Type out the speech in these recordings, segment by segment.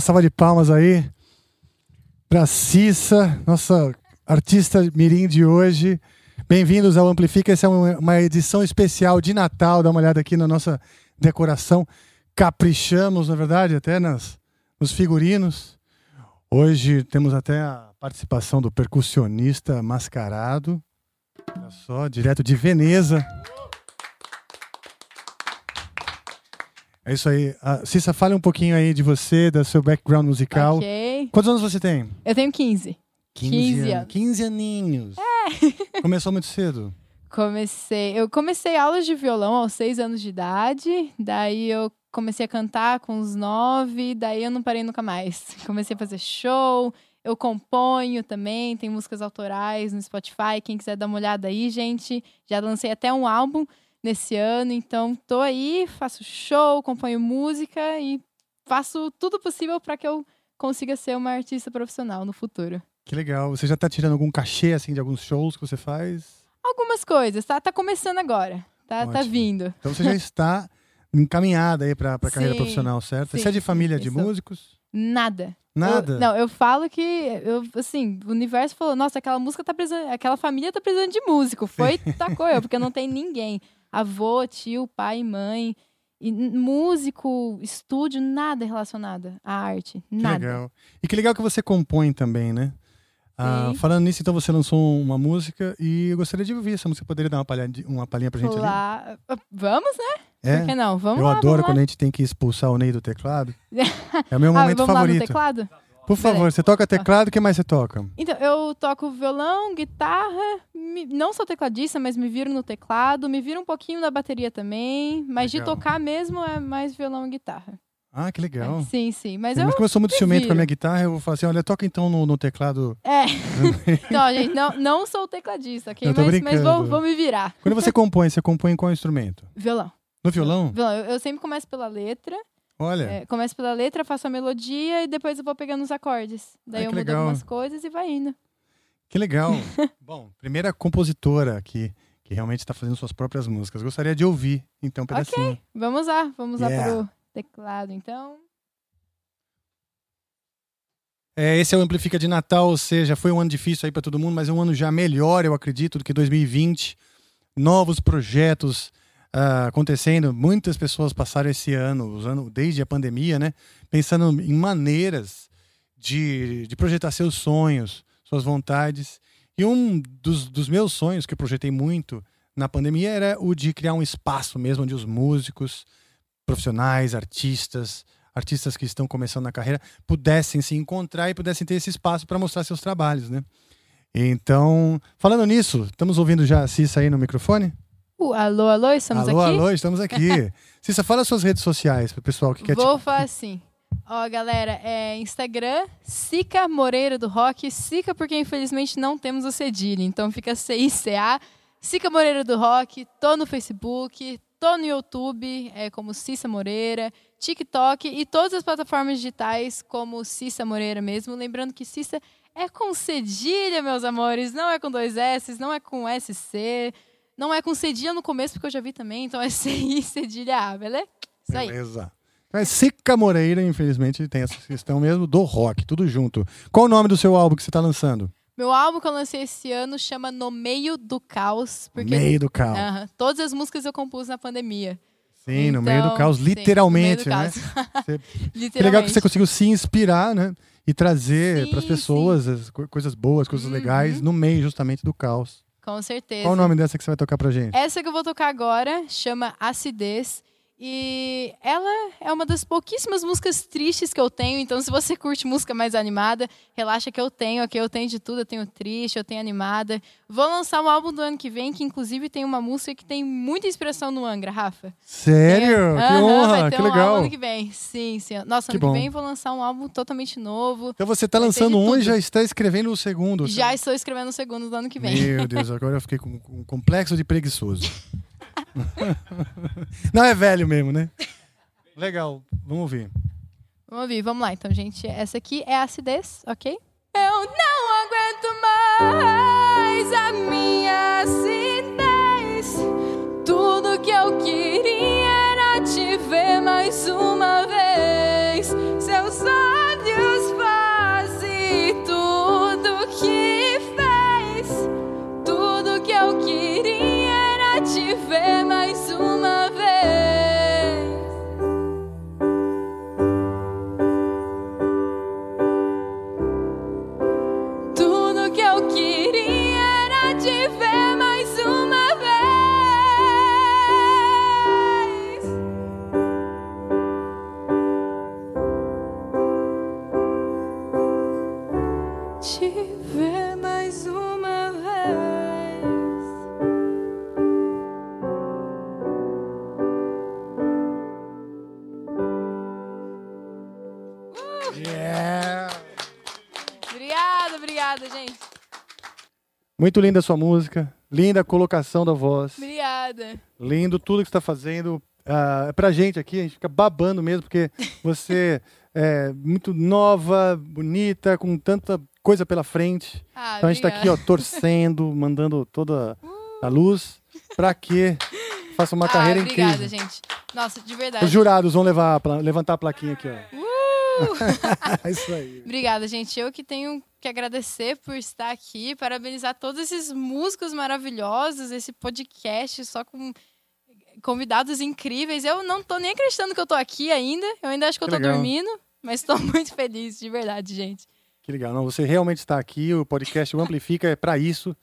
Uma salva de palmas aí pra Cissa, nossa artista mirim de hoje. Bem-vindos ao Amplifica. Essa é uma uma edição especial de Natal. Dá uma olhada aqui na nossa decoração. Caprichamos, na verdade, até nas, nos figurinos. Hoje temos até a participação do percussionista mascarado. Olha só, direto de Veneza. É isso aí. Ah, Cissa, fale um pouquinho aí de você, do seu background musical. Ok. Quantos anos você tem? Eu tenho 15. 15 anos. 15 aninhos. É. Começou muito cedo. Comecei. Eu comecei aulas de violão aos 6 anos de idade. Daí eu comecei a cantar com uns 9. Daí eu não parei nunca mais. Comecei a fazer show. Eu componho também. Tem músicas autorais no Spotify. Quem quiser dar uma olhada aí, gente. Já lancei até um álbum. Nesse ano. Então, tô aí, faço show, acompanho música e faço tudo possível para que eu consiga ser uma artista profissional no futuro. Que legal. Você já tá tirando algum cachê, assim, de alguns shows que você faz? Algumas coisas, tá? Tá começando agora. Tá, tá vindo. Então você já está encaminhada aí pra, pra carreira profissional, certo? sim, você é de família sim, de músicos? Nada. Nada? Eu- não, eu falo que, eu, assim, o universo falou, nossa, aquela música tá precisando, aquela família tá precisando de músico. Foi, tacou eu, porque não tem ninguém. Avô, tio, pai, mãe. E músico, estúdio, nada relacionado à arte. Que Nada. legal. E que legal que você compõe também, né? Ah, falando nisso, então você lançou uma música e eu gostaria de ouvir essa música. Poderia dar uma palhinha, uma palhinha pra gente ali? Lá, vamos, né? É? Por que não? Vamos eu lá, adoro vamos quando lá. a gente tem que expulsar o Ney do teclado. É o meu Ah, momento vamos lá no favorito. teclado? Por favor, Beleza. você toca teclado, o que mais você toca? Então, eu toco violão, guitarra, me- não sou tecladista, mas me viro no teclado, me viro um pouquinho na bateria também, mas Legal. de tocar mesmo é mais violão e guitarra. Ah, que legal. É, sim, sim. Mas eu. Mas como eu sou muito me ciumento com a minha guitarra, eu vou falar assim, olha, toca então no, no teclado. É. Não, gente, não, não sou tecladista, ok? Mas, mas vou, vou me virar. Quando você compõe, você compõe em qual instrumento? Violão. No violão? Violão. Eu, eu sempre começo pela letra. Olha, é, começo pela letra, faço a melodia e depois eu vou pegando os acordes. Daí Ah, eu mudo legal. algumas coisas e vai indo. que legal. Bom, primeira compositora aqui que realmente está fazendo suas próprias músicas. Gostaria de ouvir, então, um pedacinho. Vamos lá, vamos lá Yeah. pro teclado, então. É, esse é o Amplifica de Natal, ou seja, foi um ano difícil aí para todo mundo, mas é um ano já melhor, eu acredito, do que 2020. Novos projetos ah, acontecendo, muitas pessoas passaram esse ano, usando desde a pandemia, né? Pensando em maneiras de, de projetar seus sonhos, suas vontades. E um dos, dos meus sonhos que eu projetei muito na pandemia era o de criar um espaço mesmo onde os músicos, profissionais, artistas, artistas que estão começando na carreira, pudessem se encontrar e pudessem ter esse espaço para mostrar seus trabalhos, né? Então, falando nisso, estamos ouvindo já a Cissa aí no microfone? Uh, alô, alô, estamos alô, aqui? alô, estamos aqui. Cissa, fala suas redes sociais para o pessoal que quer Vou te... falar assim. Ó, galera, é Instagram, Sica Moreira do Rock. Sica porque infelizmente não temos o cedilha, então fica C-I-C-A. Sica Moreira do Rock. Tô no Facebook, tô no YouTube, é como Cissa Moreira, TikTok e todas as plataformas digitais como Cissa Moreira mesmo. Lembrando que Cissa é com cedilha, meus amores, não é com dois S, não é com SC, não é com cedilha no começo, porque eu já vi também, então é C-I cedilha A, beleza? Isso aí. Beleza. Mas Sica Moreira, infelizmente, tem essa questão mesmo do rock, tudo junto. Qual o nome do seu álbum que você está lançando? Meu álbum que eu lancei esse ano chama No Meio do Caos. Porque Meio do caos. Aham, todas as músicas eu compus na pandemia. Sim, no meio do Então, caos, sim, literalmente, né? do caos. Você- Literalmente. Que legal que você conseguiu se inspirar, né? E trazer Sim, para as pessoas as co- coisas boas, coisas Uhum. legais, no meio justamente do caos. Com certeza. Qual o nome dessa que você vai tocar pra gente? Essa que eu vou tocar agora chama Acidez. E ela é uma das pouquíssimas músicas tristes que eu tenho. Então, se você curte música mais animada, relaxa que eu tenho. Aqui eu tenho de tudo. Eu tenho triste, eu tenho animada. Vou lançar um álbum do ano que vem, que inclusive tem uma música que tem muita inspiração no Angra, Rafa. Sério? Que Aham, honra, vai ter que um legal. álbum ano que vem. Sim, sim. Nossa, Que ano bom. que vem vou lançar um álbum totalmente novo. Então você tá ter lançando um e já está escrevendo o segundo. Já estou escrevendo o segundo do ano que vem. Meu Deus, agora eu fiquei com um complexo de preguiçoso. Não é velho mesmo, né? Legal, vamos ouvir. Vamos ouvir, vamos lá. Então, gente, essa aqui é a acidez, ok? Eu não aguento mais a minha acidez. Tudo que eu queria era te ver mais uma Muito linda a sua música, linda a colocação da voz. Obrigada. Obrigada. Lindo tudo que você está fazendo. Ah, pra gente aqui, a gente fica babando mesmo, porque você é muito nova, bonita, com tanta coisa pela frente. Ah, Então a gente tá aqui, ó, obrigada. torcendo, mandando toda a luz pra que faça uma ah, carreira obrigada, incrível. gente. Nossa, de verdade. Os jurados vão levar, levantar a plaquinha aqui, ó. Uh! É isso aí. Obrigada, gente. Eu que tenho que agradecer por estar aqui, parabenizar todos esses músicos maravilhosos, esse podcast só com convidados incríveis. Eu não tô nem acreditando que eu tô aqui ainda. Eu ainda acho que eu Que tô legal. dormindo, mas tô muito feliz, de verdade, gente. Que legal. Não, você realmente está aqui, o podcast o Amplifica é para isso.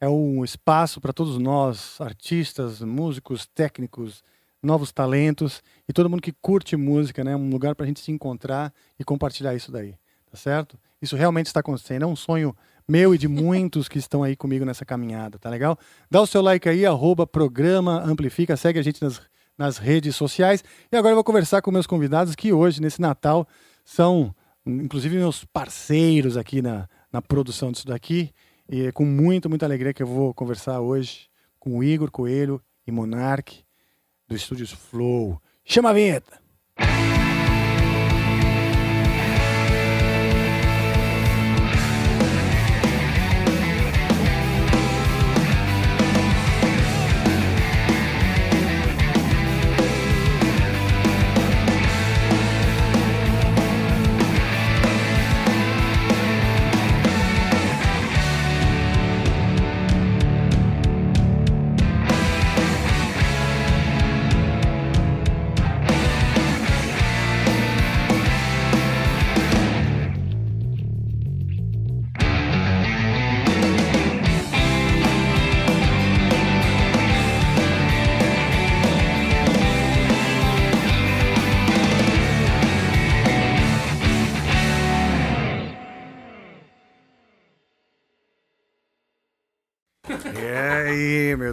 É um espaço para todos nós, artistas, músicos, técnicos, novos talentos e todo mundo que curte música, né? Um lugar para a gente se encontrar e compartilhar isso daí, tá certo? Isso realmente está acontecendo. É um sonho meu e de muitos que estão aí comigo nessa caminhada, tá legal? Dá o seu like aí, arroba programa Amplifica, segue a gente nas, nas redes sociais. E agora eu vou conversar com meus convidados que hoje, nesse Natal, são inclusive meus parceiros aqui na, na produção disso daqui. E é com muito, muita alegria que eu vou conversar hoje com o Igor Coelho e Monark do Estúdios Flow. Chama a vinheta!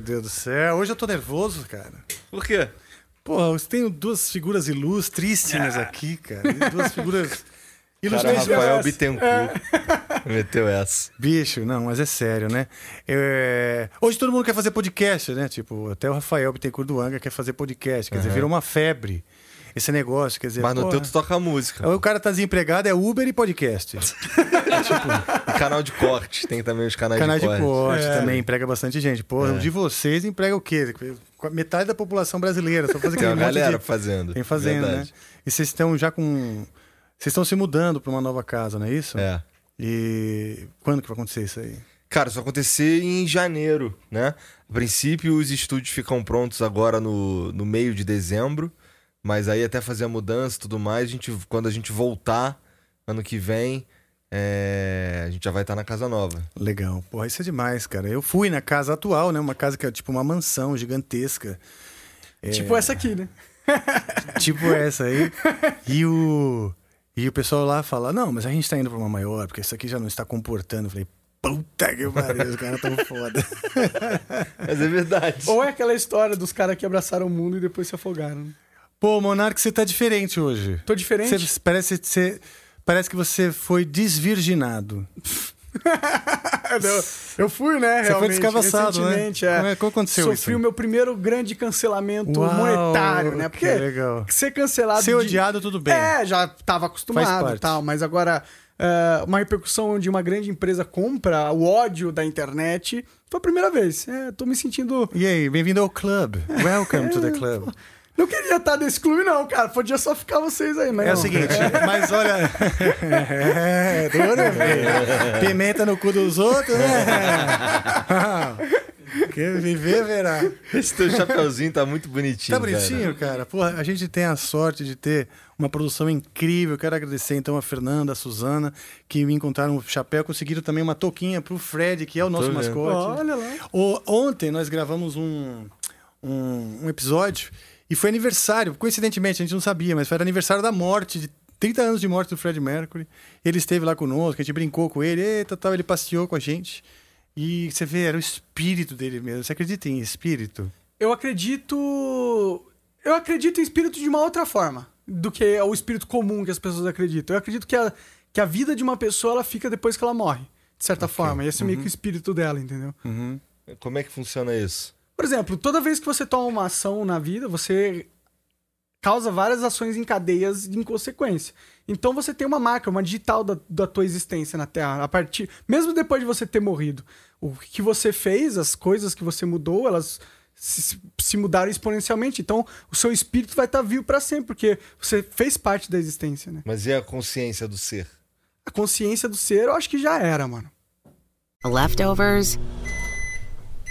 Deus do céu. Hoje eu tô nervoso, cara. Por quê? Pô, eu tenho duas figuras ilustríssimas aqui, cara. E Duas figuras Cara. Rafael Bittencourt meteu essa. Bicho, não, mas é sério, né? É, Hoje todo mundo quer fazer podcast, né? Tipo, até o Rafael Bittencourt do Anga quer fazer podcast. Quer dizer, virou uma febre esse negócio. Quer dizer, Mas no porra, teu tu toca música. O cara tá desempregado, é Uber e podcast. E canal de corte. Tem também os canais Canal de de corte. corte também emprega bastante gente. Pô, o de vocês emprega o quê? Metade da população brasileira. Só fazer Tem uma galera de... fazendo. Tem fazendo, Verdade. né? E vocês estão já com... Vocês estão se mudando para uma nova casa, não é isso? É. E quando que vai acontecer isso aí? Cara, isso vai acontecer em janeiro, né? A princípio, os estúdios ficam prontos agora no, no meio de dezembro. Mas aí até fazer a mudança e tudo mais, a gente, quando a gente voltar ano que vem, é, a gente já vai estar na casa nova. Legal. Porra, isso é demais, cara. Eu fui na casa atual, né? Uma casa que é tipo uma mansão gigantesca. É, Tipo essa aqui, né? tipo essa aí. E o, e o pessoal lá fala: Não, mas a gente tá indo pra uma maior, porque isso aqui já não está comportando. Eu falei: Puta que pariu, os caras tão foda. Mas é verdade. Ou é aquela história dos caras que abraçaram o mundo e depois se afogaram. Pô, Monark, você tá diferente hoje. Tô diferente? Você, parece, você, parece que você foi desvirginado. eu, fui, né? Você foi Realmente, descavaçado, né? é. Como aconteceu Sofri isso? o meu primeiro grande cancelamento Uau, monetário, né? que Porque legal. ser cancelado. Ser de- odiado, tudo bem. É, já tava acostumado e tal, mas agora. é, uma repercussão onde uma grande empresa compra o ódio da internet foi a primeira vez. É, tô me sentindo. E aí, bem-vindo ao club. Welcome to the club. Não queria estar nesse clube, não, cara. Podia só ficar vocês aí, mas. É o seguinte, mas olha. É, duro, velho. Pimenta no cu dos outros, né? Quer viver, verá. Esse teu chapeuzinho tá muito bonitinho. Tá bonitinho, cara? Porra, a gente tem a sorte de ter uma produção incrível. Quero agradecer então a Fernanda, a Suzana, que me encontraram um chapéu, conseguiram também uma touquinha pro Fred, que é o nosso mascote. Olha lá. O- ontem nós gravamos um, um, um episódio e foi aniversário, coincidentemente, a gente não sabia, mas foi aniversário da morte, de 30 anos de morte do Fred Mercury. Ele esteve lá conosco, a gente brincou com ele, eita, tal, ele passeou com a gente. E você vê, era o espírito dele mesmo. Você acredita em espírito? Eu acredito. Eu acredito em espírito de uma outra forma do que o espírito comum que as pessoas acreditam. Eu acredito que a, que a vida de uma pessoa ela fica depois que ela morre, de certa forma. E esse é meio que o espírito dela, entendeu? Como é que funciona isso? Por exemplo, toda vez que você toma uma ação na vida, você causa várias ações em cadeias em consequência. Então você tem uma marca, uma digital da, da tua existência na Terra. A partir, mesmo depois de você ter morrido, o que você fez, as coisas que você mudou, elas se, se mudaram exponencialmente. Então o seu espírito vai estar vivo para sempre, porque você fez parte da existência, né? Mas e a consciência do ser? A consciência do ser, eu acho que já era, mano. Leftovers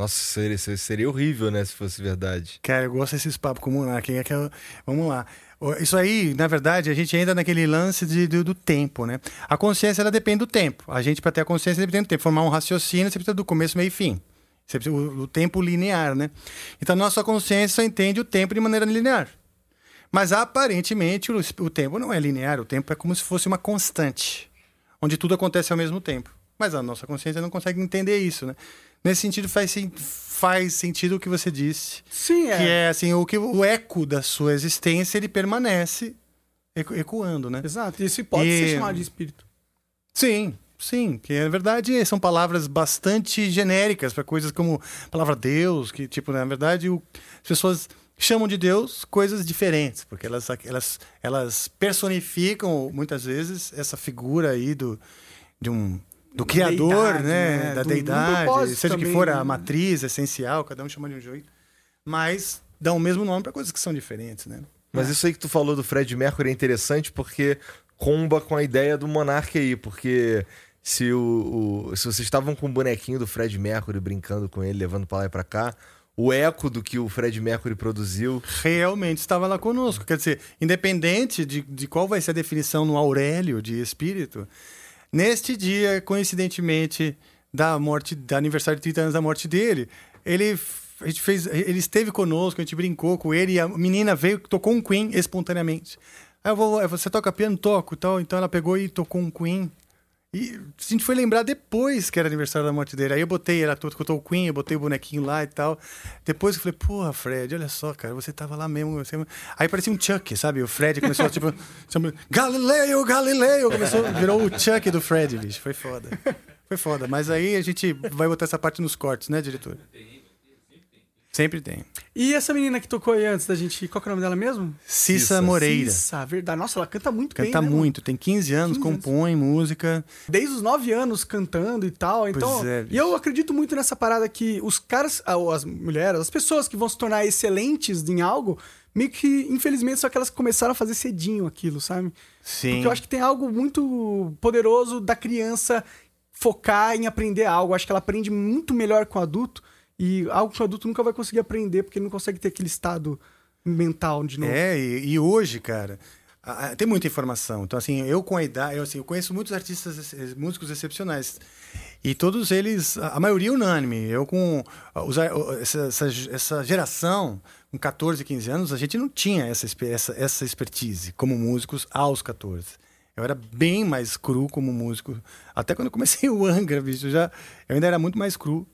Nossa, seria, seria horrível, né? Se fosse verdade. Cara, eu gosto desses papos com o Monark. É eu- Vamos lá. Isso aí, na verdade, a gente entra naquele lance de- do, do tempo, né? A consciência, ela depende do tempo. A gente, para ter a consciência, depende do tempo. Formar um raciocínio, você precisa do começo, meio e fim. Você precisa, o, o tempo linear, né? Então, nossa consciência só entende o tempo de maneira linear. Mas, aparentemente, o, o tempo não é linear. O tempo é como se fosse uma constante, onde tudo acontece ao mesmo tempo. Mas a nossa consciência não consegue entender isso, né? Nesse sentido, faz, faz sentido o que você disse. Sim, é. Que é assim, o, que, o eco da sua existência, ele permanece eco- ecoando, né? Exato. Isso pode E- ser chamado de espírito. Sim, sim. Que na verdade são palavras bastante genéricas para coisas como a palavra Deus, que, tipo, na verdade, o- as pessoas chamam de Deus coisas diferentes, porque elas, elas, elas personificam muitas vezes essa figura aí do, de um. Do Criador, Deidade, né? né? Da Do- do deidade, seja que também, for né? a matriz essencial, cada um chama de um jeito. Mas dão o mesmo nome para coisas que são diferentes, né? Mas isso aí que tu falou do Fred Mercury é interessante porque comba com a ideia do Monark aí, porque se, o, o- se vocês estavam com o bonequinho do Fred Mercury brincando com ele, levando pra lá e pra cá, o eco do que o Fred Mercury produziu. realmente estava lá conosco. Quer dizer, independente de, de qual vai ser a definição no Aurélio de espírito, neste dia, coincidentemente, da morte, da aniversário de 30 anos da morte dele, ele, a gente fez, ele esteve conosco, a gente brincou com ele, e a menina veio, tocou um Queen espontaneamente. Aí eu vou, você toca piano? Toco tal. Então ela pegou e tocou um Queen. E a gente foi lembrar depois que era aniversário da morte dele. Aí eu botei, ela tocou o Queen, eu botei o bonequinho lá e tal. Depois eu falei, porra, Fred, olha só, cara, você tava lá mesmo. Você... Aí parecia um Chuck, sabe? O Fred começou, tipo, chama, Galileu, Galileu! Começou, virou o Chuck do Fred, bicho. Foi foda. Foi foda. Mas aí a gente vai botar essa parte nos cortes, né, diretor? Sempre tem. E essa menina que tocou aí antes da gente. Qual que é o nome dela mesmo? Cissa, Cissa. Moreira. Cissa, verdade. Nossa, ela canta muito bem. Canta né, mano? muito, tem 15 anos, 15 anos. compõe música. Desde os 9 anos cantando e tal. Então, é, e eu acredito muito nessa parada que os caras, ah, ou as mulheres, as pessoas que vão se tornar excelentes em algo, meio que, infelizmente, são aquelas que começaram a fazer cedinho aquilo, sabe? Sim. Porque eu acho que tem algo muito poderoso da criança focar em aprender algo. Eu acho que ela aprende muito melhor com o adulto. E algo que o adulto nunca vai conseguir aprender, porque ele não consegue ter aquele estado mental de novo. É, e, e hoje, cara, a- a- tem muita informação. Então, assim, eu com a idade, eu, assim, eu conheço muitos artistas, músicos excepcionais. E todos eles, a a maioria unânime. Eu com os essa, essa, essa geração, com 14, 15 anos, a gente não tinha essa, essa, essa expertise como músicos aos 14. Eu era bem mais cru como músico. Até quando eu comecei o Angra, bicho, eu já, eu ainda era muito mais cru.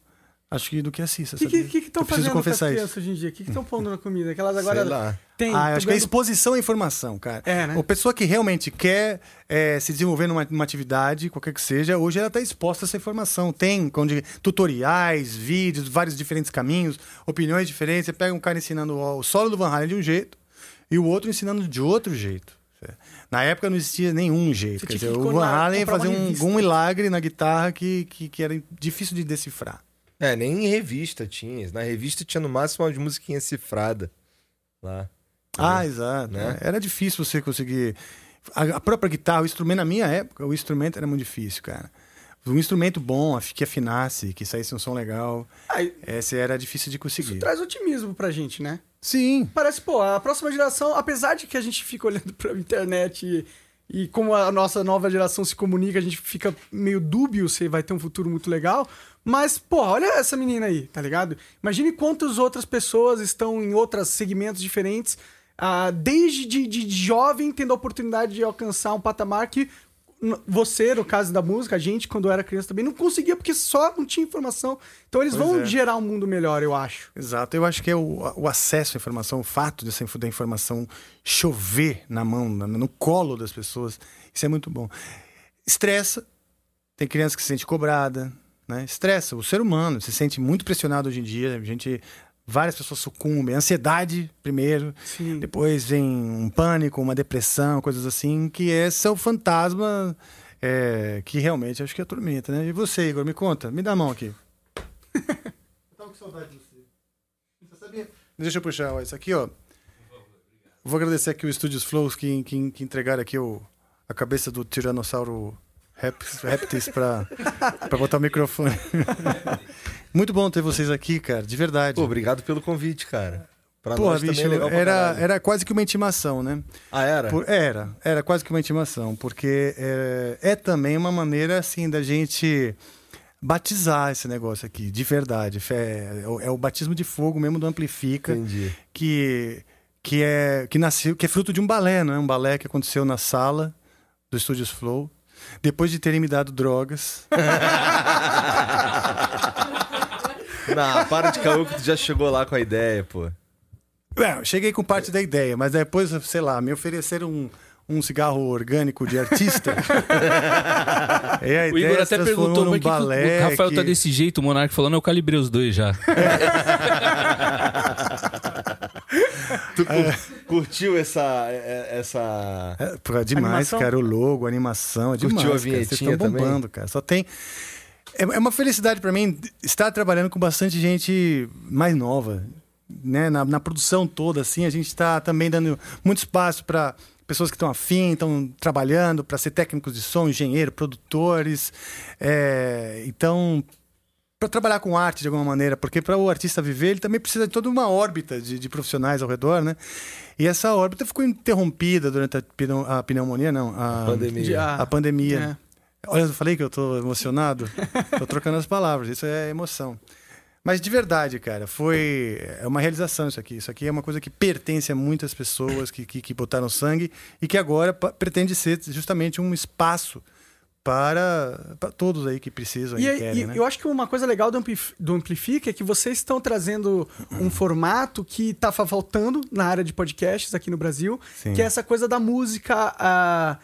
Acho que do que a Cissa. O que estão fazendo com as crianças hoje em dia? O que estão pondo na comida? Que elas agora Sei lá. têm. Ah, acho que é exposição à informação, cara. É, né? A pessoa que realmente quer é, se desenvolver numa, numa atividade, qualquer que seja, hoje ela está exposta a essa informação. Tem onde, tutoriais, vídeos, vários diferentes caminhos, opiniões diferentes. Você pega um cara ensinando o solo do Van Halen de um jeito e o outro ensinando de outro jeito. Na época não existia nenhum jeito. Dizer, o Van Halen uma fazia um, um milagre na guitarra que, que, que era difícil de decifrar. É, nem em revista tinha. Na revista tinha no máximo umas musiquinhas cifradas lá. Ah, exato. Né? Era difícil você conseguir. A, própria guitarra, o instrumento, na minha época, o instrumento era muito difícil, cara. Um instrumento bom, que afinasse, que saísse um som legal, isso esse era difícil de conseguir. traz otimismo pra gente, né? Sim. Parece, pô, a próxima geração, apesar de que a gente fica olhando pra internet e, E como a nossa nova geração se comunica, a gente fica meio dúbio se vai ter um futuro muito legal. Mas, pô, olha essa menina aí, tá ligado? Imagine quantas outras pessoas estão em outros segmentos diferentes, ah, desde de, de jovem, tendo a oportunidade de alcançar um patamar que você, no caso da música, a gente, quando era criança também, não conseguia porque só não tinha informação. Então eles Pois vão é. gerar um mundo melhor, eu acho. Exato, eu acho que é o, o acesso à informação, o fato dessa, da informação chover na mão, no colo das pessoas, isso é muito bom. Estressa, tem criança que se sente cobrada, né? Estressa, o ser humano se sente muito pressionado hoje em dia, a gente, várias pessoas sucumbem, ansiedade primeiro, Sim. depois vem um pânico, uma depressão, coisas assim, que esse é o fantasma é, que realmente acho que atormenta, né? E você, Igor, me conta, me dá a mão aqui. Eu tava com saudade de você. Você sabia? Deixa eu puxar, ó, isso aqui, ó. Vou agradecer aqui o Studios Flows que, que, que entregaram aqui o, a cabeça do Tiranossauro Pra, pra botar o microfone. Muito bom ter vocês aqui, cara, de verdade. Pô, obrigado pelo convite, cara. Pra Porra, nós bicho, é legal pra era, era quase que uma intimação, né? Ah, era? Por- era, era quase que uma intimação, porque é, é também uma maneira assim da gente batizar esse negócio aqui, de verdade. É, é o- é batismo de fogo mesmo do Amplifica, Entendi. que, que, é, que nasceu, que é fruto de um balé, né? Um balé que aconteceu na sala do Studios Flow, depois de terem me dado drogas. Não, para de caô que tu já chegou lá com a ideia, pô. É, eu cheguei com parte da ideia, mas depois, sei lá, me ofereceram um, um cigarro orgânico de artista. e a O Igor até perguntou num por que o Rafael que- tá desse jeito, o Monark falando, eu calibrei os dois já. Tu cur- curtiu essa. é- essa... É, pô, é demais, Animação? cara. O logo, a animação, é Curtiu demais. a cara. Vocês vinhetinha estão também? bombando, cara. Só tem. É, é uma felicidade pra mim estar trabalhando com bastante gente mais nova, né? Na, na produção toda, assim, a gente está também dando muito espaço para pessoas que estão afim, estão trabalhando para ser técnicos de som, engenheiro, produtores. É, então, para trabalhar com arte de alguma maneira, porque para o artista viver, ele também precisa de toda uma órbita de, de profissionais ao redor, né? E essa órbita ficou interrompida durante a, pneu- a pneumonia, não, a Pandemia. Ah, a pandemia. é. Olha, eu falei que eu tô emocionado. tô trocando as palavras, isso é emoção. Mas de verdade, cara, foi é uma realização isso aqui. Isso aqui é uma coisa que pertence a muitas pessoas que, que, que botaram sangue e que agora pretende ser justamente um espaço para, para todos aí que precisam e, E, querem, e né? eu acho que uma coisa legal do, do Amplifica é que vocês estão trazendo um formato que tá fa- faltando na área de podcasts aqui no Brasil, Sim. que é essa coisa da música estru-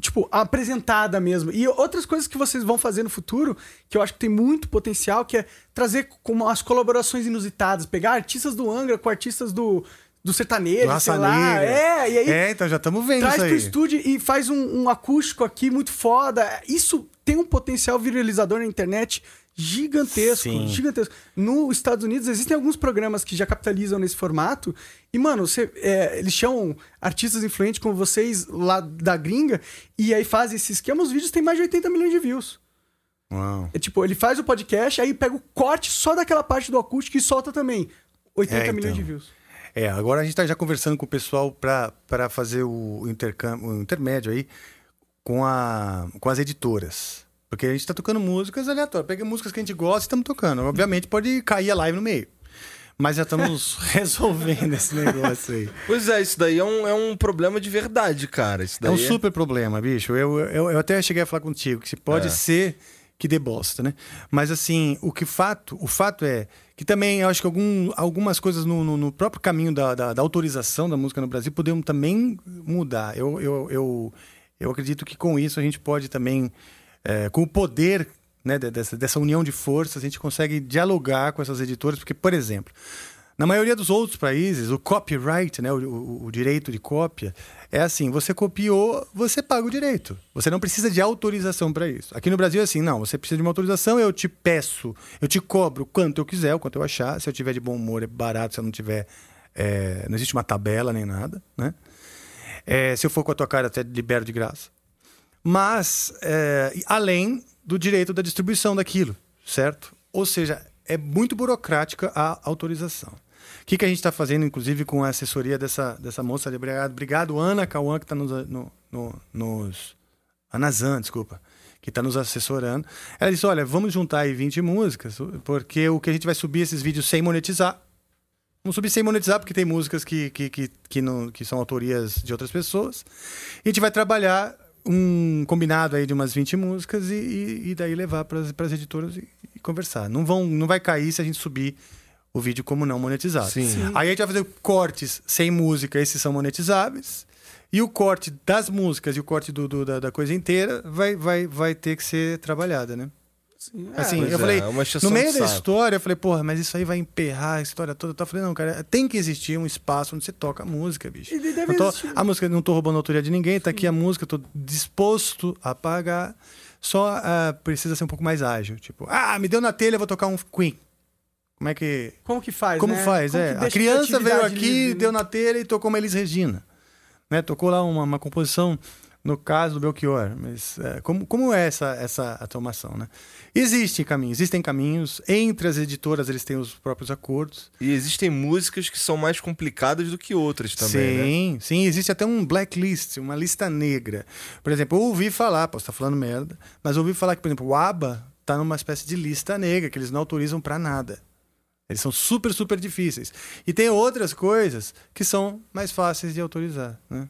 tipo, apresentada mesmo. E outras coisas que vocês vão fazer no futuro, que eu acho que tem muito potencial, que é trazer como as colaborações inusitadas, pegar artistas do Angra com artistas do, do sertanejo, Do sei lá. É, e aí É, então já estamos vendo traz isso pro aí. estúdio e faz um, um acústico aqui muito foda. Isso tem um potencial viralizador na internet gigantesco, Sim. gigantesco. Nos Estados Unidos existem alguns programas que já capitalizam nesse formato e, mano, você, é, eles chamam artistas influentes como vocês lá da gringa e aí fazem esse esquema, os vídeos têm mais de 80 milhões de views. Uau. É tipo, ele faz o podcast, aí pega o corte só daquela parte do acústico e solta também. 80 É, milhões de então. views. É, agora a gente está já conversando com o pessoal para fazer o, intercâmbio, o intermédio aí com, a, com as editoras. Porque a gente está tocando músicas aleatórias. Pega músicas que a gente gosta e estamos tocando. Obviamente pode cair a live no meio. Mas já estamos resolvendo esse negócio aí. Pois é, isso daí é um, é um problema de verdade, cara. Isso É daí um super problema, bicho. Eu, eu, eu até cheguei a falar contigo que se pode É. ser que dê bosta, né? Mas assim, o que fato, o fato é que também eu acho que algum, algumas coisas no, no- no próprio caminho da, da, da autorização da música no Brasil poderiam também mudar. Eu, eu, eu, eu acredito que com isso a gente pode também, é, com o poder né, de- dessa, dessa união de forças, a gente consegue dialogar com essas editoras, porque, por exemplo, na maioria dos outros países, o copyright, né, o, o- o direito de cópia, é assim: você copiou, você paga o direito. Você não precisa de autorização para isso. Aqui no Brasil é assim: não, você precisa de uma autorização, eu te peço, eu te cobro quanto eu quiser, o quanto eu achar. Se eu tiver de bom humor, é barato, se eu não tiver. é, não existe uma tabela nem nada, né? É, se eu for com a tua cara, até libero de graça. Mas, é, além do direito da distribuição daquilo, certo? Ou seja, é muito burocrática a autorização. O que, que a gente está fazendo, inclusive, com a assessoria dessa, dessa moça? ali? Obrigado, obrigado Ana Cauã, que está nos, no, no, nos. Ana Zan, desculpa. Que está nos assessorando. Ela disse: olha, vamos juntar aí 20 músicas, porque o que a gente vai subir esses vídeos sem monetizar. Vamos subir sem monetizar, porque tem músicas que, que, que, que, não, que são autorias de outras pessoas. E a gente vai trabalhar um combinado aí de umas 20 músicas e, e, e daí levar para as editoras e, e conversar. Não, vão, não vai cair se a gente subir o vídeo como não monetizado. Sim. Sim. Aí a gente vai fazer cortes sem música, esses são monetizáveis. E o corte das músicas e o corte do, do- da, da coisa inteira vai, vai, vai ter que ser trabalhada, né? Assim, Pois eu é, falei, é exceção no meio da saco. história, eu falei, porra, mas isso aí vai emperrar a história toda. Eu falei, não, cara, tem que existir um espaço onde você toca a música, bicho. Tô- existir. a música, não tô roubando a autoria de ninguém, tá aqui a música, tô disposto a pagar. Só ah, precisa ser um pouco mais ágil. Tipo, ah, me deu na telha, eu vou tocar um Queen. Como é que. Como que faz, Como né? faz, Como é. A criança veio aqui, livre, né? deu na telha e tocou uma Elis Regina. Né? Tocou lá uma, uma composição, no caso do Belchior. Mas é, como, como é essa, essa automação, né? Existem caminhos, existem caminhos. Entre as editoras, eles têm os próprios acordos. E existem músicas que são mais complicadas do que outras também, né? sim, sim. Existe até um blacklist, uma lista negra. Por exemplo, eu ouvi falar, posso estar falando merda, mas eu ouvi falar que, por exemplo, o ABBA tá numa espécie de lista negra, que eles não autorizam para nada. Eles são super, super difíceis. E tem outras coisas que são mais fáceis de autorizar, né?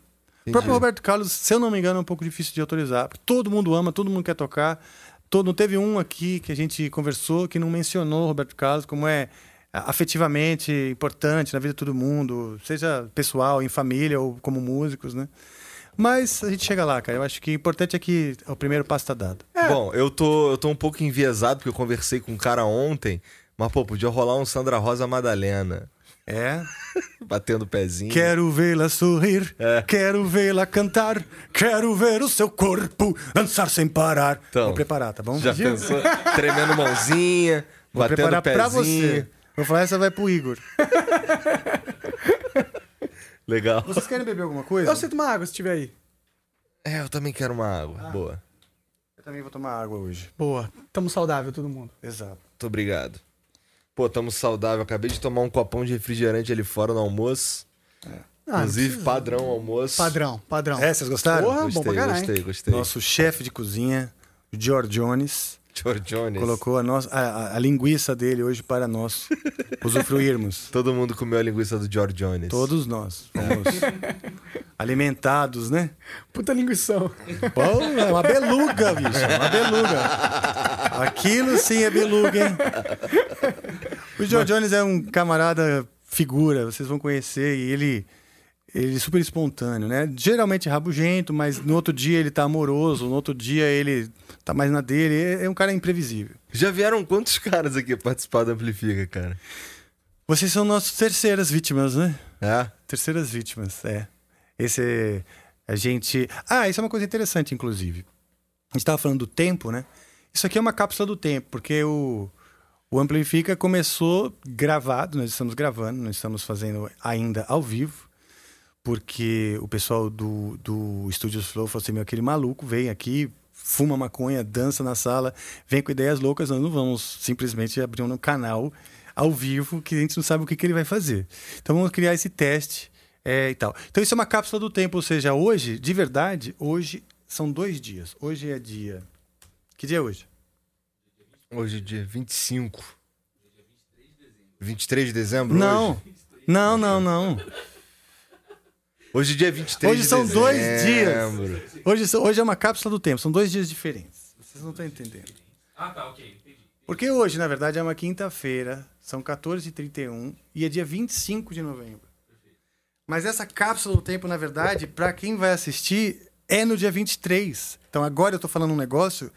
O próprio Roberto Carlos, se eu não me engano, é um pouco difícil de autorizar. Porque todo mundo ama, todo mundo quer tocar. Todo, não teve um aqui que a gente conversou que não mencionou o Roberto Carlos como é afetivamente importante na vida de todo mundo, seja pessoal, em família ou como músicos, né? Mas a gente chega lá, cara. Eu acho que o importante é que o primeiro passo está dado. Bom, eu tô, eu tô um pouco enviesado porque eu conversei com um cara ontem, mas pô, podia rolar um Sandra Rosa Madalena. É. Batendo o pezinho. Quero vê-la sorrir, É. quero vê-la cantar, quero ver o seu corpo dançar sem parar. Então, Vou preparar, tá bom? Já pensou? Tremendo mãozinha, Vou batendo preparar pezinho. pra você. Vou falar, essa vai pro Igor. Legal. Vocês querem beber alguma coisa? Eu aceito uma água se tiver aí. É, eu também quero uma água. Ah. Boa. Eu também vou tomar água hoje. Boa. Tamo saudável, todo mundo. Exato. Muito obrigado. Pô, tamo saudável. Acabei de tomar um copão de refrigerante ali fora no almoço. Ah, Inclusive, padrão almoço. Padrão, padrão. É, vocês gostaram? Porra, bom Gostei, pra caralho. gostei, gostei. Nosso chefe de cozinha, o George Jones, George Jones. colocou a, nossa, a, a- linguiça dele hoje para nós usufruirmos. Todo mundo comeu a linguiça do George Jones. Todos nós fomos alimentados, né? Puta linguição. Pô, é uma beluga, bicho. Uma beluga. Aquilo sim é beluga, hein? O George Jones é um camarada figura, vocês vão conhecer, e ele, ele é super espontâneo, né? Geralmente rabugento, mas no outro dia ele tá amoroso, no outro dia ele tá mais na dele. É, é um cara imprevisível. Já vieram quantos caras aqui participar do Amplifica, cara? Vocês são nossas terceiras vítimas, né? É? Terceiras vítimas, é. Esse é- a gente. Ah, isso é uma coisa interessante, inclusive. A gente estava falando do tempo, né? Isso aqui é uma cápsula do tempo, porque o, o Amplifica começou gravado, nós estamos gravando, nós estamos fazendo ainda ao vivo, porque o pessoal do, do Studios Flow falou assim: meu, aquele maluco vem aqui, fuma maconha, dança na sala, vem com ideias loucas, nós não vamos simplesmente abrir um canal ao vivo que a gente não sabe o que, que ele vai fazer. Então vamos criar esse teste é, e tal. Então isso é uma cápsula do tempo, ou seja, hoje, de verdade, hoje são dois dias. Hoje é dia. Que dia é hoje? Hoje é dia 25. 23 de dezembro? Não. Hoje, Não, não, não. Hoje é dia 23 Hoje de são dois dezembro. Hoje, são- hoje é uma cápsula do tempo, são dois dias diferentes. Vocês não estão entendendo. Ah, tá, ok. Entendi. Porque hoje, na verdade, é uma quinta-feira, são 14h31 e é dia 25 de novembro. Mas essa cápsula do tempo, na verdade, para quem vai assistir, é no dia 23. Então agora eu tô falando um negócio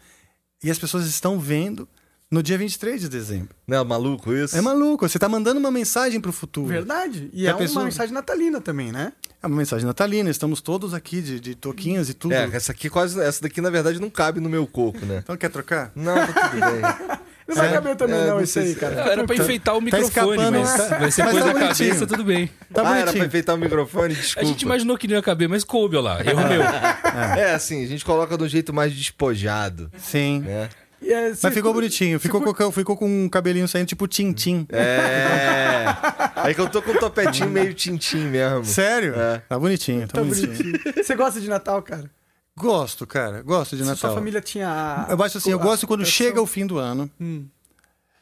e as pessoas estão vendo no dia 23 de dezembro. Não é maluco isso? É maluco, você tá mandando uma mensagem pro futuro. Verdade. E Já é uma pensou? mensagem natalina também, né? É uma mensagem natalina, estamos todos aqui de, de toquinhas e tudo. É, essa aqui quase. Essa daqui, na verdade, não cabe no meu coco, né? Então quer trocar? Não, tá tudo bem. Não vai É, caber também, é, não, isso aí, cara. Não, era pra enfeitar o Tá microfone, escapando, mas, tá- você mas pôs tá a bonitinho. cabeça, tudo bem. Tá ah, era pra enfeitar o microfone? A Desculpa. gente imaginou que não ia caber, mas coube, olha lá. Erro meu. É, assim, a gente coloca de um jeito mais despojado, Sim. né? É, Mas ficou bonitinho. Ficou, com, ficou com um cabelinho saindo tipo tim-tim. É. Aí que eu tô com um topetinho meio tintim mesmo. Sério? É. Tá bonitinho, tá, Tá bonitinho. bonitinho. Você gosta de Natal, cara? Gosto, cara. Gosto de Se Natal. Sua família tinha. a- Eu acho assim, eu gosto quando chega o fim do ano. Hum.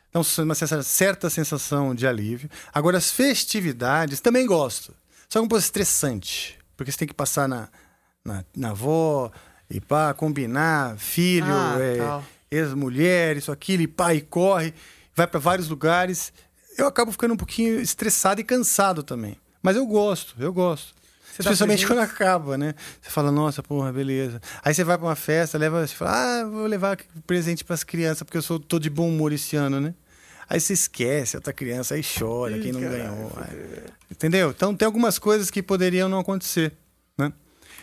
Então, uma certa sensação de alívio. Agora, as festividades também gosto. Só que é um pouco estressante. Porque você tem que passar na, na, na avó, e pá, combinar, filho, Ah, é, tal. Ex-mulher, isso, aquilo, e pá, e corre, vai para vários lugares. Eu acabo ficando um pouquinho estressado e cansado também. Mas eu gosto, eu gosto. Você Especialmente quando acaba, né? Você fala, nossa, porra, beleza. Aí você vai pra uma festa, leva, você fala, ah, vou levar presente pras crianças, porque eu sou, tô de bom humor esse ano, né? Aí você esquece, outra criança, aí chora, quem não ganhou. Aí- entendeu? Então tem algumas coisas que poderiam não acontecer?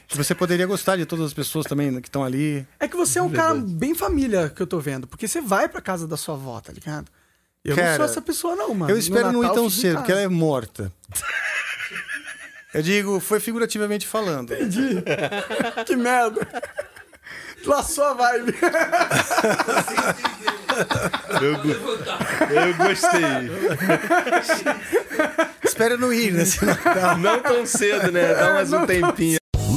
Você poderia gostar de todas as pessoas também que estão ali. É que você é um cara bem família que eu tô vendo. Porque você vai pra casa da sua avó, tá ligado? Eu não Cara, sou essa pessoa, não, mano. eu espero não ir Natal, tão cedo, porque ela é morta. Eu digo, foi figurativamente falando. Que merda. Laçou a vibe. Eu, go- eu gostei. Espero não ir nesse Natal. Não tão cedo, né? Dá mais um tempinho.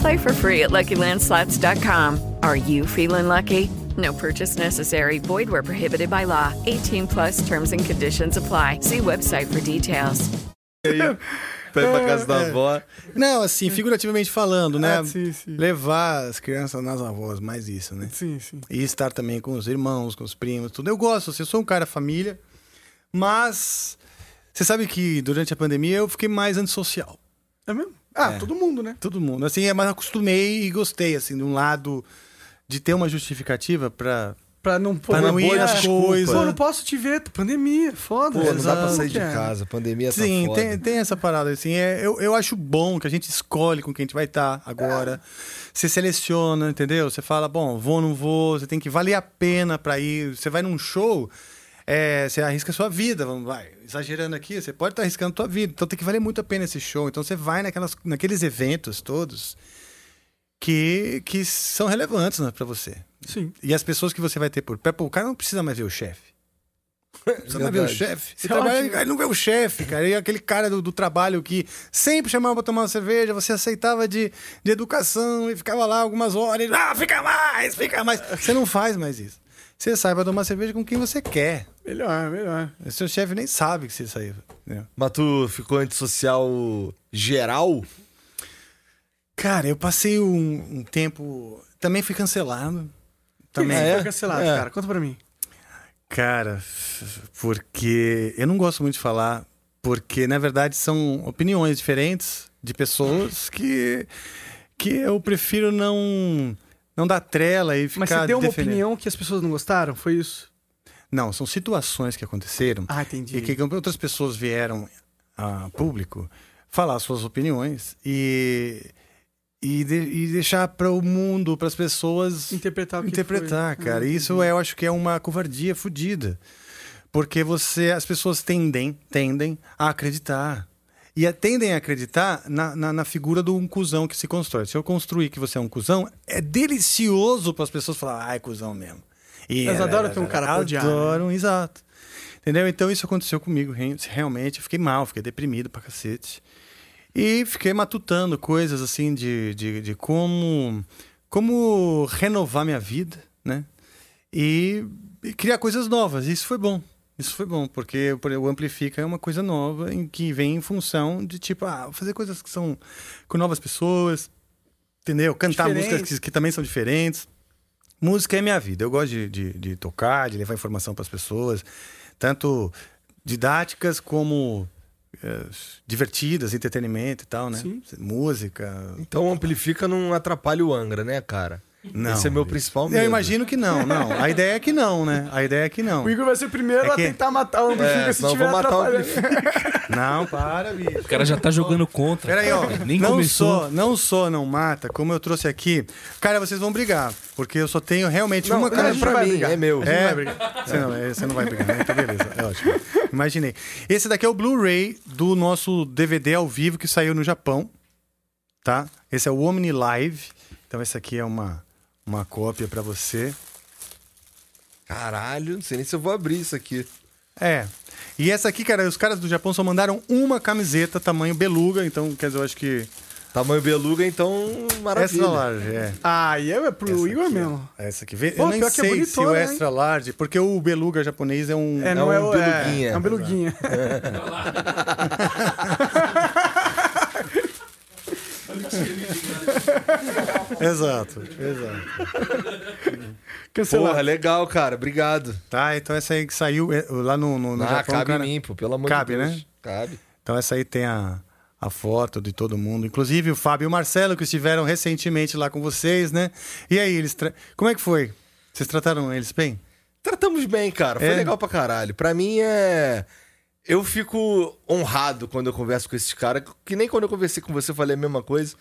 Play for free at LuckyLandSlots.com. Are you feeling lucky? No purchase necessary. Void where prohibited by law. 18 plus terms and conditions apply. See website for details. Vai pra casa da É. avó. Não, assim, figurativamente falando, né? Ah, sim, sim. Levar as crianças nas avós, mais isso, né? Sim, sim. E estar também com os irmãos, com os primos, tudo. Eu gosto, assim, eu sou um cara família, mas você sabe que durante a pandemia eu fiquei mais antissocial. É mesmo? Ah, É. todo mundo, né? Todo mundo. Assim, é, mas acostumei e gostei, assim, de um lado de ter uma justificativa pra. Pra não, Pra não ir nas coisas. Pô, não posso te ver, pandemia, foda. Pô, não dá pra sair de é. casa. Pandemia tá Sim, foda. tem, tem essa parada, assim. É, eu, eu acho bom que a gente escolhe com quem a gente vai estar agora. Você seleciona, entendeu? Você fala, bom, vou ou não vou, você tem que valer a pena pra ir. Você vai num show, é, você arrisca a sua vida, vamos, vai. Exagerando aqui, você pode estar arriscando a sua vida. Então tem que valer muito a pena esse show. Então você vai naquelas, naqueles eventos todos que, que são relevantes né, pra você. Sim. E as pessoas que você vai ter por perto, o cara não precisa mais ver o chefe. Você vai ver o chefe. Você é trabalha, aí não vê o chefe, cara. E aquele cara do, do trabalho que sempre chamava pra tomar uma cerveja, você aceitava de, de educação e ficava lá algumas horas. E, ah, fica mais, fica mais. Você não faz mais isso. Você sai pra tomar cerveja com quem você quer. Melhor, melhor. O seu chefe nem sabe que você saiu. né? Mas tu ficou antissocial geral? Cara, eu passei um, um tempo. Também fui cancelado. Também. Quem é? foi cancelado, É. cara? Conta pra mim. Cara, porque eu não gosto muito de falar, porque na verdade são opiniões diferentes de pessoas que que eu prefiro não não dar trela e ficar Mas você deu uma defendendo. opinião que as pessoas não gostaram? Foi isso? Não, são situações que aconteceram Ah, entendi. e que outras pessoas vieram a público falar suas opiniões e e, de- e deixar para o mundo, para as pessoas Interpretar o que interpretar, foi. cara. Ah, Isso entendi. eu acho que é uma covardia fodida. Porque você, as pessoas tendem, tendem a acreditar. E tendem a acreditar na, na, na figura do um cuzão que se constrói. Se eu construir que você é um cuzão, é delicioso para as pessoas falar, ai, cuzão mesmo. E Elas adoram ter um cara pra odiar, né? Adoram, exato. Entendeu? Então isso aconteceu comigo, re- realmente. Eu fiquei mal, fiquei deprimido pra cacete. E fiquei matutando coisas assim de, de, de como, como renovar minha vida, né? E, e criar coisas novas. Isso foi bom. Isso foi bom, porque o Amplifica é uma coisa nova em que vem em função de tipo, ah, fazer coisas que são com novas pessoas, Entendeu? Cantar Diferentes. músicas que, que também são diferentes. Música é minha vida. Eu gosto de, de, de tocar, de levar informação para as pessoas, tanto didáticas como eh, divertidas, entretenimento e tal, né? Sim. Música. Então amplifica não atrapalha o Angra, né, cara? Não. Esse é meu principal medo. Eu imagino que não, não. A ideia é que não, né? A ideia é que não. O Igor vai ser o primeiro É a que- tentar matar o Amplifica É, se tiver vou matar o atrapalhando. Não, para, bicho. O cara já tá jogando contra. Peraí, ó. Nem não começou. só, não só não mata, como eu trouxe aqui. Cara, vocês vão brigar, porque eu só tenho realmente Não, uma camisa pra mim, é meu. É, você não, é, você não vai brigar, né? Então beleza, é ótimo. Imaginei. Esse daqui é o Blu-ray do nosso DVD ao vivo que saiu no Japão, tá? Esse é o Omni Live. Então esse aqui é uma uma cópia pra você. Caralho, não sei nem se eu vou abrir isso aqui. É. E essa aqui, cara, os caras do Japão só mandaram uma camiseta tamanho beluga, então quer dizer, eu acho que Tamanho beluga, então maravilha. extra large, é. Ah, e é pro Igor mesmo. Essa aqui. Vê- Pô, eu nem é sei se bonitona, o hein? extra large, porque o beluga japonês é um. É, não é, um o. beluguinha. É, é um beluguinha. Exato, exato. Cancelar. Porra, legal, cara. Obrigado. Tá, então essa aí que saiu é, lá no, no, no ah, Japão. cabe cara, em mim, pô, pelo amor Cabe, de Deus. né? Cabe. Então essa aí tem a, a foto de todo mundo. Inclusive o Fábio e o Marcelo, que estiveram recentemente lá com vocês, né? E aí, eles. tra- Como é que foi? Vocês trataram eles bem? Tratamos bem, cara. Foi É? legal pra caralho. Pra mim é. Eu fico honrado quando eu converso com esses caras. Que nem quando eu conversei com você, eu falei a mesma coisa.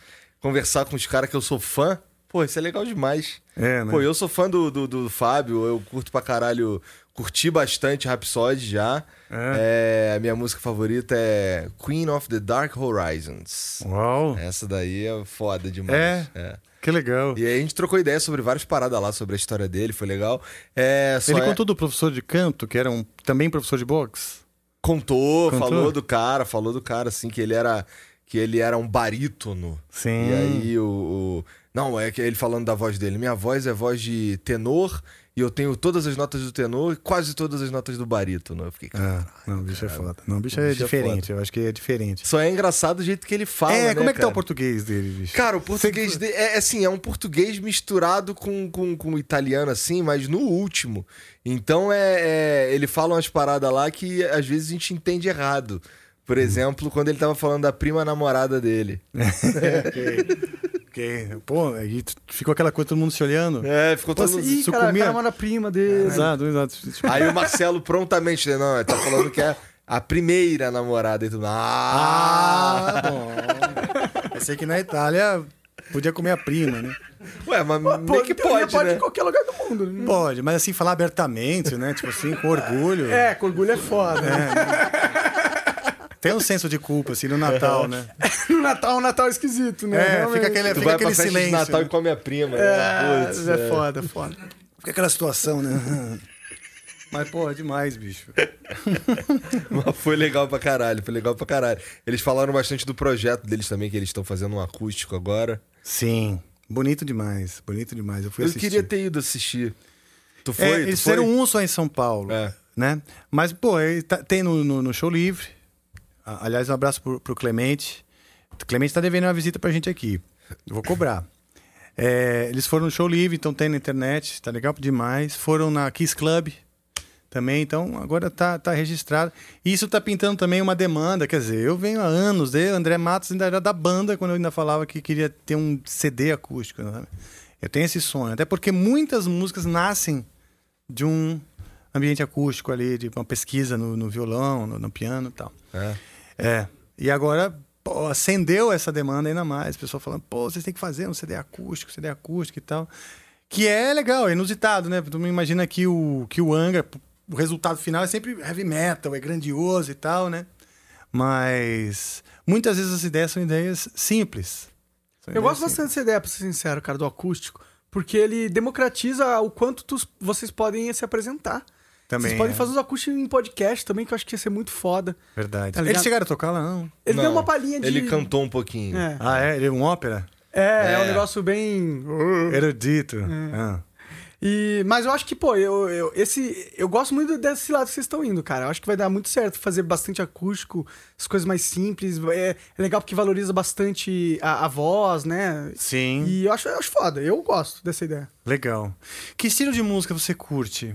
Conversar com os caras que eu sou fã. Pô, isso é legal demais. É, né? Pô, eu sou fã do, do, do Fábio, eu curto pra caralho. Curti bastante Rhapsody já. É, a minha música favorita é Queen of the Dark Horizons. Uau! Essa daí é foda demais. É? é. Que legal. E aí a gente trocou ideia sobre várias paradas lá, sobre a história dele, foi legal. É, só Ele é- contou do professor de canto, que era um, também professor de boxe? Contou, Contou? falou do cara, falou do cara, assim, que ele era que ele era um barítono. Sim. E aí o, o- Não, é que ele falando da voz dele. Minha voz é voz de tenor e eu tenho todas as notas do tenor e quase todas as notas do barítono. Eu fiquei, cara. Ah, não, o bicho é foda. Não, o bicho é bicho é diferente, foda. eu acho que é diferente. Só é engraçado o jeito que ele fala, é, né, como é que tá cara? o português dele, bicho? Cara, o português dele é assim, é um português misturado com, com, com italiano, assim, mas no último. Então é, é- ele fala umas paradas lá que às vezes a gente entende errado. Por exemplo, quando ele tava falando da prima namorada dele. Ok. Pô, aí ficou aquela coisa, todo mundo se olhando. É, ficou todo mundo. Isso cara, comia- cara manda prima dele. Exato, exato. Aí o Marcelo prontamente, né? Não, ele tá falando que é a primeira namorada e tudo. Ah! Ah, bom. Pensei que na Itália podia comer a prima, né? Ué, mas Pô, que pode, pode né? em qualquer lugar do mundo. né? Pode, mas assim, falar abertamente, né? Tipo assim, com orgulho. É, com orgulho é foda. Tem um senso de culpa, assim, no Natal, né? No Natal é um Natal esquisito, né? É, Realmente. fica aquele, Tu fica vai pra aquele festa silêncio. de Natal né? e come a prima, né? É, Putz, é foda, foda. Fica aquela situação, né? Mas, porra, demais, bicho. Mas foi legal pra caralho, foi legal pra caralho. Eles falaram bastante do projeto deles também, que eles estão fazendo um acústico agora. Sim. Bonito demais, bonito demais. Eu fui Eu assistir. queria ter ido assistir. Tu foi? É, Tu eles foi? fizeram um só em São Paulo, É. né? Mas, pô, tá- tem no, no- no Show Livre. Aliás, um abraço pro, pro Clemente. O Clemente tá devendo uma visita pra gente aqui. Eu vou cobrar. É, eles foram no Show Livre, então tem na internet, tá legal demais. Foram na Kiss Club também, então agora tá, tá registrado. E isso tá pintando também uma demanda, quer dizer, eu venho há anos, de André Matos ainda era da banda quando eu ainda falava que queria ter um CD acústico. Né? Eu tenho esse sonho, até porque muitas músicas nascem de um ambiente acústico ali, de uma pesquisa no, no violão, no, no piano e tal. É. É. E agora pô, acendeu essa demanda ainda mais. O pessoal falando, pô, vocês têm que fazer um CD acústico, CD acústico e tal. Que é legal, é inusitado, né? Tu me imagina que o, que o Angra, o resultado final é sempre heavy metal, é grandioso e tal, né? Mas muitas vezes as ideias são ideias simples. São Eu ideias gosto simples. bastante dessa ideia, pra ser sincero, cara, do acústico. Porque ele democratiza o quanto tu- vocês podem se apresentar. Também vocês podem é. fazer os acústicos em podcast também, que eu acho que ia ser muito foda. Verdade. Tá? Eles chegaram a tocar lá, não? Ele Não, deu uma palhinha de. Ele cantou um pouquinho. É, Ah, é? Ele é um ópera? é, é um É. negócio bem. Erudito. Ah. E, mas eu acho que, pô, eu, eu, esse, eu gosto muito desse lado que vocês estão indo, cara. Eu acho que vai dar muito certo fazer bastante acústico, as coisas mais simples. É, é legal porque valoriza bastante a, a voz, né? Sim. E eu acho, eu acho foda. Eu gosto dessa ideia. Legal. Que estilo de música você curte?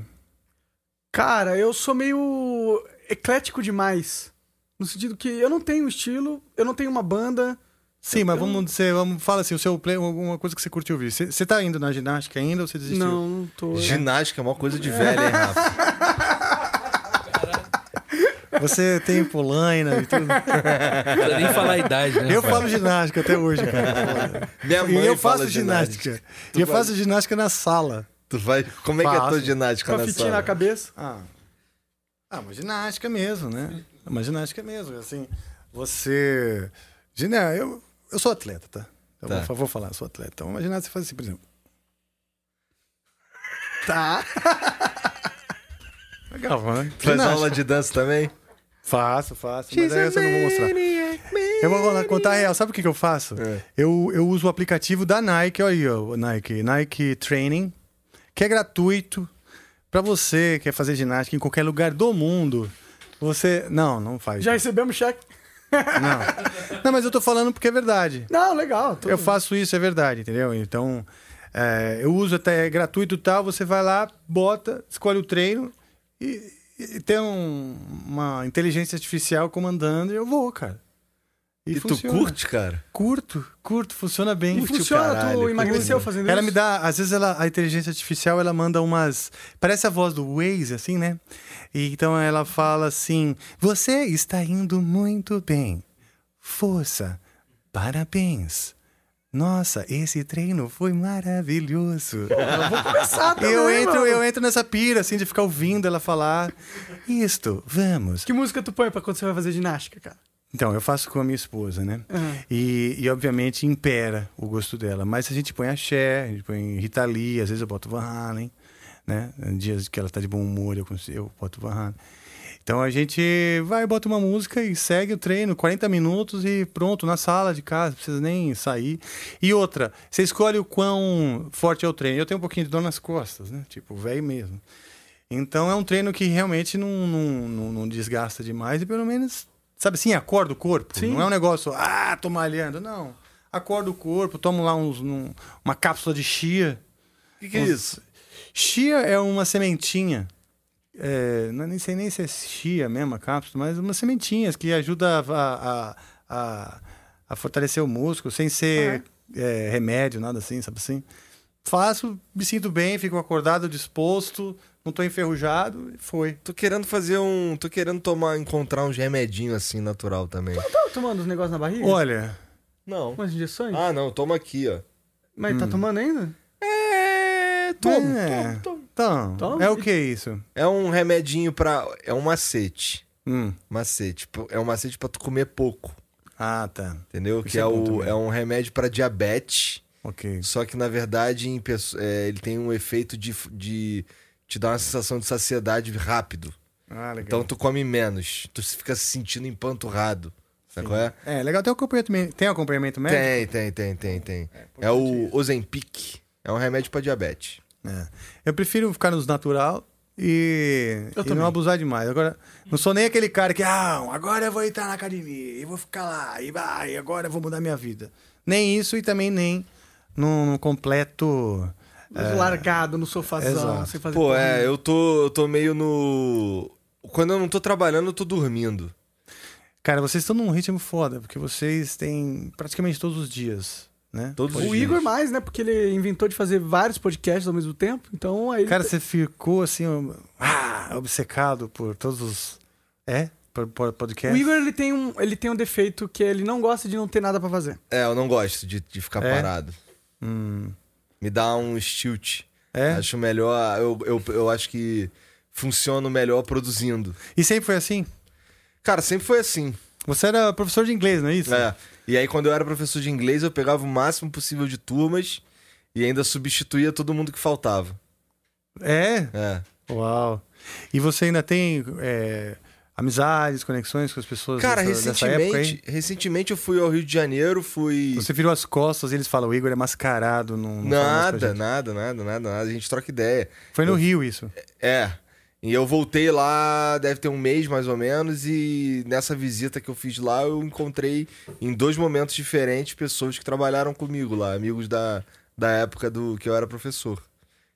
Cara, eu sou meio eclético demais. No sentido que eu não tenho estilo, eu não tenho uma banda. Sim, mas vamos dizer, vamos, fala assim, o seu play, alguma coisa que você curte ouvir. Você, você tá indo na ginástica ainda ou você desistiu? Não, não tô. Ginástica é uma coisa de velho, hein, Rafa? Você tem polaina e tudo. Não nem falar a idade, né? Eu falo ginástica até hoje, cara. Minha E mãe eu fala faço ginástica. ginástica. E eu faço ginástica na sala. Tu vai... Como é que é a tua ginástica Com a na fitinha na cabeça. Ah. Ah, uma ginástica mesmo, né? Uma ginástica mesmo. Assim, você. Gina, eu, eu sou atleta, tá? Eu Tá. Vou, vou falar, eu sou atleta. Então, uma ginástica você faz assim, por exemplo. Tá. Legal, né? Faz Ginástica. aula de dança também? Faço, faço. Mas aí essa eu não vou mostrar. Eu vou lá contar a real. Sabe o que, que eu faço? É. Eu, eu uso o aplicativo da Nike, olha aí, ó, Nike, Nike Training, que é gratuito pra você que quer fazer ginástica em qualquer lugar do mundo. Você. Não, não faz. Já recebemos cheque? Não. não, mas eu tô falando porque é verdade. Não, legal. Eu faço isso, é verdade, entendeu? Então, é, eu uso até é gratuito e tal. Você vai lá, bota, escolhe o treino e, e tem um- uma inteligência artificial comandando e eu vou, cara. E, tu funciona. curte, cara? Curto, curto, funciona bem. E funciona, caralho, tu emagreceu fazendo Ela isso? me dá, às vezes ela, a inteligência artificial, ela manda umas, parece a voz do Waze, assim, né? E então ela fala assim: "Você está indo muito bem. Força. Parabéns. Nossa, esse treino foi maravilhoso." Eu vou começar também, Eu entro, mano. eu entro nessa pira assim de ficar ouvindo ela falar: "Isto, vamos." Que música tu põe pra quando você vai fazer ginástica, cara? Então, eu faço com a minha esposa, né? Aham. E, e, obviamente, impera o gosto dela. Mas a gente põe axé, a gente põe Rita Lee, às vezes eu boto Van Halen, né? Dias que ela tá de bom humor, eu, consigo, eu boto Van Halen. Então a gente vai, bota uma música e segue o treino, 40 minutos e pronto, na sala de casa, não precisa nem sair. E outra, você escolhe o quão forte é o treino. Eu tenho um pouquinho de dor nas costas, né? Tipo, velho mesmo. Então é um treino que realmente não, não, não, não desgasta demais e pelo menos, sabe assim, acorda o corpo. Sim. Não é um negócio, ah, tô malhando. Não. Acorda o corpo, tomo lá uns, uma cápsula de chia. O que, que é Uns- isso? Chia é uma sementinha. É, não, nem sei nem se é chia mesmo a cápsula, mas umas sementinhas que ajuda a, a, a, a fortalecer o músculo sem ser é, remédio, nada assim, sabe assim? Faço, me sinto bem, fico acordado, disposto, não tô enferrujado e foi. Tô querendo fazer um. Tô querendo tomar, encontrar uns remedinhos assim, natural também. Tá tomando os negócios na barriga? Olha, Não. Umas injeções? Ah, não, toma aqui, ó. Mas tá tomando ainda? É. Tomo, É. tomo, tomo. então, Toma. é o que isso? É um remedinho pra. É um macete. Hum. Macete. É um macete pra tu comer pouco. Ah, tá. Entendeu? Isso que é é, o, é um remédio pra diabetes. Ok. Só que, na verdade, em é, ele tem um efeito de, de te dar uma sensação de saciedade rápido. Ah, legal. Então tu come menos. Tu fica se sentindo empanturrado. Sabe qual é? É, legal. Tem acompanhamento, tem acompanhamento médico? Tem, tem, tem, tem, tem. É, o Ozempic. É um remédio pra diabetes. É. Eu prefiro ficar nos natural e, Eu e também. não abusar demais. Agora, não sou nem aquele cara que, ah, agora eu vou entrar na academia e vou ficar lá, e vai, agora eu vou mudar minha vida. Nem isso e também nem num completo. É, Largado no sofazão, Exato. sem fazer Pô, é, eu tô, eu tô meio no. Quando eu não tô trabalhando, eu tô dormindo. Cara, vocês estão num ritmo foda, porque vocês têm praticamente todos os dias, né? Todos os O dias. Igor mais, né? Porque ele inventou de fazer vários podcasts ao mesmo tempo. Então aí ele Cara, você ficou assim, ah, obcecado por todos os. É? Por, por O podcast? Igor ele tem, um, ele tem um defeito que ele não gosta de não ter nada pra fazer. É, eu não gosto de, de ficar É? parado. Hum, Me dá um stilt. é? Acho melhor. Eu, eu, eu acho que funciona melhor produzindo. E sempre foi assim? Cara, sempre foi assim. Você era professor de inglês, não é isso? É. E aí, quando eu era professor de inglês, eu pegava o máximo possível de turmas e ainda substituía todo mundo que faltava. É? É. Uau. E você ainda tem é, amizades, conexões com as pessoas Cara, dessa, dessa época recentemente, recentemente eu fui ao Rio de Janeiro, fui. Você virou as costas e eles falam, o Igor é mascarado. Não, não Nada, gente." nada, nada, nada, nada. A gente troca ideia. Foi no Eu- Rio isso. É. E eu voltei lá, deve ter um mês mais ou menos, e nessa visita que eu fiz lá, eu encontrei em dois momentos diferentes pessoas que trabalharam comigo lá, amigos da, da época do que eu era professor.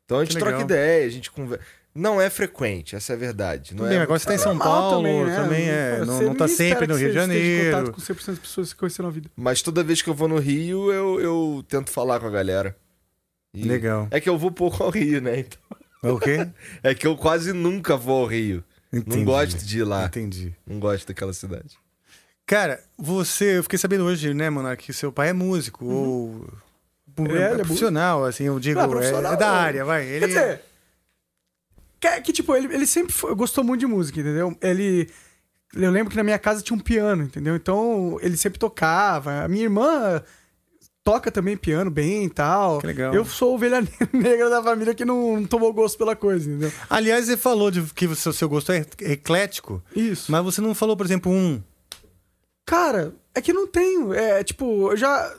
Então a gente troca ideia, a gente conversa. Não é frequente, essa é a verdade. Não bem, é agora você tá em São Paulo, também, né? também é. Você Não, não tá sempre no Rio de você esteja em Janeiro. contato com 100% das pessoas que você conheceu na vida. Mas toda vez que eu vou no Rio, eu, eu tento falar com a galera. E Legal. É que eu vou pouco ao Rio, né? Então... É o quê? É que eu quase nunca vou ao Rio. Entendi. Não gosto de ir lá. Entendi. Não gosto daquela cidade. Cara, você, eu fiquei sabendo hoje, né, Monark, que seu pai é músico, ou. É, ele é, é profissional, assim, eu digo, Ah, é- é, da área, vai. Ele, Quer dizer, que, que, tipo, ele, ele sempre foi- gostou muito de música, entendeu? Ele. Eu lembro que na minha casa tinha um piano, entendeu? Então ele sempre tocava. A minha irmã toca também piano bem e tal. Que legal. Eu sou ovelha negra da família que não, não tomou gosto pela coisa, entendeu? Aliás, você falou de que o seu, seu gosto é eclético. Isso. Mas você não falou, por exemplo, um. Cara, é que não tenho. É tipo, eu já.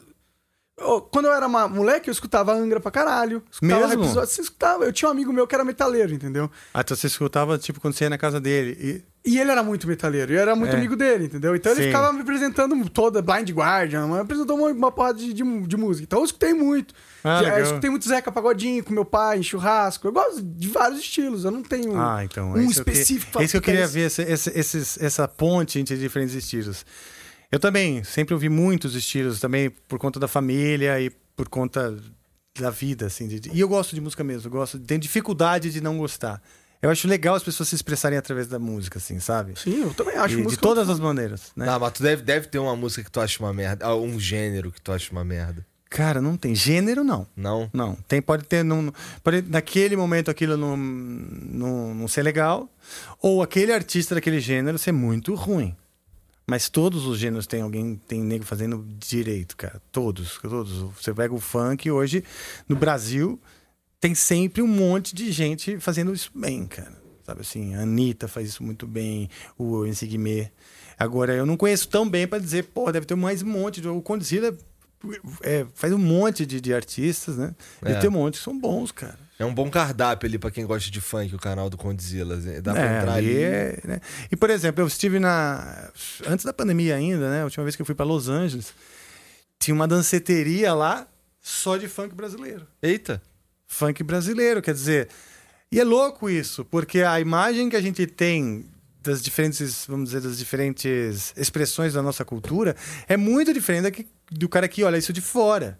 Quando eu era moleque, eu escutava Angra pra caralho. Escutava Mesmo? Você escutava. Eu tinha um amigo meu que era metaleiro, entendeu? Ah, então você escutava, tipo, quando você ia na casa dele. E... E ele era muito metaleiro, e eu era muito É. amigo dele, entendeu? Então ele Sim. ficava me apresentando toda Blind Guardian, me apresentou uma, uma porrada de, de, de música. Então eu escutei muito. Ah, eu escutei muito Zeca Pagodinho com meu pai, em churrasco. Eu gosto de vários estilos, eu não tenho Ah, então. um é isso que específico. É isso que eu que é queria esse. ver, essa, essa ponte entre diferentes estilos. Eu também sempre ouvi muitos estilos, também por conta da família e por conta da vida, assim. de- e eu gosto de música mesmo, eu gosto, tenho dificuldade de não gostar. Eu acho legal as pessoas se expressarem através da música, assim, sabe? Sim, eu também acho E de música todas muito as maneiras, né? Não, mas tu deve, deve ter uma música que tu acha uma merda. ah, Um gênero que tu acha uma merda. Cara, não tem gênero, não. Não? Não. Tem, pode ter. Não, pode, naquele momento aquilo não, não, não ser legal. Ou aquele artista daquele gênero ser muito ruim. Mas todos os gêneros tem alguém, tem nego fazendo direito, cara. Todos, todos. Você pega o funk hoje, no Brasil, tem sempre um monte de gente fazendo isso bem, cara. Sabe assim, a Anitta faz isso muito bem, o Guimê. Agora, eu não conheço tão bem pra dizer, pô, deve ter mais um monte. de- O Condzilla é, faz um monte de, de artistas, né? É. tem um monte que são bons, cara. É um bom cardápio ali pra quem gosta de funk, o canal do Condzilla. Dá pra É, entrar ali é, né? E, por exemplo, eu estive na. Antes da pandemia ainda, né? A última vez que eu fui para Los Angeles, tinha uma danceteria lá só de funk brasileiro. Eita! Funk brasileiro, quer dizer. E é louco isso, porque a imagem que a gente tem das diferentes, vamos dizer, das diferentes expressões da nossa cultura é muito diferente do cara que olha isso de fora.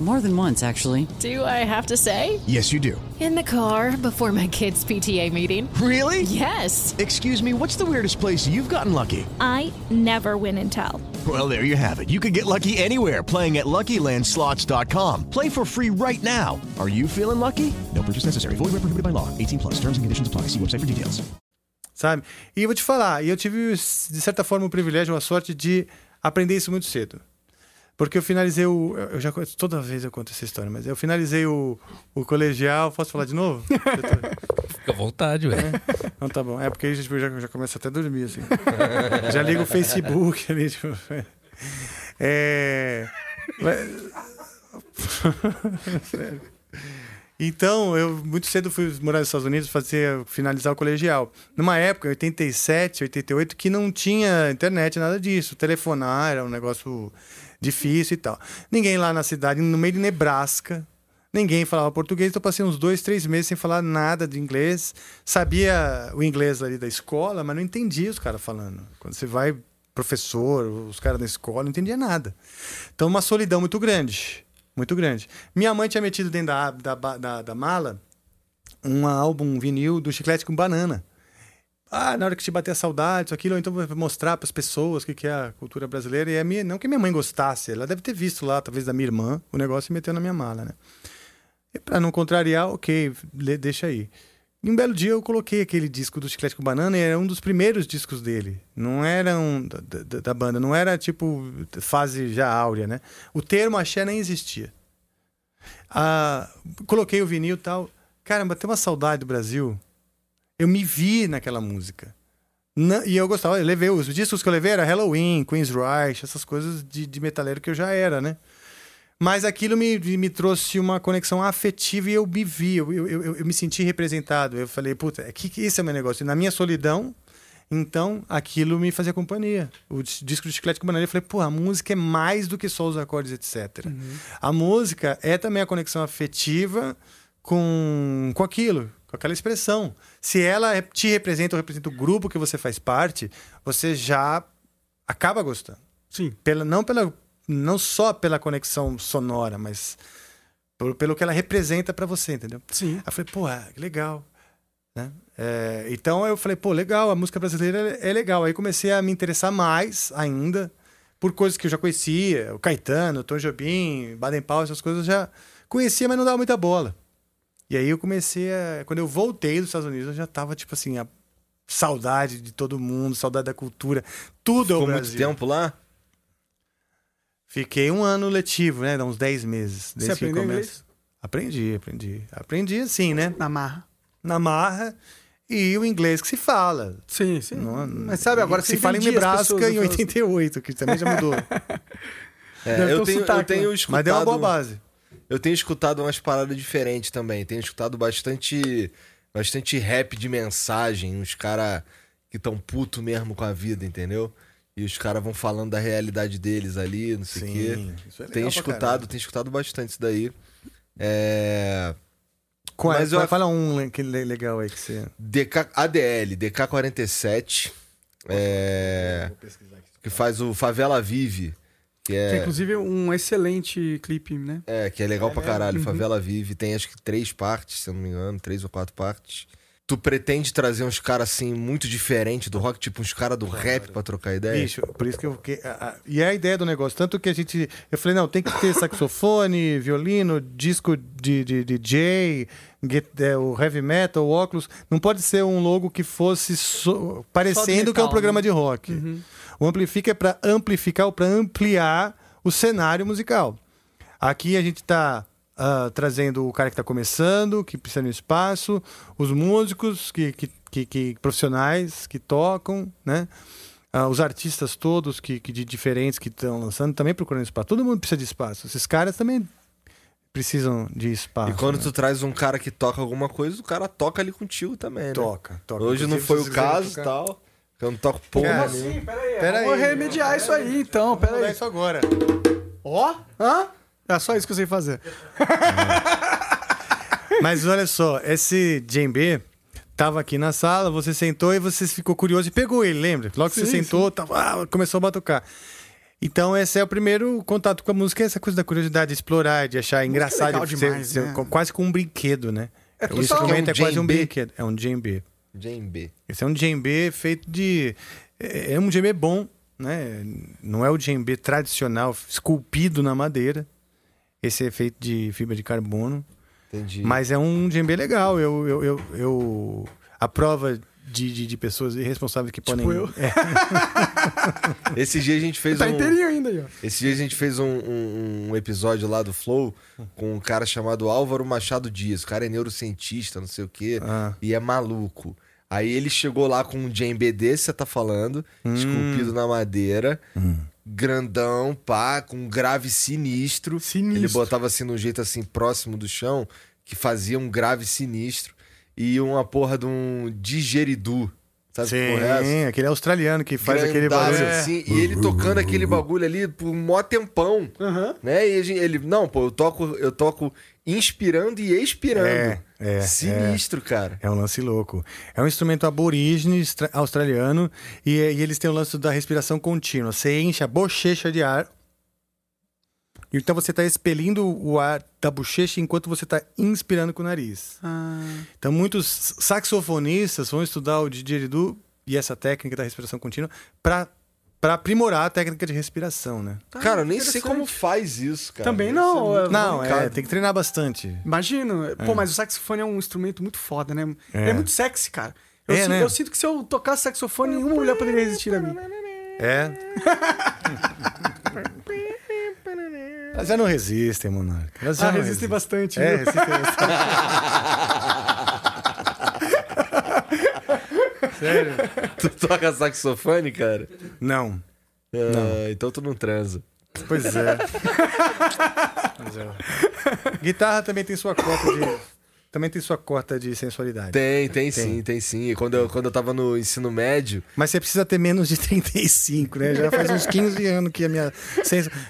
More than once, actually. Do I have to say? Yes, you do. In the car before my kids' PTA meeting. Really? Yes. Excuse me, what's the weirdest place you've gotten lucky? I never win and tell. Well, there you have it. You can get lucky anywhere playing at LuckyLandSlots.com. Play for free right now. Are you feeling lucky? No purchase necessary. Void where prohibited by law. 18 plus. Terms and conditions apply. See website for details. sabe? E eu vou te falar, e eu tive, de certa forma, o privilégio, a sorte de aprender isso muito cedo. Porque eu finalizei o. Eu já, toda vez eu conto essa história, mas eu finalizei o, o colegial. Posso falar de novo? Fica à vontade, ué. Não, tá bom. É porque aí tipo, eu já, já começo até a dormir, assim. já ligo o Facebook ali, tipo. É. mas- Sério. Então, eu muito cedo fui morar nos Estados Unidos fazer finalizar o colegial. Numa época, 87, 88, que não tinha internet, nada disso. Telefonar era um negócio difícil e tal. Ninguém lá na cidade, no meio de Nebraska, ninguém falava português. Então, passei uns dois, três meses sem falar nada de inglês. Sabia o inglês ali da escola, mas não entendia os caras falando. Quando você vai professor, os caras da escola, não entendia nada. Então, uma solidão muito grande. Muito grande. Minha mãe tinha metido dentro da, da, da, da mala um álbum um vinil do Chiclete com Banana. Ah, na hora que te bater a saudade, isso, aquilo, ou então mostrar para as pessoas o que que é a cultura brasileira. E a minha, não que minha mãe gostasse, ela deve ter visto lá, talvez da minha irmã, o negócio e meteu na minha mala, né? E para não contrariar, ok, deixa aí. E um belo dia eu coloquei aquele disco do Chiclete com Banana e era um dos primeiros discos dele. Não era um da, da- da banda, não era tipo fase já áurea, né? O termo axé nem existia. Ah, coloquei o vinil e tal. Caramba, tem uma saudade do Brasil. Eu me vi naquela música. Na- e eu gostava, eu levei os discos que eu levei era Halloween, Queen's Rush, essas coisas de, de metaleiro que eu já era, né? Mas aquilo me, me trouxe uma conexão afetiva e eu me vi, eu, eu, eu, eu me senti representado. Eu falei, puta, é que, que esse é o meu negócio. Na minha solidão, então aquilo me fazia companhia. O dis- disco do Chiclete com Banana, eu falei, pô, a música é mais do que só os acordes, etc. A música é também a conexão afetiva com, com aquilo, com aquela expressão. Se ela te representa ou representa o grupo que você faz parte, você já acaba gostando. Sim. Pela, não, pela, não só pela conexão sonora, mas por- pelo que ela representa pra você, entendeu? Sim. Aí eu falei, pô, é, que legal. Né? É, então eu falei, pô, legal, a música brasileira é é legal. Aí comecei a me interessar mais ainda por coisas que eu já conhecia, o Caetano, o Tom Jobim, Baden Powell, essas coisas eu já conhecia, mas não dava muita bola. E aí eu comecei a. Quando eu voltei dos Estados Unidos, eu já tava, tipo assim, a saudade de todo mundo, saudade da cultura. Tudo é o Ficou Brasil. muito tempo lá? Fiquei um ano letivo, né? Dá uns 10 meses. Você desde que aprendeu começa. inglês? Aprendi, aprendi. Aprendi assim, né? Na marra. Na marra. E o inglês que se fala. Sim, sim. Não- Mas sabe, agora se você fala em Nebraska em eu falo- 88, que também já mudou. É, eu, tenho, eu tenho né? escutado. Mas deu uma boa base. Eu tenho escutado umas paradas diferentes também. Tenho escutado bastante, bastante rap de mensagem. Uns caras que tão puto mesmo com a vida, entendeu? E os caras vão falando da realidade deles ali, não sei o quê. isso é legal pra escutado, tenho escutado bastante isso daí. É. Qual, Mas qual- eu- Fala um que le- legal aí que você. DK, ADL, DK47. É. Que faz o Favela Vive. Que Que é. é, inclusive um excelente clipe, né? É, que é legal pra caralho. Uhum. Favela Vive. Tem acho que três partes, se eu não me engano, três ou quatro partes. Tu pretende trazer uns caras assim, muito diferentes do rock, tipo uns caras do rap pra trocar ideia? Bicho, por isso que eu. Que, a- a- e é a ideia do negócio. Tanto que a gente. Eu falei, não, tem que ter saxofone, violino, disco de, de, de DJ, gui- é, o heavy metal, o óculos. Não pode ser um logo que fosse so- parecendo que é um metal, programa né? de rock. O Amplifica é para amplificar ou para ampliar o cenário musical. Aqui a gente está trazendo o cara que está começando, que precisa de um espaço, os músicos que, que, que- que- profissionais que tocam, né? Ah, os artistas todos que, que de diferentes que estão lançando também procurando espaço. Todo mundo precisa de espaço. Esses caras também precisam de espaço. E quando né? tu traz um cara que toca alguma coisa, o cara toca ali contigo também, né? Toca, toca. Hoje não foi o caso e tal. Eu não toco porra Cara, nenhuma. Peraí, Pera vou aí. remediar isso aí então, Vamos peraí. isso agora. Ó, hã? É só isso que eu sei fazer. Mas olha só, esse djembe tava aqui na sala, você sentou e você ficou curioso e pegou ele, lembra? Logo que você Sim, sentou, tava, ah, começou a batucar. Então, esse é o primeiro contato com a música, essa coisa da curiosidade de explorar, de achar engraçado, legal de ser- demais, ser né? co- quase como um brinquedo, né? É o instrumento é, É um quase um brinquedo. É um djembe. Djembe. Esse é um djembe feito de. É é um djembe bom, né? Não é o djembe tradicional, esculpido na madeira. Esse é feito de fibra de carbono. Entendi. Mas é um djembe legal. Eu, eu, eu, eu- a prova de, de, de pessoas irresponsáveis que podem. eu. É, Esse dia a gente fez Tá um. inteirinho ainda aí, ó. Esse dia a gente fez um, um- um episódio lá do Flow com um cara chamado Álvaro Machado Dias. O cara é neurocientista, não sei o quê, Ah. e é maluco. Aí ele chegou lá com um djembe desse, você tá falando, Hum. esculpido na madeira, grandão, pá, com um grave sinistro. Sinistro. Ele botava assim num jeito assim próximo do chão, que fazia um grave sinistro. E uma porra de um digeridu. Sabe que Sim, é aquele australiano que faz aquele barulho. assim, e ele tocando aquele bagulho ali por um mó tempão. Né? E ele, não, pô, eu toco, eu toco inspirando e expirando. É, é, Sinistro, cara. É um lance louco. É um instrumento aborígene australiano e, e eles têm o lance da respiração contínua. Você enche a bochecha de ar. Então você está expelindo o ar da bochecha enquanto você está inspirando com o nariz. Ah, Então muitos saxofonistas vão estudar o didgeridoo e essa técnica da respiração contínua para para aprimorar a técnica de respiração, né? Cara, eu nem sei como faz isso, cara. Também não, é- Não, é, tem que treinar bastante. Imagino. Pô, É. mas o saxofone é um instrumento muito foda, né? É. É muito sexy, cara. Eu, É, si- né? eu sinto que se eu tocasse saxofone, nenhuma mulher poderia resistir a mim. É. Elas já não resistem, Monarca. Elas já Ah, não resistem bastante, É, viu? resistem bastante. Sério? Tu toca saxofone, cara? Não. Ah, Então tu não transa. Pois é. Pois é. Guitarra também tem sua cota de. Também tem sua cota de sensualidade. Tem, tem, sim, tem sim. E Quando eu, quando eu tava no ensino médio, Mas você precisa ter menos de 35, né? Já faz uns 15 anos que a minha.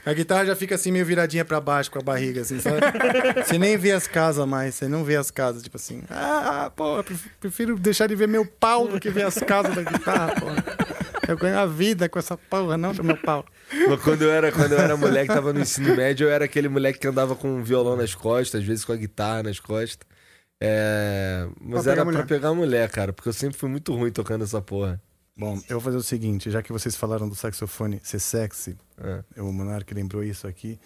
A guitarra já fica assim meio viradinha pra baixo com a barriga, assim, sabe? Você nem vê as casas mais, você não vê as casas, tipo assim. Ah, pô, eu pref- prefiro deixar de ver meu pau do que ver as casas da guitarra, pô. Eu ganho a vida com essa porra, não do meu pau. Quando eu era, quando eu era moleque, tava no ensino médio, eu era aquele moleque que andava com um violão nas costas, às vezes com a guitarra nas costas. É... Mas Pra era pegar mulher. pra pegar mulher, cara, porque eu sempre fui muito ruim tocando essa porra. Bom, eu vou fazer o seguinte, já que vocês falaram do saxofone ser sexy, É. o Monark lembrou isso aqui.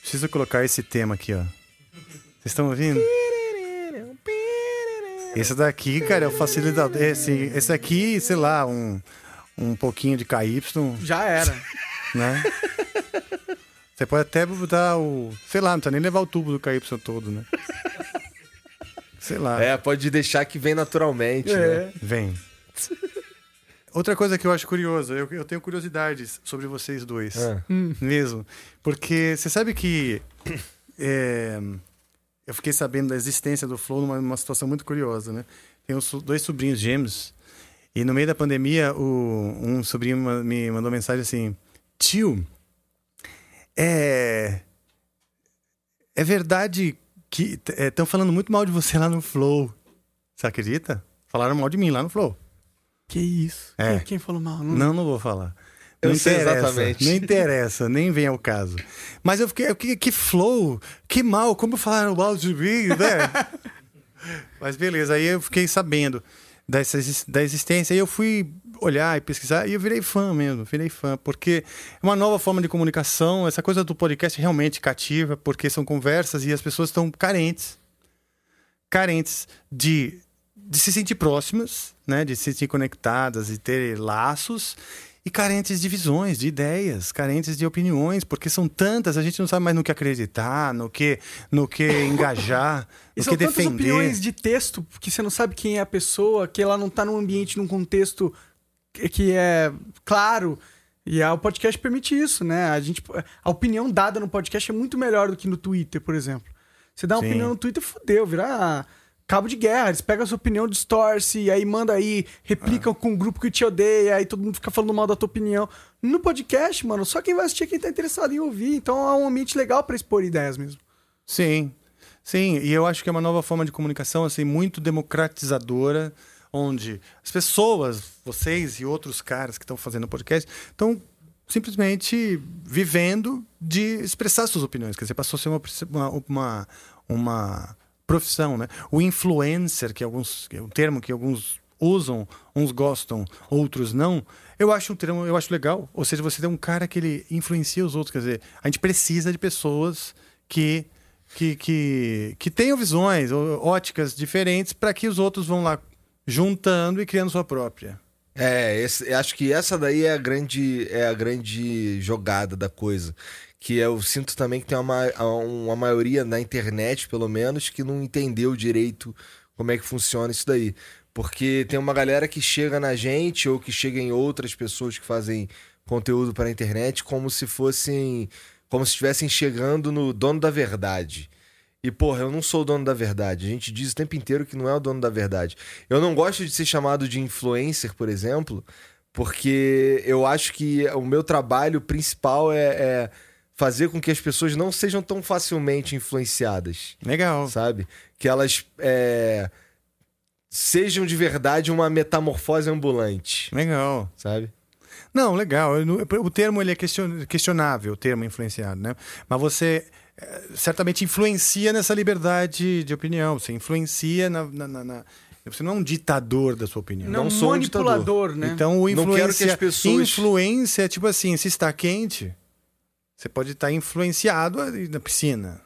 Preciso colocar esse tema aqui, ó. Vocês estão ouvindo? Esse daqui, cara, é o facilitador. Esse, esse aqui, sei lá, um, um pouquinho de KY, Já era. né? Você pode até botar o. Sei lá, não precisa nem levar o tubo do KY todo, né? Sei lá. É, pode deixar que vem naturalmente, né? Vem. Outra coisa que eu acho curioso, eu, eu tenho curiosidades sobre vocês dois. Ah. Mesmo. Porque você sabe que é, eu fiquei sabendo da existência do Flow numa, numa situação muito curiosa, né? Tenho dois sobrinhos gêmeos. E no meio da pandemia, o, um sobrinho me mandou mensagem assim: Tio, é. É verdade que estão falando muito mal de você lá no Flow. Você acredita? Falaram mal de mim lá no Flow. Que isso? É. Quem, quem falou mal? Não, não vou falar. Eu não sei interessa, exatamente. Não interessa, nem vem ao caso. Mas eu fiquei, que, que flow, que mal, como falaram mal de mim, né? Mas beleza, aí eu fiquei sabendo dessa, da existência. Aí eu fui olhar e pesquisar e eu virei fã mesmo, virei fã. Porque é uma nova forma de comunicação. Essa coisa do podcast realmente cativa, porque são conversas e as pessoas estão carentes. Carentes de, de se sentir próximas, né? de se sentir conectadas e ter laços. E carentes de visões, de ideias, carentes de opiniões, porque são tantas, a gente não sabe mais no que acreditar, no que, no que engajar, E no são que defender. opiniões de texto que você não sabe quem é a pessoa, que ela não tá num ambiente, num contexto que- é claro. E a- o podcast permite isso, né? A, gente, a opinião dada no podcast é muito melhor do que no Twitter, por exemplo. Você dá uma Sim. opinião no Twitter, fudeu, vira cabo de guerra. Eles pegam a sua opinião, distorce, e aí manda aí, replicam com um grupo que te odeia, aí todo mundo fica falando mal da tua opinião. No podcast, mano, só quem vai assistir é quem tá interessado em ouvir. Então é um ambiente legal pra expor ideias mesmo. Sim, sim, e eu acho que é uma nova forma de comunicação assim muito democratizadora, onde as pessoas, vocês e outros caras que estão fazendo podcast, estão simplesmente vivendo de expressar suas opiniões, quer dizer, passou a ser uma, uma, uma profissão, né? O influencer, que alguns que é um termo que alguns usam, uns gostam, outros não. Eu acho um termo, eu acho legal. Ou seja, você tem um cara que ele influencia os outros, quer dizer, a gente precisa de pessoas que que, que, que tenham visões óticas diferentes para que os outros vão lá juntando e criando sua própria. É, esse- acho que essa daí é a grande, é a grande jogada da coisa. Que eu sinto também que tem uma, uma maioria na internet, pelo menos, que não entendeu direito como é que funciona isso daí. Porque tem uma galera que chega na gente ou que chega em outras pessoas que fazem conteúdo para a internet como se fossem. como se estivessem chegando no dono da verdade. E, porra, eu não sou o dono da verdade. A gente diz o tempo inteiro que não é o dono da verdade. Eu não gosto de ser chamado de influencer, por exemplo, porque eu acho que o meu trabalho principal é, é fazer com que as pessoas não sejam tão facilmente influenciadas. Legal. Sabe? Que elas é, sejam de verdade uma metamorfose ambulante. Legal. Sabe? Não, legal. O termo ele é question- questionável, o termo influenciado, né? Mas você eh, certamente influencia nessa liberdade de opinião. Você influencia na. na- na- na- Você não é um ditador da sua opinião. Não Não sou um manipulador, ditador. né? Então, o Não quero influência, que as pessoas- influência é tipo assim: se está quente, você pode estar influenciado aí na piscina.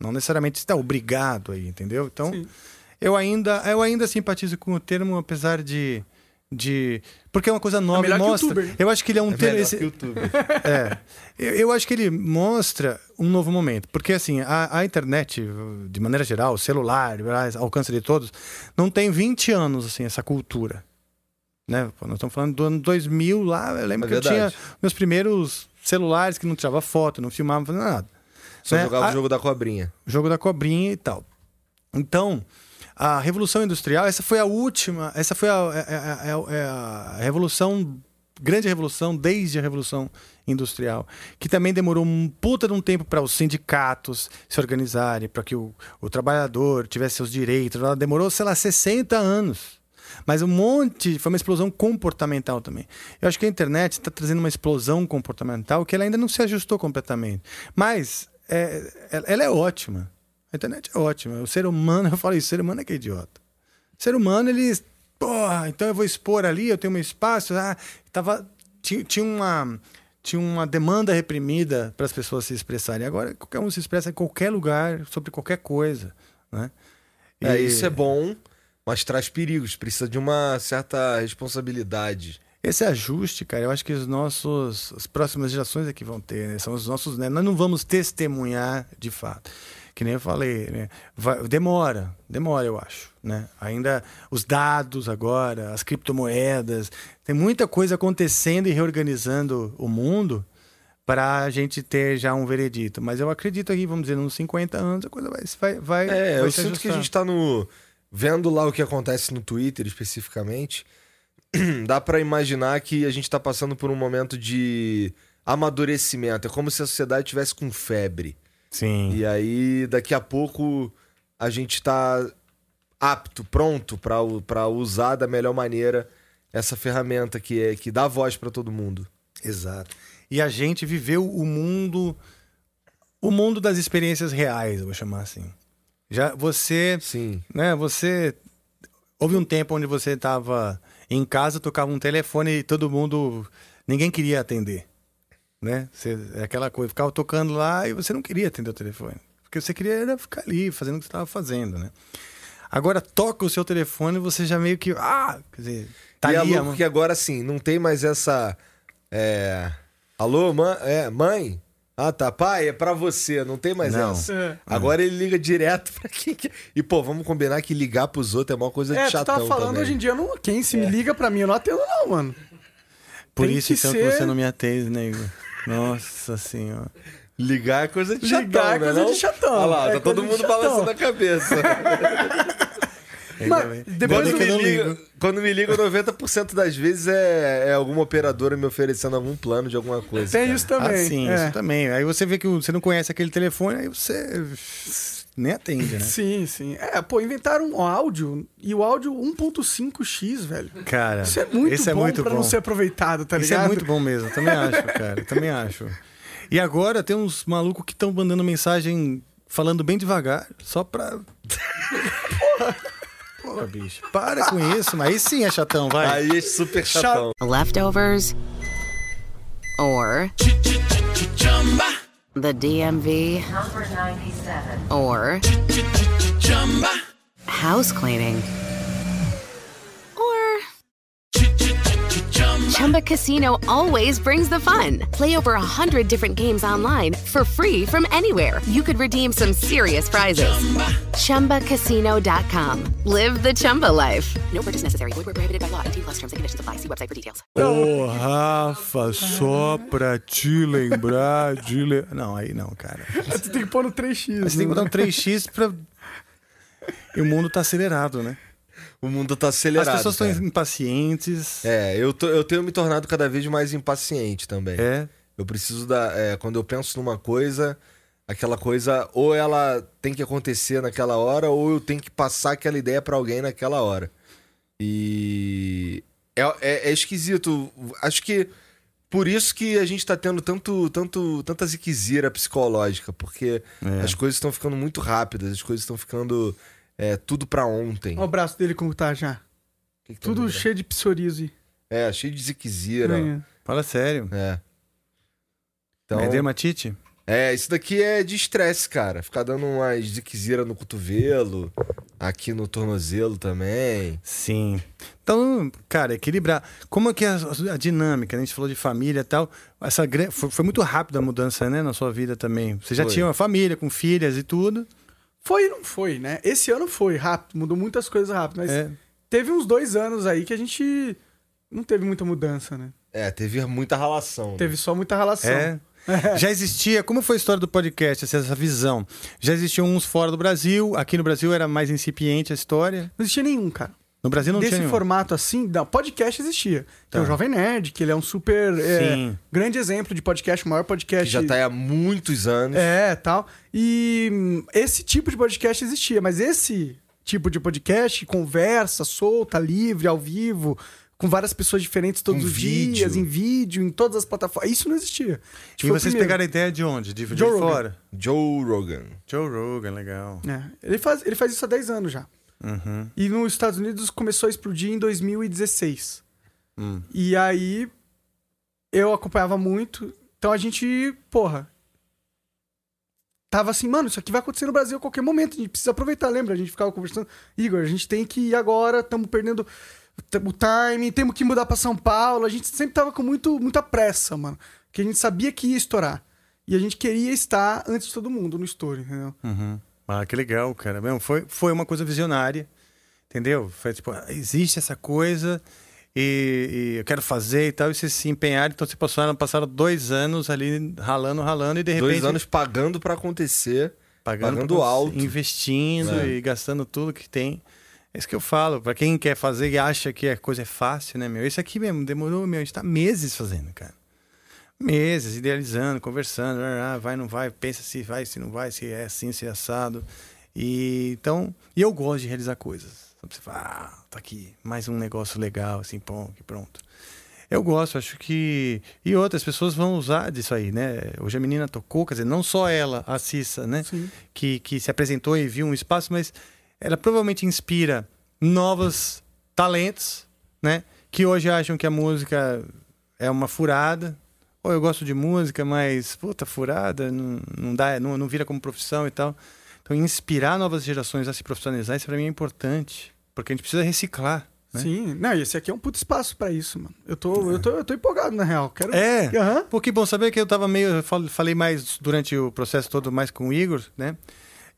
Não necessariamente está obrigado aí, entendeu? Então, eu ainda, eu ainda simpatizo com o termo, apesar de. de porque é uma coisa nova. e que mostra. youtuber? Eu acho que ele é um É termo. esse- é. Eu, eu acho que ele mostra um novo momento. Porque, assim, a, a internet, de maneira geral, o celular, alcance de todos, não tem 20 anos, assim, essa cultura. Né? Pô, Nós estamos falando do ano 2000 lá. Eu lembro É que eu tinha meus primeiros celulares que não tirava foto, não filmava, não fazia nada. Só Né? jogava A- o jogo da cobrinha. jogo da cobrinha e tal. Então, a Revolução Industrial, essa foi a última, essa foi a, é- é- é- é a revolução, grande revolução desde a Revolução Industrial, que também demorou um puta de um tempo para os sindicatos se organizarem, para que o, o trabalhador tivesse seus direitos. Ela demorou, sei lá, 60 anos. Mas um monte, foi uma explosão comportamental também. Eu acho que a internet está trazendo uma explosão comportamental que ela ainda não se ajustou completamente. Mas é, ela- é ótima. A internet é ótima. O ser humano, eu falo isso, o ser humano é que é idiota. O ser humano, ele. Porra, então eu vou expor ali, eu tenho um espaço. Ah, tava, tinha, tinha uma. Tinha uma demanda reprimida para as pessoas se expressarem. Agora, qualquer um se expressa em qualquer lugar, sobre qualquer coisa. Né? É, E- isso é bom, mas traz perigos. Precisa de uma certa responsabilidade. Esse ajuste, cara, eu acho que os nossos, as próximas gerações é que vão ter, né? são os nossos, né? Nós não vamos testemunhar de fato. Que nem eu falei, né? Vai- demora, demora, eu acho, né? Ainda os dados agora, as criptomoedas, tem muita coisa acontecendo e reorganizando o mundo para a gente ter já um veredito. Mas eu acredito que, vamos dizer, nos 50 anos a coisa vai, vai, vai É, vai eu se sinto que a ajustar. gente tá no. Vendo lá o que acontece no Twitter especificamente, dá pra imaginar que a gente tá passando por um momento de amadurecimento. É como se a sociedade tivesse com febre. Sim. E aí, daqui a pouco, a gente tá apto, pronto pra usar da melhor maneira essa ferramenta que é que dá voz pra todo mundo. Exato. E a gente viveu o mundo o mundo das experiências reais, eu vou chamar assim. Já você, Sim. né, você houve um tempo onde você estava em casa, tocava um telefone e todo mundo ninguém queria atender, né? Você, é aquela coisa, ficava tocando lá e você não queria atender o telefone, porque você queria ficar ali fazendo o que estava fazendo, né? Agora toca o seu telefone e você já meio que ah, quer dizer, tá e é ali, louco a- que agora, assim, não tem mais essa. É... Alô, mãe? É, mãe? Ah, tá. Pai, é pra você. Não tem mais Não. essa. É. Agora ele liga direto pra quem quer. E, pô, vamos combinar que ligar pros outros é uma coisa É, de tu chatão tava falando também. hoje em dia, não, quem se me liga pra mim, eu não atendo não, mano. Por Tem isso que então ser- que você não me atende, nego. Nossa senhora. Ligar é coisa de Ligar chatão, é né, coisa não? de chatão. Olha lá, É tá todo mundo balançando a cabeça. Mas depois quando, me ligo. quando me ligam, 90% das vezes é, é alguma operadora me oferecendo algum plano de alguma coisa. tem cara. isso também. Ah, sim, é. isso também. Aí você vê que você não conhece aquele telefone, aí você nem atende, né? Sim, sim. É, pô, inventaram um áudio e o áudio 1.5x, velho. Cara, Isso é muito esse é bom muito pra bom. não ser aproveitado, tá Isso ligado? é muito bom mesmo, também acho, cara. Também acho. E agora tem uns malucos que estão mandando mensagem falando bem devagar, só pra. Porra! Porra, bicho. Para com isso, mas aí sim é chatão, vai. Aí é super chatão. Leftovers or the DMV Number 97. or house cleaning Chumba Chumba Casino always brings the fun. Play over a hundred different games online for free from anywhere. You could redeem some serious prizes. Chumba. ChumbaCasino.com. Live the Chumba life. No purchase necessary. Void where prohibited by law. 18 plus terms and conditions apply. See website for details. Ô, Rafa, só pra te lembrar de. Le... Não, aí não, cara. Você tem que pôr no 3x. Você tem que botar um 3x pra. E o mundo tá acelerado, né? O mundo tá acelerado. As pessoas estão impacientes. É, eu, tô- eu tenho me tornado cada vez mais impaciente também. É. Eu preciso da. é, quando eu penso numa coisa, aquela coisa, ou ela tem que acontecer naquela hora, ou eu tenho que passar aquela ideia pra alguém naquela hora. E. É, é, é esquisito. Acho que. Por isso que a gente tá tendo tanto, tanto, tanta ziquezira psicológica, porque É. as coisas estão ficando muito rápidas, as coisas estão ficando é, tudo pra ontem. Olha o braço dele como tá já. Que que tá Tudo cheio de psoríase. É, cheio de ziquezira. É. Fala sério. É. Então, É dermatite? é, isso daqui é de estresse, cara. Ficar dando umas ziquezira no cotovelo, aqui no tornozelo também. Sim. Então, cara, equilibrar. Como é que é a, a dinâmica? né? A gente falou de família e tal. Essa, foi, foi muito rápida a mudança, né, na sua vida também. Você já Foi. tinha uma família com filhas e tudo. Foi e não foi, né? Esse ano foi rápido, mudou muitas coisas rápido, mas É. teve uns dois anos aí que a gente não teve muita mudança, né? É, teve muita relação. Teve só muita relação. É. Já existia, como foi a história do podcast, essa- essa visão? Já existiam uns fora do Brasil, aqui no Brasil era mais incipiente a história. Não existia nenhum, cara. No Brasil não Desse tinha nenhum. formato assim, não, podcast existia. Tem Tá. o Jovem Nerd, que ele é um super é, Sim. grande exemplo de podcast, o maior podcast. Que já tá aí há muitos anos. É, tal. E hum, esse tipo de podcast existia, mas esse tipo de podcast, conversa solta, livre, ao vivo, com várias pessoas diferentes todos Com os vídeo. dias, em vídeo, em todas as plataformas. Isso não existia. E Foi o vocês pegaram a ideia de onde? De, de Joe Rogan. fora? Joe Rogan. Joe Rogan, legal. É, ele, faz, ele faz isso há 10 anos já. Uhum. E nos Estados Unidos começou a explodir em 2016. Hum. E aí eu acompanhava muito. Então a gente, porra. Tava assim, mano, isso aqui vai acontecer no Brasil a qualquer momento. A gente precisa aproveitar, lembra? A gente ficava conversando. Igor, a gente tem que ir agora, estamos perdendo o time, temos que mudar pra São Paulo. A gente sempre tava com muito, muita pressa, mano. Porque a gente sabia que ia estourar. E a gente queria estar antes de todo mundo no estouro, entendeu? Uhum. Ah, que legal, cara. Mesmo, foi, foi uma coisa visionária, entendeu? Foi tipo, ah, existe essa coisa e, e eu quero fazer e tal, e vocês se empenharam, então vocês passaram, passaram dois anos ali ralando, ralando, e de repente... Dois anos pagando pra acontecer, pagando, pagando pra- alto. Investindo É. e gastando tudo que tem. É isso que eu falo, pra quem quer fazer e acha que a coisa é fácil, né, meu? Isso aqui mesmo, demorou, meu, a gente tá meses fazendo, cara. Meses, idealizando, conversando, ah, vai, não vai, pensa se vai, se não vai, se é assim, se é assado. E então, e eu gosto de realizar coisas. Sabe, Você fala, ah, tá aqui, mais um negócio legal, assim, que pronto. Eu gosto, acho que. E outras pessoas vão usar disso aí, né? Hoje a menina tocou, quer dizer, não só ela, a Cissa, né? Que, que se apresentou e viu um espaço, mas ela provavelmente inspira novos talentos, né? Que hoje acham que a música é uma furada. Eu gosto de música, mas, puta, furada, não, não dá, não, não vira como profissão e tal. Então, inspirar novas gerações a se profissionalizar, isso pra mim é importante. Porque a gente precisa reciclar. Né? Sim, não, e esse aqui é um puto espaço pra isso, mano. Eu tô, eu tô, eu tô empolgado, na real. Quero... É, Aham. pô, que bom saber que eu tava meio. eu fal- Falei mais durante o processo todo, mais com o Igor, né?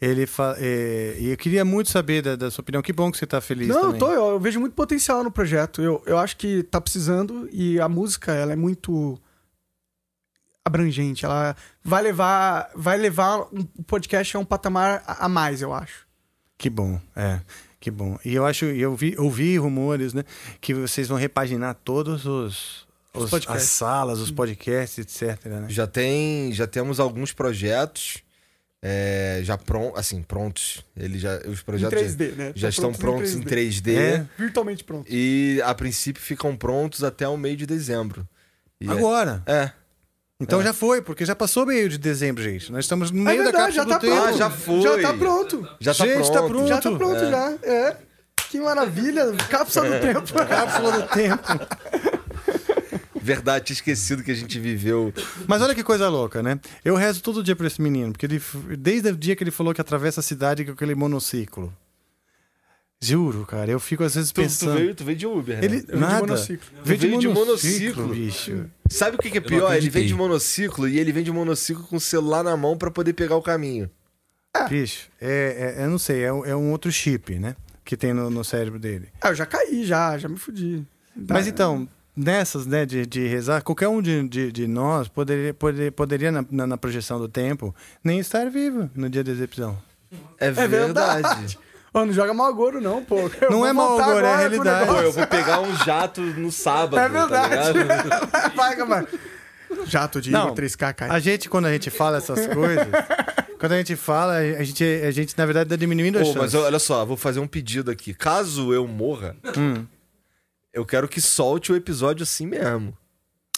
Ele fa... é, E eu queria muito saber da, da sua opinião. Que bom que você tá feliz. Não, eu, também. tô, eu, eu vejo muito potencial no projeto. Eu, eu acho que tá precisando e a música, ela é muito abrangente. Ela vai levar, vai levar um o podcast a um patamar a a mais, eu acho. Que bom, é. Que bom. E eu acho, eu vi, ouvi rumores, né? Que vocês vão repaginar todos os. Os os- podcasts. as salas, os podcasts, etc. Né? Já tem, já temos alguns projetos é, já pron, assim, prontos. Ele já, os projetos 3D, né? já Estão estão prontos prontos em em 3D. É. Virtualmente pronto. E a princípio ficam prontos até o meio de dezembro. E é- Agora? É. Então É. já foi, porque já passou meio de dezembro, gente. Nós estamos no É meio da verdade, cápsula já tá do tempo. pronto. Ah, já foi. Já tá pronto. Já tá Gente, tá pronto. pronto. Já tá pronto, É. já. É. Que maravilha. Cápsula do tempo. Cápsula do tempo. Verdade, tinha esquecido que a gente viveu. Mas olha que coisa louca, né? Eu rezo todo dia por esse menino, porque ele, desde o dia que ele falou que atravessa a cidade com aquele monociclo. Juro, cara. Eu fico às vezes Tu, tu pensando. veio, tu veio de Uber, né? Ele Eu vim de nada. monociclo. Veio de de monociclo, bicho. Sabe o que, que é pior? Ele vem de monociclo e ele vem de monociclo com o celular na mão pra poder pegar o caminho. Bicho, é, é- eu não sei, é, um- é um outro chip, né? Que tem no, no cérebro dele. Ah, eu já caí, já, já me fudi. Mas então, nessas, né, de, de rezar, qualquer um de, de, de nós poderia, poderia, poderia na, na, na projeção do tempo, nem estar vivo no dia da execução. É É verdade. Ô, não joga mal agora, não, pô. Eu Não é mau agouro, é o realidade. Pô, eu vou pegar um jato no sábado. É verdade. Tá ligado? Vai, vai. Jato de Não, Igor 3K, cara. A gente, quando a gente fala essas coisas, quando a gente fala, a gente, a gente na verdade, tá diminuindo a Pô, chance. mas olha só, vou fazer um pedido aqui. Caso eu morra, Hum. eu quero que solte o episódio assim mesmo.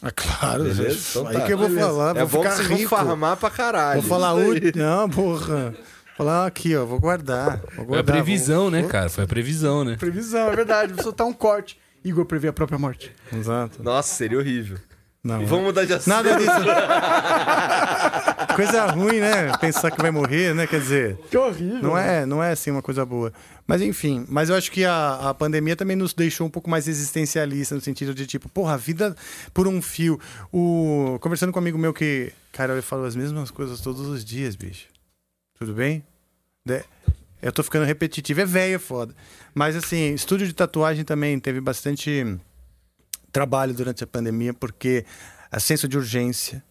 Ah, claro, Beleza? gente. Então aí tá. que eu vou Beleza. falar, É vou bom que ficar vocês vão rico. farmar pra caralho. Vou falar aí. Não, porra. Falar aqui, ó, vou guardar. Vou Foi a guardar previsão, vou- né, vou- cara? Foi a previsão, né? Previsão, é verdade. Vou soltar um corte. Igor prevê a própria morte. Exato. Nossa, seria horrível. Não, Vamos mudar de assunto. Nada disso. coisa ruim, né? Pensar que vai morrer, né? Quer dizer, Que horrível. não é, não é assim uma coisa boa. Mas enfim, mas eu acho que a, a pandemia também nos deixou um pouco mais existencialista no sentido de tipo, porra, a vida por um fio. O conversando com um amigo meu que, cara, ele falou as mesmas coisas todos os dias, bicho. Tudo bem? De- Eu tô ficando repetitivo, é velho, é foda. Mas assim, estúdio de tatuagem também teve bastante trabalho durante a pandemia, porque a senso de urgência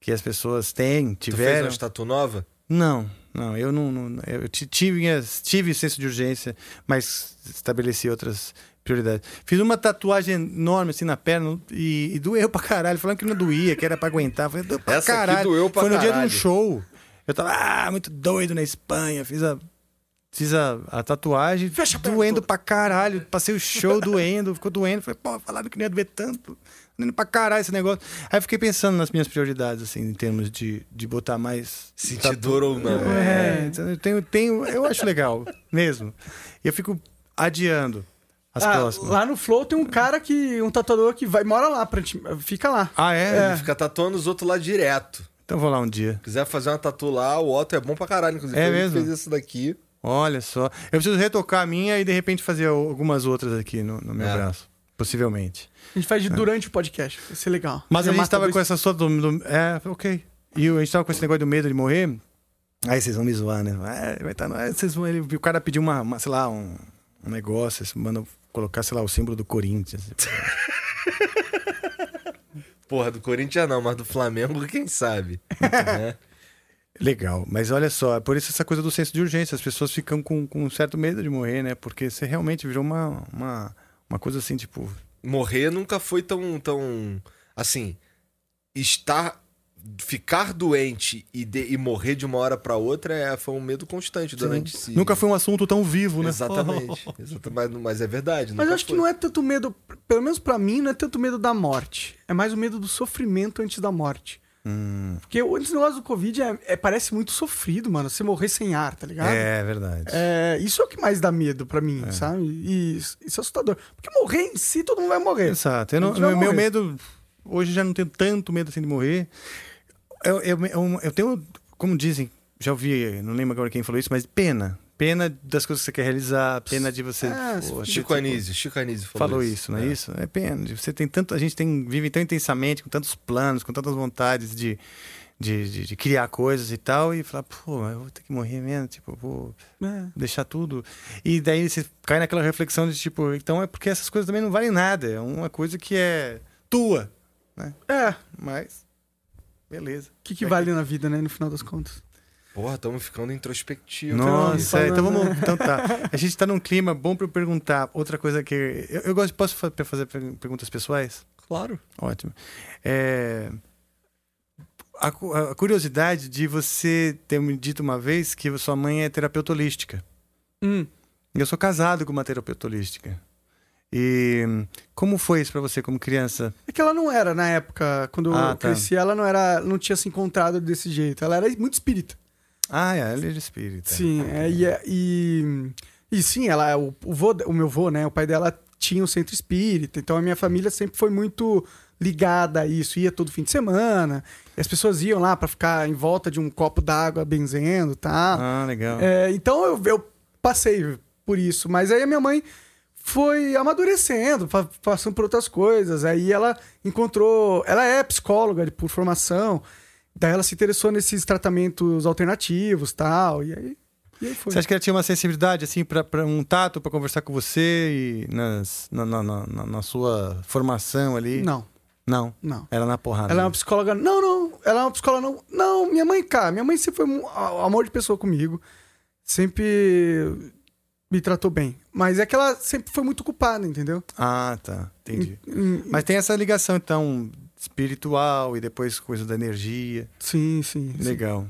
que as pessoas têm, Tu fez tiveram. uma tatu nova? Não, não, eu não. não- eu ti- tive, tive senso de urgência, mas estabeleci outras prioridades. Fiz uma tatuagem enorme assim na perna e, e doeu pra caralho, falando que não doía, que era pra aguentar. Falei, doeu pra Essa aqui caralho. doeu pra Foi no dia de um caralho. show. Eu tava ah, muito doido na Espanha, fiz a. Fiz a, a tatuagem, doendo pra caralho. Passei o show doendo, ficou doendo. Falei, pô, falaram que não ia doer tanto. Doendo pra caralho esse negócio. Aí eu fiquei pensando nas minhas prioridades, assim, em termos de, de botar mais. Sentir dor ou não. É, então eu tenho, tenho, eu acho legal, mesmo. E eu fico adiando as Ah, próximas. lá no Flow tem um cara que. um tatuador que vai, mora lá, pra fica lá. Ah, é? Ele fica tatuando os outros lá direto. Então eu vou lá um dia. Se quiser fazer uma tatu lá, o Otto é bom pra caralho. Inclusive, É ele mesmo? fez isso daqui. Olha só. Eu preciso retocar a minha e de repente fazer algumas outras aqui no, no meu É. braço. Possivelmente. A gente faz de durante o podcast. Vai ser legal. Mas Você a gente tava com essa só do, do- É, ok. E a gente tava com esse negócio do medo de morrer. Aí vocês vão me zoar, né? É, vai estar. vocês vão, ele, o cara pediu uma, uma, sei lá, um, um negócio, eles mandam colocar, sei lá, o símbolo do Corinthians. Porra, do Corinthians não, mas do Flamengo, quem sabe? né? Legal, mas olha só, é por isso essa coisa do senso de urgência, as pessoas ficam com, com um certo medo de morrer, né? Porque você realmente virou uma, uma, uma coisa assim, tipo. Morrer nunca foi tão. tão assim. Estar. Ficar doente e, de- e morrer de uma hora pra outra é, foi um medo constante durante esse. Nunca foi um assunto tão vivo, né? Exatamente. Exata- mas, mas é verdade. Mas acho que foi. não é tanto medo, pelo menos pra mim, não é tanto medo da morte. É mais o medo do sofrimento antes da morte. Hum, Porque o esse negócio do Covid é, é- parece muito sofrido, mano. Você morrer sem ar, tá ligado? é verdade. É, isso é o que mais dá medo pra mim, sabe? E isso, isso é assustador. Porque morrer em si, todo mundo vai morrer. Exato. Eu não- meu, meu morrer. medo. Hoje já não tenho tanto medo assim de morrer. Eu, eu, eu, eu tenho, como dizem, já ouvi, não lembro agora quem falou isso, mas pena. Pena das coisas que você quer realizar, pena de você. É, pô, Chico Anísio, Chico Anísio falou, Falou isso, não é, É. isso? É pena. Você tem tanto, a gente tem, vive tão intensamente, com tantos planos, com tantas vontades de, de, de, de criar coisas e tal, e falar, pô, eu vou ter que morrer mesmo, tipo, vou É. deixar tudo. E daí você cai naquela reflexão de tipo, então é porque essas coisas também não valem nada, é uma coisa que é tua, né? É. Mas, beleza. O que, que vale na vida, né? No final das contas. Porra, estamos ficando introspectivos. Nossa, Então, então vamos. Então tá. A gente tá num clima bom pra eu perguntar. Outra coisa que. Eu, eu gosto. Posso fa- fazer per- perguntas pessoais? Claro. Ótimo. É, A, a curiosidade de você ter me dito uma vez que sua mãe é terapeuta holística. Hum. Eu sou casado com uma terapeuta holística. E como foi isso pra você como criança? É que ela não era, na época, quando Ah, eu tá. cresci, ela não era. não tinha se encontrado desse jeito. Ela era muito espírita. Ah, é, ela de espírita. Sim, é, e, é- e, e sim, ela, o, o, vô, o meu vô, né? O pai dela tinha um centro espírita, então a minha família sempre foi muito ligada a isso, ia todo fim de semana, as pessoas iam lá pra ficar em volta de um copo d'água benzendo e tal. Ah, legal. É, então eu, eu passei por isso. Mas aí a minha mãe foi amadurecendo, pa- passando por outras coisas. Aí ela encontrou. Ela é psicóloga por formação. Daí ela se interessou nesses tratamentos alternativos tal. E aí, e aí foi. Você acha que ela tinha uma sensibilidade, assim, pra, pra um tato pra conversar com você e nas, na, na, na, na- sua formação ali? Não. Não? Não. Era na porrada. Ela é uma psicóloga. Não, não. Ela é uma psicóloga. Não, não minha mãe, cara. Minha mãe sempre foi um amor de pessoa comigo. Sempre me tratou bem. Mas é que ela sempre foi muito culpada, entendeu? Ah, tá. Entendi. Hum, Mas tem essa ligação, então, espiritual e depois coisa da energia. Sim, sim. sim. Legal.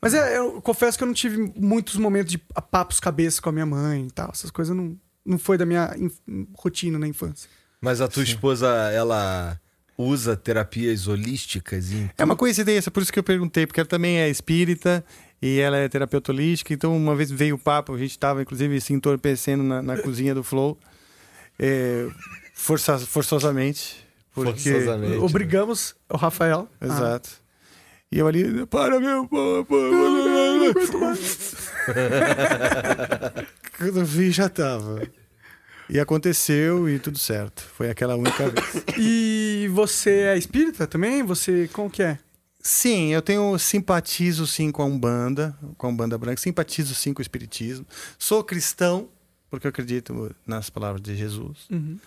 Mas é, eu confesso que eu não tive muitos momentos de papos cabeça com a minha mãe e tal. Essas coisas não, não foi da minha inf- rotina na infância. Mas a tua esposa, ela usa terapias holísticas? Em... É uma coincidência, por isso que eu perguntei, porque ela também é espírita e ela é terapeuta holística, então uma vez veio o papo, a gente estava inclusive se entorpecendo na, na cozinha do Flow, é, força- forçosamente. Porque... Forçosamente. Obrigamos o Rafael. Exato. E eu ali, para meu. Quando eu vi, já tava. E aconteceu e tudo certo. Foi aquela única vez. E você é espírita também? Você, como que é? Sim, eu tenho simpatizo sim com a Umbanda, com a Umbanda Branca, simpatizo sim com o Espiritismo. Sou cristão, porque eu acredito nas palavras de Jesus. Uhum.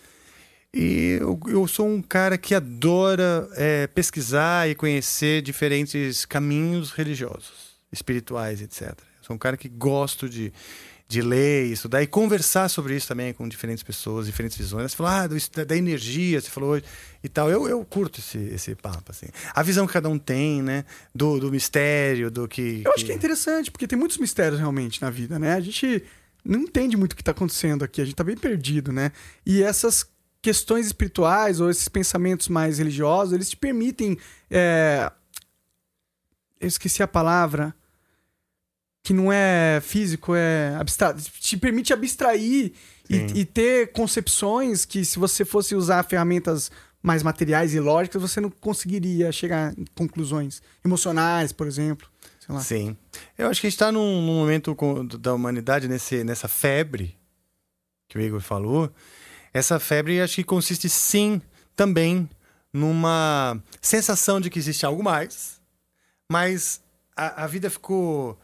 E eu, eu sou um cara que adora é, pesquisar e conhecer diferentes caminhos religiosos, espirituais, etc. Sou um cara que gosto de, de ler, estudar e conversar sobre isso também com diferentes pessoas, diferentes visões. Você falou, ah, do- da, energia, você falou hoje e tal. Eu, eu curto esse, esse papo, assim. A visão que cada um tem, né? Do, do mistério, do que... Eu acho que é interessante, porque tem muitos mistérios realmente na vida, né? A gente não entende muito o que está acontecendo aqui, a gente tá bem perdido, né? E essas questões espirituais ou esses pensamentos mais religiosos, eles te permitem. é, Eu esqueci a palavra. Que não é físico, é abstrato. Te permite abstrair e, e ter concepções que, se você fosse usar ferramentas mais materiais e lógicas, você não conseguiria chegar em conclusões emocionais, por exemplo. Sei lá. Sim. Eu acho que a gente está num, num momento com- da humanidade, nesse, nessa febre que o Igor falou. Essa febre acho que consiste sim também numa sensação de que existe algo mais, mas a, a vida ficou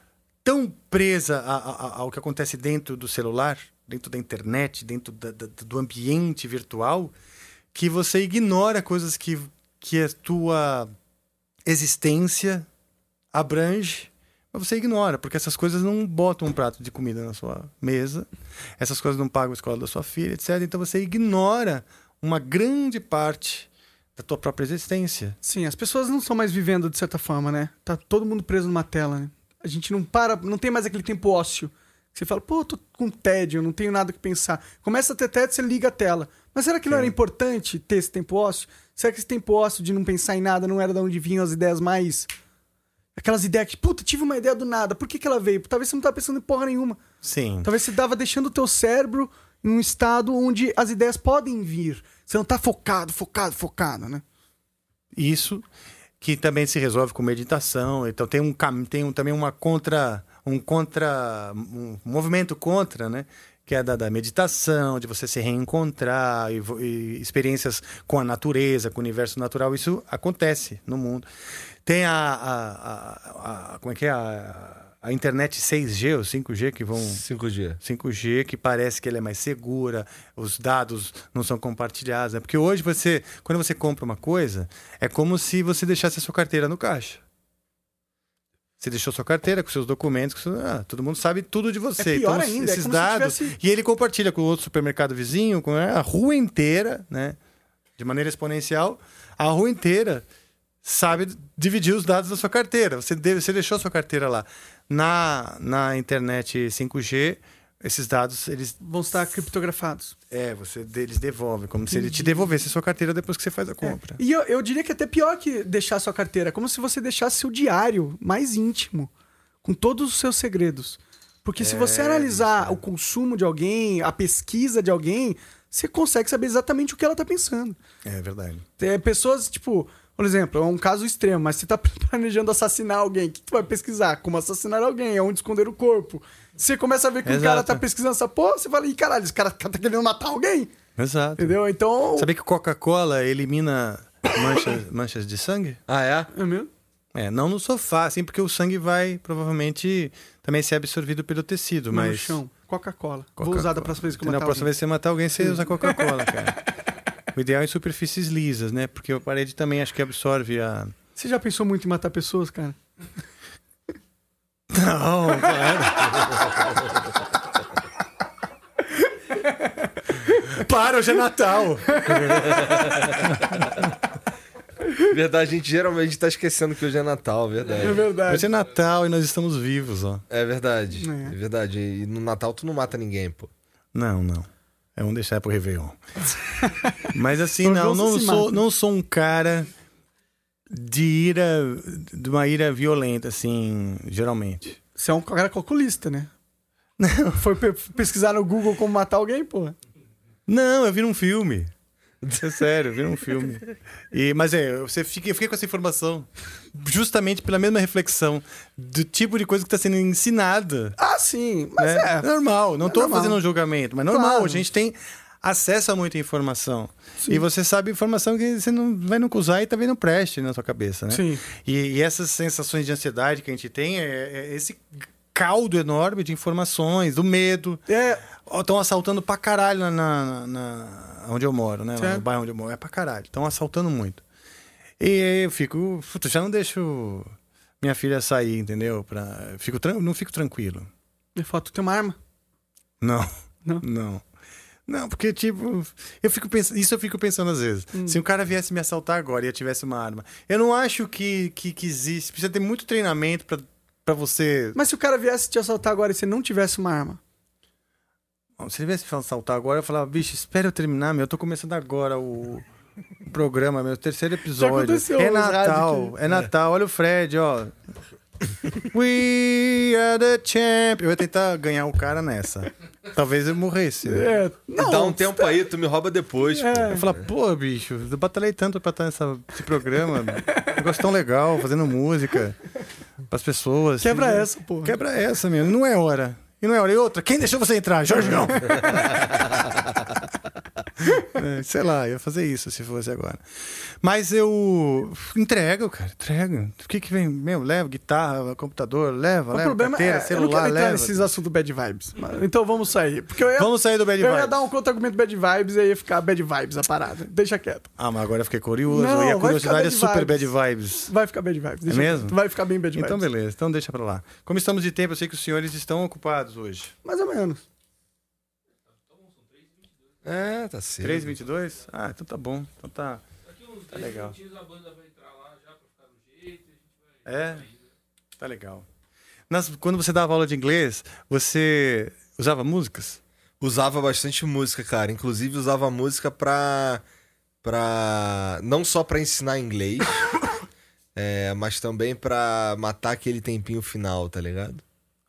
tão presa a- a- ao que acontece dentro do celular, dentro da internet, dentro da- da- do ambiente virtual, que você ignora coisas que, que a tua existência abrange, mas você ignora, porque essas coisas não botam um prato de comida na sua mesa, essas coisas não pagam a escola da sua filha, etc. Então você ignora uma grande parte da tua própria existência. Sim, as pessoas não estão mais vivendo de certa forma, né? Tá todo mundo preso numa tela, né? A gente não para, não tem mais aquele tempo ósseo. Você fala, pô, tô com tédio, não tenho nada que pensar. Começa a ter tédio, você liga a tela. Mas será que não era importante ter esse tempo ósseo? Será que esse tempo ósseo de não pensar em nada não era de onde vinham as ideias mais. Aquelas ideias que, puta, tive uma ideia do nada. Por que, que ela veio? Talvez você não tava pensando em porra nenhuma. Sim. Talvez você tava deixando o teu cérebro em um estado onde as ideias podem vir. Você não tá focado, focado, focado, né? Isso que também se resolve com meditação. Então tem um tem um, também uma contra um contra um movimento contra, né? Que é da, da meditação, de você se reencontrar e, e experiências com a natureza, com o universo natural. Isso acontece no mundo. Tem a, a, a- a- como é que é a, a internet 6G ou 5G que vão 5G. 5G que parece que ela é mais segura, os dados não são compartilhados, né? Porque hoje você, quando você compra uma coisa, é como se você deixasse a sua carteira no caixa. Você deixou sua carteira com seus documentos, com ah, todo mundo sabe tudo de você. É pior então, ainda, é esses se dados. tivesse- E ele compartilha com o outro supermercado vizinho, com a rua inteira, né? De maneira exponencial. A rua inteira sabe dividir os dados da sua carteira. Você, deve, você deixou a sua carteira lá. Na, na internet 5G, esses dados, eles... Vão estar criptografados. É, você, eles devolvem, como se ele te devolvesse a sua carteira depois que você faz a compra. E eu, eu diria que até pior que deixar sua carteira, é como se você deixasse seu diário mais íntimo, com todos os seus segredos. Porque se É, você analisar o consumo de alguém, a pesquisa de alguém, você consegue saber exatamente o que ela tá pensando. É verdade. É, pessoas, tipo, Por exemplo, é um caso extremo, mas você tá planejando assassinar alguém, o que tu vai pesquisar? Como assassinar alguém, onde esconder o corpo. Você começa a ver que o cara tá pesquisando essa porra, você fala, ih, caralho, esse cara tá querendo matar alguém. Exato. Entendeu? Então. Sabia que Coca-Cola elimina manchas, manchas de sangue? Ah, é? É mesmo? É, não no sofá, assim, porque o sangue vai provavelmente também ser absorvido pelo tecido, Não, mas. no chão. Coca-Cola. Vou Coca-Cola. usar da próxima vez que eu Na matar próxima alguém. vez que você matar alguém, você usa Coca-Cola, cara. O ideal é em superfícies lisas, né? Porque a parede também acho que absorve a. Você já pensou muito em matar pessoas, cara? Não, Para, hoje é Natal. Verdade, a gente geralmente tá esquecendo que hoje é Natal, verdade. É verdade. Hoje é Natal e nós estamos vivos, ó. É verdade. É. É, verdade. E no Natal tu não mata ninguém, pô. Não, não. É um deixar pro Réveillon. Mas assim, não, não sou, não sou um cara de ira, de uma ira violenta, assim, geralmente. Você é um cara calculista, né? Não. Foi pe- pesquisar no Google como matar alguém, porra. Não, eu vi num filme. É sério, eu vi num filme. E, mas é, você fica, eu fiquei com essa informação justamente pela mesma reflexão do tipo de coisa que está sendo ensinada. Ah, sim. Mas né? é. normal. Não É estou normal. fazendo um julgamento, mas normal. Claro. A gente tem acesso a muita informação. E você sabe informação que você não vai nunca usar e também não preste na sua cabeça, né? Sim. E, e essas sensações de ansiedade que a gente tem é, é esse caldo enorme de informações, do medo. É. Estão assaltando pra caralho na, na- na- onde eu moro, né? Certo. no bairro onde eu moro. É pra caralho. Estão assaltando muito. E eu fico. Puta, já não deixo minha filha sair, entendeu? Pra, fico, não fico tranquilo. De fato, tu tem uma arma. Não. Não? Não. Não, porque, tipo, eu fico pensando, isso eu fico pensando às vezes. Hum. Se um cara viesse me assaltar agora e eu tivesse uma arma, eu não acho que, que, que existe. Precisa ter muito treinamento pra você. Mas se o cara viesse te assaltar agora e você não tivesse uma arma? Se ele viesse me assaltar agora, eu falava, bicho, espera eu terminar, meu. Eu tô começando agora o, programa, meu terceiro episódio. É Natal, é Natal. Olha o Fred, ó. We are the champ. Eu ia tentar ganhar o cara nessa. Talvez eu morresse. né? É. Não, Dá um tempo aí, tu me rouba depois, pô. Eu falar, pô, bicho, eu batalhei tanto pra estar nessa, nesse programa. um negócio tão legal, fazendo música pras pessoas. Quebra E- essa, porra. Quebra essa, meu. Não é hora. E não é hora. E outra, quem deixou você entrar? Jorgeão. É, sei lá, ia fazer isso se fosse agora. Mas eu entrego, cara, entrego. O que que vem? Meu, leva guitarra, computador, leva, O leva problema carteira, é, eu não celular, quero leva. nesses assuntos bad vibes. Mas- Então vamos sair. Porque eu ia, Vamos sair do bad eu ia vibes. dar um contra-argumento bad vibes e aí ia ficar bad vibes a parada. Deixa quieto. Ah, mas agora eu fiquei curioso. Não, e a curiosidade é super bad vibes. Vai ficar bad vibes. Deixa É mesmo? Vai ficar bem bad vibes. Então, beleza. Então, deixa pra lá. Como estamos de tempo, eu sei que os senhores estão ocupados hoje. Mais ou menos. É, tá certo. 3h22? Ah, então tá bom. Então tá, tá legal. É? Tá legal. Nas, quando você dava aula de inglês, você usava músicas? Usava bastante música, cara. Inclusive usava música pra. pra não só pra ensinar inglês, é, mas também pra matar aquele tempinho final, tá ligado?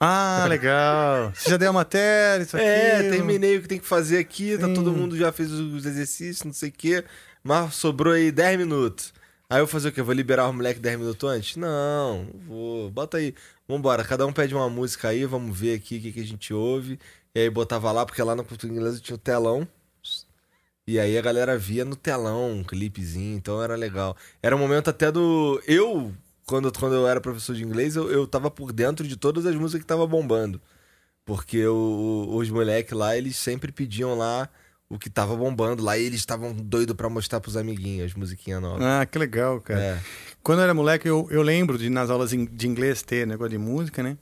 Ah, legal. Você já deu a matéria, isso aqui? É, terminei o que tem que fazer aqui, tá todo mundo já fez os exercícios, não sei o quê, mas sobrou aí 10 minutos. Aí eu vou fazer o quê? Vou liberar os moleques 10 minutos antes? Não, vou. Bota aí. Vambora, cada um pede uma música aí, vamos ver aqui o que, que a gente ouve. E aí botava lá, porque lá no Cultura Inglesa tinha o telão. E aí a galera via no telão um clipezinho, então era legal. Era um momento até do. Eu, quando, quando eu era professor de inglês, eu, eu tava por dentro de todas as músicas que tava bombando. Porque o- os moleques lá, eles sempre pediam lá o que tava bombando. Lá e eles estavam doidos pra mostrar pros amiguinhos as musiquinhas novas. Ah, que legal, cara. É. Quando eu era moleque, eu, eu lembro de nas aulas de inglês ter negócio de música, né?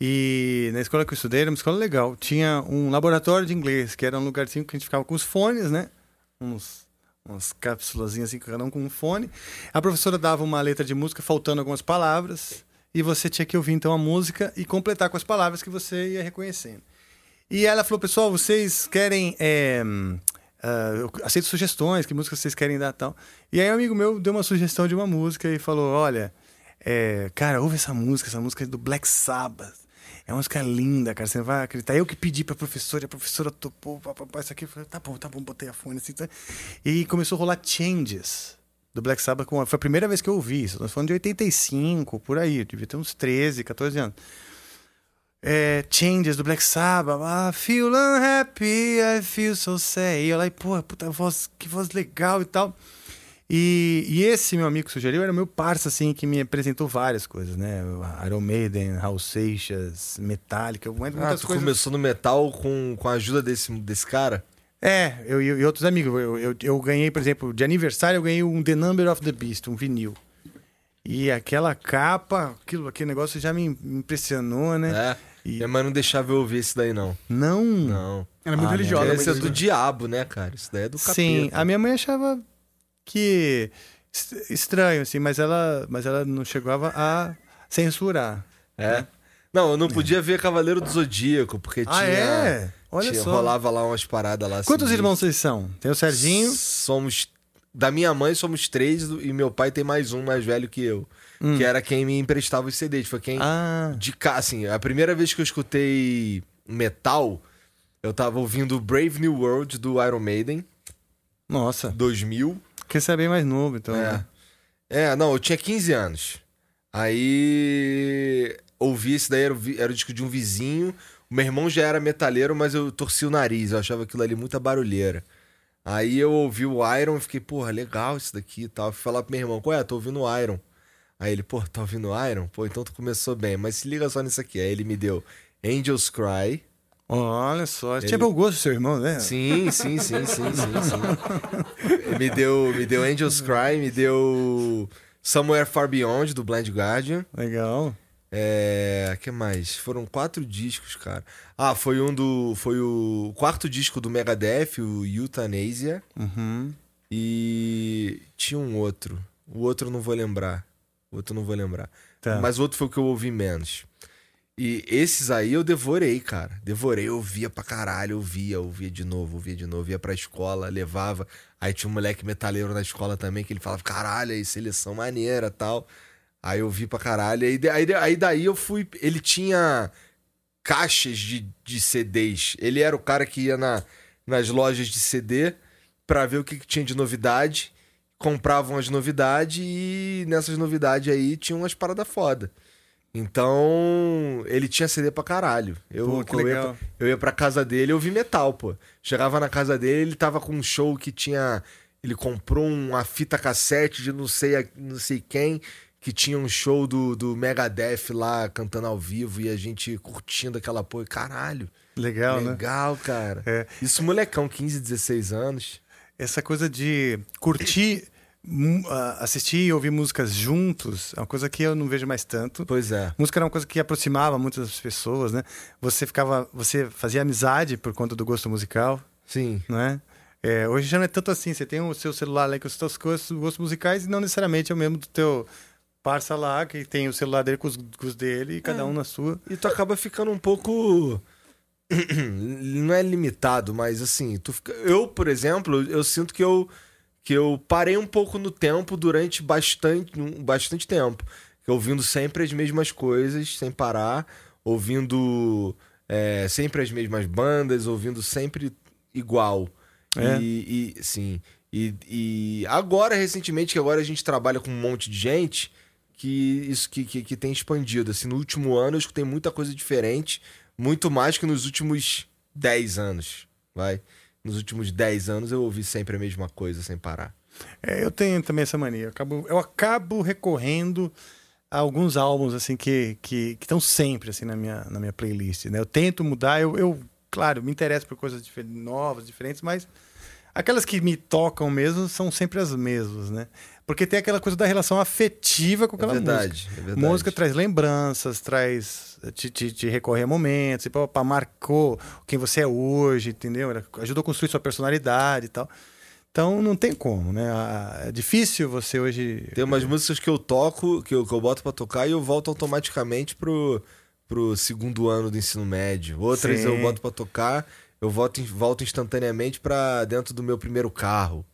E na escola que eu estudei, era uma escola legal. Tinha um laboratório de inglês, que era um lugarzinho que a gente ficava com os fones, né? Uns, umas cápsulazinhas assim, cada um com um fone. A professora dava uma letra de música faltando algumas palavras. E você tinha que ouvir então a música e completar com as palavras que você ia reconhecendo. E ela falou, pessoal, vocês querem. É, eu aceito sugestões, que música vocês querem dar tal. E aí um amigo meu deu uma sugestão de uma música e falou: olha, é, cara, ouve essa música, essa música é do Black Sabbath. É uma música linda, cara. Você não vai acreditar. Eu que pedi pra professora, a professora topou, pá, pá, pá, isso aqui. Tá bom, tá bom, botei a fone assim. Tá. E começou a rolar changes. do Black Sabbath. com- Foi a primeira vez que eu ouvi isso. Nós falamos de 85, por aí. Eu devia ter uns 13, 14 anos. É, Changes do Black Sabbath. Ah, feel unhappy, I feel so sad. E eu lá, pô, puta voz, que voz legal e tal. E, e esse meu amigo que sugeriu era meu parça, assim, que me apresentou várias coisas, né? Iron Maiden, Raul Seixas, Metallica, muitas Ah, tu coisas. começou no metal com, com a ajuda desse, desse cara? É, eu, eu- e outros amigos. Eu, eu, eu ganhei, por exemplo, de aniversário, eu ganhei um The Number of the Beast, um vinil. E aquela capa, aquilo, aquele negócio já me impressionou, né? É. Minha mãe não deixava eu ouvir esse daí, não. Não? Não. Era muito Ah, religiosa. né? Esse é do diabo, né, cara? Isso daí é do capeta. Sim, a minha mãe achava que est- estranho, assim, mas ela, mas ela não chegava a censurar. É. Não, eu não podia ver Cavaleiro do Zodíaco, porque Ah, tinha. é? Olha tinha- só. Rolava lá umas paradas lá. Quantos assim, irmãos vocês são? Tem o Serginho. Somos. Da minha mãe somos três e meu pai tem mais um mais velho que eu. Que era quem me emprestava os CDs. Foi quem. Hum. Ah. De cá, assim, a primeira vez que eu escutei metal, eu tava ouvindo Brave New World do Iron Maiden, Nossa, 2000. Que você é bem mais novo, então. É. né? É, não, eu tinha 15 anos. Aí ouvi esse daí, era o, era o disco de um vizinho. O meu irmão já era metaleiro, mas eu torci o nariz, eu achava aquilo ali muita barulheira. Aí eu ouvi o Iron e fiquei, porra, legal isso daqui e tal. Eu Fui falar pro meu irmão, qual é? Tô ouvindo o Iron. Aí ele, pô, tá ouvindo o Iron? Pô, então tu começou bem, mas se liga só nisso aqui. Aí ele me deu Angels Cry. Olha só, Ele- tinha bom gosto seu irmão, né? Sim, sim, sim, sim, sim, me deu, me deu Angels Cry, me deu Somewhere Far Beyond do Blind Guardian. Legal. É, que mais? Foram quatro discos, cara. Ah, foi um do, foi o quarto disco do Megadeth, o Euthanasia. Uhum. E tinha um outro. O outro eu não vou lembrar. O outro eu não vou lembrar. Tá. Mas o outro foi o que eu ouvi menos. E esses aí eu devorei, cara. Devorei, eu ouvia pra caralho, eu ouvia, ouvia de novo, ouvia de novo, ia pra escola, levava. Aí tinha um moleque metaleiro na escola também que ele falava, caralho, aí seleção maneira tal. Aí eu vi pra caralho. Aí, aí, aí daí eu fui. Ele tinha caixas de, de CDs. Ele era o cara que ia na, nas lojas de CD pra ver o que, que tinha de novidade. Compravam as novidades e nessas novidades aí tinha umas paradas foda. Então, ele tinha CD pra caralho. Eu, Pô, que eu, ia legal. pra, eu ia pra casa dele e ouvi metal, pô. Chegava na casa dele, ele tava com um show que tinha. Ele comprou uma fita cassete de não sei, não sei quem, que tinha um show do, do Megadeth lá cantando ao vivo e a gente curtindo aquela porra. Caralho. Legal, né? Legal, cara. É. Isso, molecão, 15, 16 anos. Essa coisa de curtir, assistir e ouvir músicas juntos é uma coisa que eu não vejo mais tanto. Pois é. Música era uma coisa que aproximava muitas pessoas, né? Você ficava, você fazia amizade por conta do gosto musical, Sim. né? É, hoje já não é tanto assim. Você tem o seu celular lá com os seus gostos, gostos musicais e não necessariamente é o mesmo do teu parça lá que tem o celular dele com os, com os dele e cada um na sua. E tu acaba ficando um pouco. Não é limitado, mas assim, tu fica... eu, por exemplo, eu sinto que eu que eu parei um pouco no tempo durante bastante, bastante tempo. Ouvindo sempre as mesmas coisas, sem parar, ouvindo é, sempre as mesmas bandas, ouvindo sempre igual. É. E, e- sim. E, e agora, recentemente, que agora a gente trabalha com um monte de gente, que isso que, que, que tem expandido. Assim, no último ano eu escutei muita coisa diferente, muito mais que nos últimos 10 anos, vai. Nos últimos 10 anos eu ouvi sempre a mesma coisa, sem parar. É, eu tenho também essa mania. Eu acabo, eu acabo recorrendo a alguns álbuns assim que que estão sempre assim na minha, na minha playlist. Né? Eu tento mudar. Eu, eu, claro, me interesso por coisas novas, diferentes, mas aquelas que me tocam mesmo são sempre as mesmas, né? Porque tem aquela coisa da relação afetiva com aquela verdade, música. é verdade. Música traz lembranças, traz te, te, te recorrer a momentos, e, pá, pá, marcou quem você é hoje, entendeu? Ela Ajudou a construir sua personalidade e tal. Então não tem como, né? É difícil você hoje. Tem umas músicas que eu toco, que eu, que eu boto pra tocar e eu volto automaticamente pro, pro segundo ano do ensino médio. Outras Sim. eu boto pra tocar, eu volto, volto instantaneamente pra dentro do meu primeiro carro.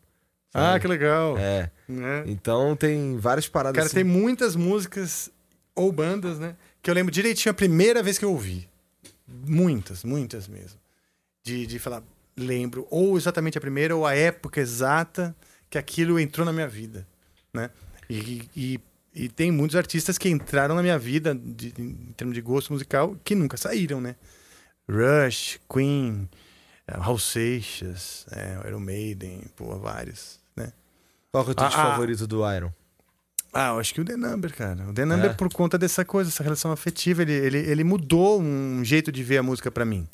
Ah, que legal. É. Né? Então tem várias paradas Cara, assim. tem muitas músicas ou bandas, né? Que eu lembro direitinho a primeira vez que eu ouvi. Muitas, muitas mesmo. De, de falar, lembro, ou exatamente a primeira, ou a época exata que aquilo entrou na minha vida. né? E, e, e tem muitos artistas que entraram na minha vida de- em termos de gosto musical que nunca saíram, né? Rush, Queen, eh, Raul Seixas, é, Iron Maiden, pô, vários, né? Qual que é o teu Ah, ah. favorito do Iron? Ah, eu acho que o The Number, cara. O The Number É? por conta dessa coisa, essa relação afetiva, ele, ele, ele mudou um jeito de ver a música pra mim.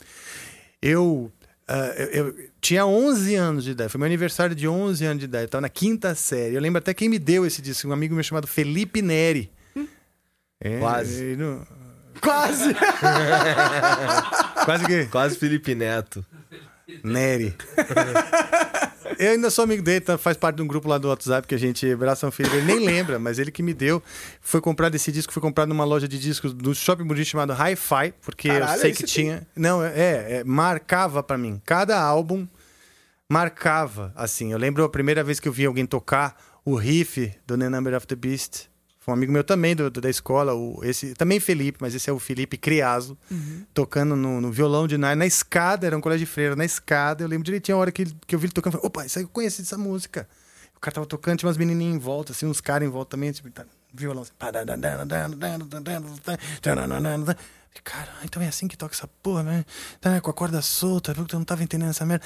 Eu, ah, eu, eu tinha 11 anos de idade, foi meu aniversário de 11 anos de idade, eu tava na quinta série. Eu lembro até quem me deu esse disco, um amigo meu chamado Felipe Neri. É, Quase. não- Quase! Quase que? Quase Felipe Neto. Neri. Eu ainda sou amigo dele, tá? faz parte de um grupo lá do WhatsApp que a gente abraça um filho. Ele nem lembra, mas ele que me deu. Foi comprado esse disco, foi comprado numa loja de discos do Shopping Buriti chamado Hi-Fi, porque eu Caralho, sei que tinha. Não, é, é, marcava pra mim. Cada álbum marcava, assim. Eu lembro a primeira vez que eu vi alguém tocar o riff do The Number of the Beast. Foi um amigo meu também do, do- da escola, o, esse, também Felipe, mas esse é o Felipe Criaso, tocando no, no violão de nylon, na escada, era um colégio de freira, na escada. Eu lembro direitinho a hora que, que eu vi ele tocando. Falei, opa, isso aí eu conheci essa música. O cara tava tocando, tinha umas menininhas em volta, assim, uns caras em volta também, tipo, tá, violão. Assim. Cara, então é assim que toca essa porra, né? Tá, com a corda solta, eu não tava entendendo essa merda.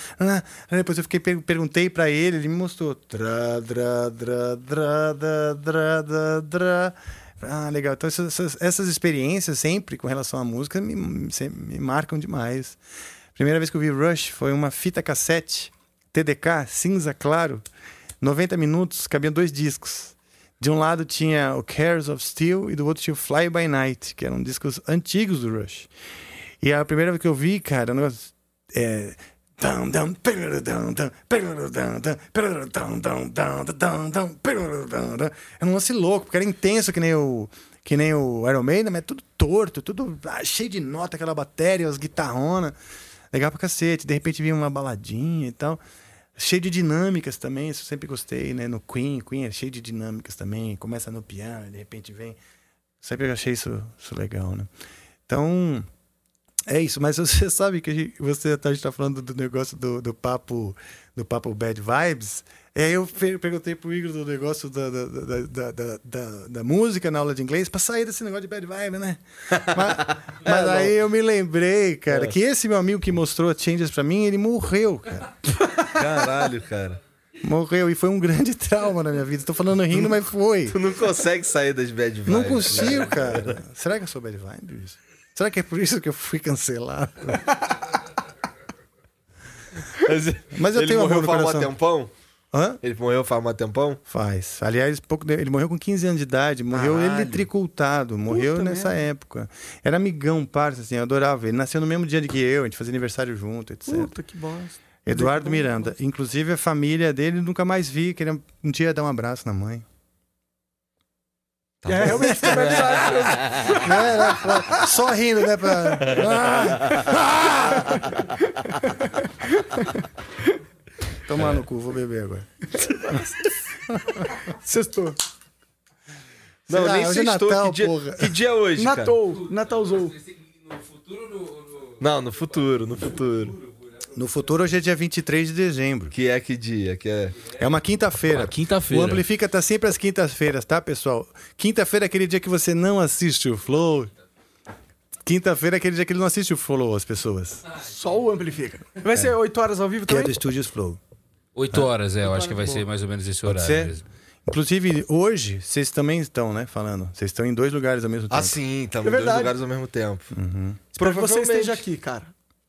Depois eu fiquei, per- perguntei pra ele, ele me mostrou. Dra, dra, dra, dra, dra, dra, dra. Ah, legal. Então essas, essas- experiências sempre com relação à música me, me marcam demais. Primeira vez que eu vi Rush foi uma fita cassete, TDK, cinza claro, 90 minutos, cabiam dois discos. De um lado tinha o Cares of Steel e do outro tinha o Fly By Night, que eram discos antigos do Rush. E a primeira vez que eu vi, cara, o negócio. É. Um lance louco, porque era intenso que nem o. Que nem o Iron Maiden, mas é tudo torto, tudo ah, cheio de nota, aquela bateria, as guitarronas. Legal pra cacete. De repente vinha uma baladinha e tal. Cheio de dinâmicas também, isso eu sempre gostei, né? No Queen, Queen é cheio de dinâmicas também. Começa no piano, de repente vem. Sempre achei isso, isso legal, né? Então, é isso. Mas você sabe que a gente, você tá, a gente tá falando do negócio do, do papo do papo Bad Vibes. É, eu per- perguntei pro Igor do negócio da, da, da, da, da, música na aula de inglês pra sair desse negócio de Bad Vibe, né? Mas, mas aí eu me lembrei, cara, É. que esse meu amigo que mostrou a Changes pra mim, ele morreu, cara. Caralho, cara. Morreu e foi um grande trauma na minha vida. Tô falando rindo, mas foi. Tu não consegue sair das bad vibes. Não consigo, né? cara. Será que eu sou bad vibes? Será que é por isso que eu fui cancelado? Mas, Mas eu ele tenho morreu amor no um coração. tempão? Hã? Ele morreu faz um tempão? Faz. Aliás, pouco de- ele morreu com 15 anos de idade, morreu Caralho. eletricultado, morreu Puta nessa merda. época. Era amigão, parça, assim, eu adorava. Ele nasceu no mesmo dia que eu, a gente fazia aniversário junto, etc. Puta que bosta. Eduardo Miranda. Inclusive, a família dele nunca mais vi, queria um dia dar um abraço na mãe. É, realmente. Não, era foda. Só rindo, né? Pra... Tomar no cu, vou beber agora. Sextou. Não, lá, nem hoje é sextou. Natal, que, dia, porra. que dia é hoje, cara? Natal. Natalzou. Não, no futuro, no futuro. No futuro, hoje é dia 23 de dezembro. Que é que dia? Que é... É uma quinta-feira. Quinta-feira. O Amplifica tá sempre às quintas-feiras, tá, pessoal? Quinta-feira é aquele dia que você não assiste o Flow. Quinta-feira é aquele dia que ele não assiste o Flow, as pessoas. Só o amplifica. Vai ser 8 horas ao vivo Que é também? do Estúdios Flow. Oito horas, é, eu acho que vai ser mais ou menos esse Pode horário ser? mesmo. Inclusive, hoje, vocês também estão, né, falando. Vocês estão em dois lugares ao mesmo tempo. Ah, sim, estamos É em dois verdade. lugares ao mesmo tempo. Espero que você Provavelmente. esteja aqui, cara.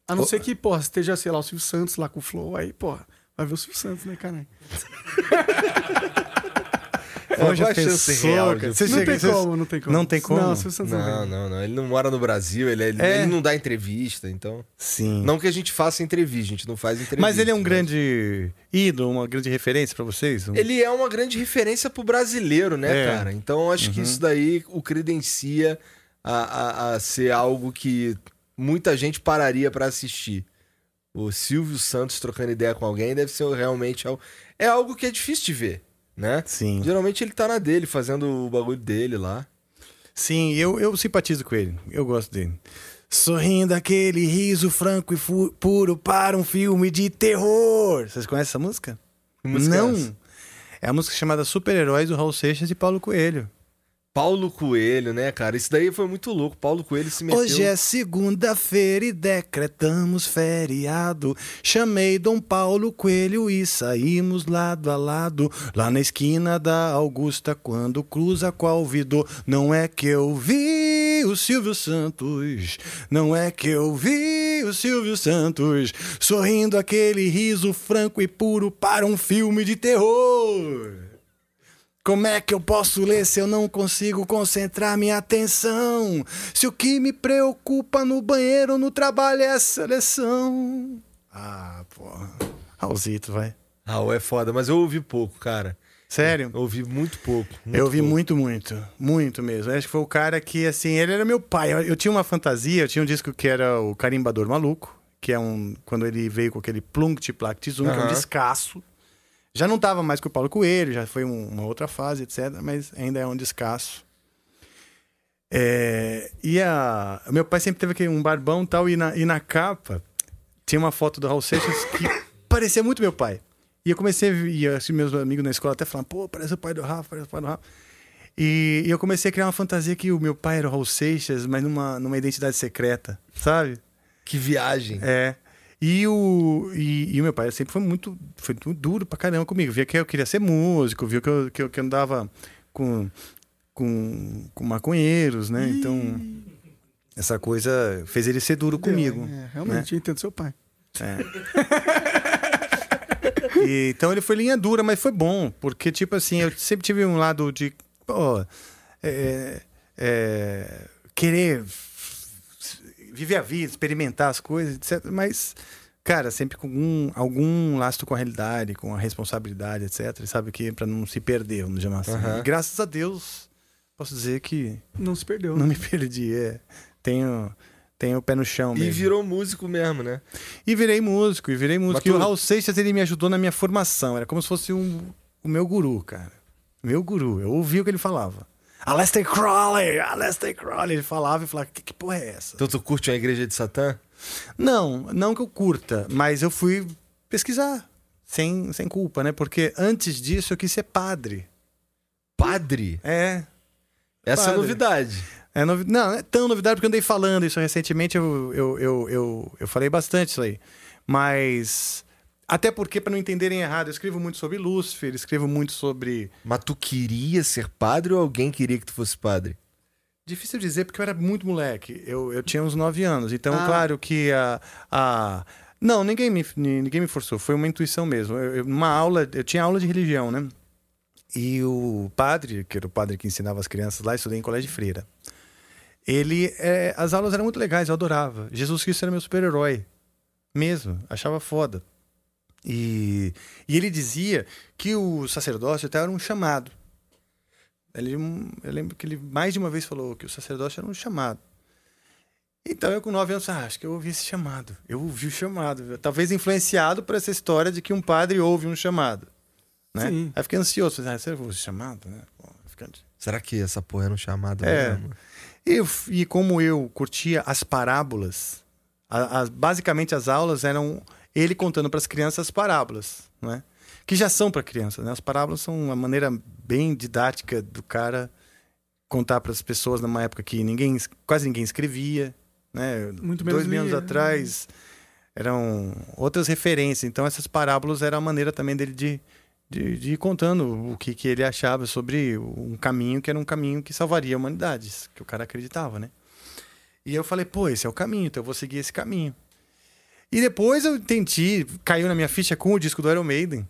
A não ser que, porra, esteja, sei lá, o Silvio Santos lá com o Flow, aí, porra, vai ver o Silvio Santos, né, caralho? Hoje pessoa, real cara, você Não chega- tem vocês- como, não tem como. Não tem como? Não, não, Não, não, não. Ele não mora no Brasil, ele, ele, É. ele não dá entrevista, então. Sim. Não que a gente faça entrevista, a gente não faz entrevista. Mas ele é um né? grande ídolo, uma grande referência pra vocês? Um- Ele é uma grande referência pro brasileiro, né, É. cara? Então eu acho que isso daí o credencia a, a, a ser algo que muita gente pararia pra assistir. O Silvio Santos trocando ideia com alguém deve ser realmente algo. É algo que é difícil de ver, né? Sim. Geralmente ele tá na dele, fazendo o bagulho dele lá. Sim, eu, eu simpatizo com ele. Eu gosto dele. Sorrindo aquele riso franco e puro para um filme de terror. Vocês conhecem essa música? Música é Não. essa? É a música chamada Super-Heróis do Raul Seixas e Paulo Coelho. Paulo Coelho, né, cara? Isso daí foi muito louco. Paulo Coelho se meteu... Hoje é segunda-feira e decretamos feriado. Chamei Dom Paulo Coelho e saímos lado a lado, lá na esquina da Augusta, quando cruza qual vidor. Não é que eu vi o Silvio Santos, não é que eu vi o Silvio Santos, sorrindo aquele riso franco e puro para um filme de terror. Como é que eu posso ler se eu não consigo concentrar minha atenção? Se o que me preocupa no banheiro ou no trabalho é a seleção. Ah, porra. Raulzito, vai. Raul é foda, mas eu ouvi pouco, cara. Sério? Eu ouvi muito pouco. muito eu ouvi pouco. muito, muito. Muito mesmo. Acho que foi o cara que, assim, ele era meu pai. Eu, eu tinha uma fantasia, eu tinha um disco que era o Carimbador Maluco, que é um. Quando ele veio com aquele Plunct Plact Zoom, que é um descasso. Já não tava mais com o Paulo Coelho, já foi um- uma outra fase, etc. Mas ainda é um descasso. É, e a, meu pai sempre teve aquele, um barbão e tal, e na, e na capa tinha uma foto do Raul Seixas que parecia muito meu pai. E eu comecei a ver, e assim, meus amigos na escola até falavam, pô, parece o pai do Rafa, parece o pai do Rafa. E, e eu comecei a criar uma fantasia que o meu pai era o Raul Seixas, mas numa, numa identidade secreta, sabe? Que viagem. É. E o, e, e o meu pai sempre foi muito, foi muito duro pra caramba comigo. Via que eu queria ser músico, viu que eu, que eu, que eu andava com, com, com maconheiros, né? Então, essa coisa fez ele ser duro comigo. É, realmente, eu entendo seu pai. É. E, então ele foi linha dura, mas foi bom, porque, tipo assim, eu sempre tive um lado de, pô, é, é, querer viver a vida, experimentar as coisas, etc. Mas, cara, sempre com algum, algum lastro com a realidade, com a responsabilidade, etc. Sabe que para não se perder, vamos chamar assim. E graças a Deus, posso dizer que Não se perdeu. não né? me perdi. É. Tenho, tenho o pé no chão E mesmo. virou músico mesmo, né? E virei músico, e virei músico. Mas E o tu- Raul Seixas, ele me ajudou na minha formação. Era como se fosse um, o meu guru, cara. Meu guru. Eu ouvia o que ele falava. Aleister Crowley, Aleister Crowley. Ele falava e falava, que, que porra é essa? Então tu curte a igreja de Satã? Não, não que eu curta, mas eu fui pesquisar. Sem, sem culpa, né? Porque antes disso eu quis ser padre. Padre? É. Essa é Padre. novidade. É novi... Não, não é tão novidade porque eu andei falando isso recentemente, eu, eu, eu, eu, eu falei bastante isso aí. Mas. Até porque, para não entenderem errado, eu escrevo muito sobre Lúcifer, escrevo muito sobre. Mas tu queria ser padre ou alguém queria que tu fosse padre? Difícil dizer porque eu era muito moleque. Eu, eu tinha uns 9 anos. Então, Ah. claro que a. a... Não, ninguém me, ni- ninguém me forçou. Foi uma intuição mesmo. Eu, numa aula, eu tinha aula de religião, né? E o padre, que era o padre que ensinava as crianças lá, eu estudei em colégio de freira. Ele, é, as aulas eram muito legais, eu adorava. Jesus Cristo era meu super-herói, mesmo, achava foda. E, e ele dizia que o sacerdócio até era um chamado. Ele, eu lembro que ele mais de uma vez falou que o sacerdócio era um chamado. Então eu com nove anos, ah, acho que eu ouvi esse chamado. Eu ouvi o chamado. Talvez influenciado por essa história de que um padre ouve um chamado. Né? Sim. Aí fiquei ansioso. Ah, será que eu ouvi esse chamado? Né? Fica- Será que essa porra era um chamado É. mesmo? E, e como eu curtia as parábolas, a- as- basicamente as aulas eram ele contando para as crianças as parábolas, não é? Que já são para crianças, né? As parábolas são uma maneira bem didática do cara contar para as pessoas numa época que ninguém, quase ninguém escrevia, né? Muito menos Dois mil anos lia. atrás eram outras referências. Então essas parábolas eram a maneira também dele de, de, de ir contando o que, que ele achava sobre um caminho que era um caminho que salvaria a humanidade, que o cara acreditava, né? E eu falei, pô, esse é o caminho, então eu vou seguir esse caminho. E depois eu entendi, caiu na minha ficha com o disco do Iron Maiden.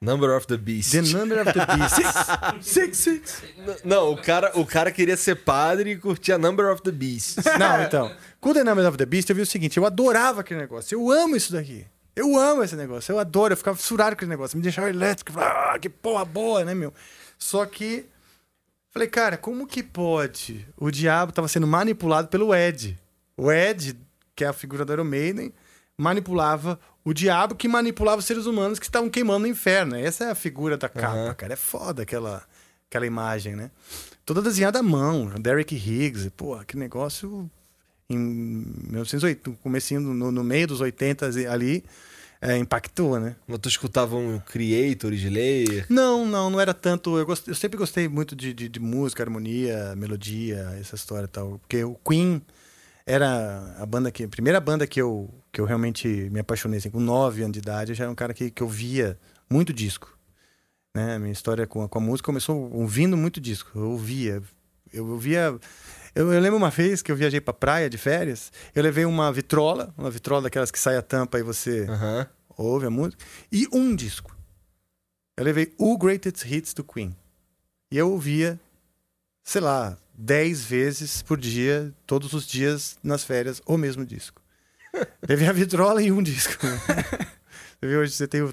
Number of the Beast. The Number of the Beast. Six, six. Não, o cara, o cara queria ser padre e curtia Number of the Beast. Não, então. Com The Number of the Beast eu vi o seguinte, eu adorava aquele negócio. Eu amo isso daqui. Eu amo esse negócio. Eu adoro. Eu ficava fissurado com aquele negócio. Me deixava elétrico. Ah, que porra boa, né, meu? Só que... Falei, cara, como que pode? O diabo estava sendo manipulado pelo Ed. O Ed, que é a figura do Iron Maiden, manipulava o diabo que manipulava os seres humanos que estavam queimando no inferno. Essa é a figura da capa, Aham. cara. É foda aquela, aquela imagem, né? Toda desenhada à mão. Derek Higgs. Pô, que negócio... Em 1980, comecinho no, no meio dos 80 ali, é, impactou, né? Mas tu escutava um Creator, Slayer? Não, não, não era tanto. Eu, gost- eu sempre gostei muito de, de, de música, harmonia, melodia, essa história e tal. Porque o Queen era a banda que. A primeira banda que eu, que eu realmente me apaixonei. Assim, com 9 anos de idade, eu já era um cara que, que eu via muito disco. Né? Minha história com a, com a música começou ouvindo muito disco. Eu ouvia. Eu ouvia. Eu, eu lembro uma vez que eu viajei pra praia de férias, eu levei uma vitrola, uma vitrola daquelas que sai a tampa e você ouve a música, e um disco. Eu levei o Greatest Hits do Queen. E eu ouvia, sei lá, 10 vezes por dia, todos os dias nas férias, o mesmo disco. levei a vitrola e um disco. Você vê hoje você tem o,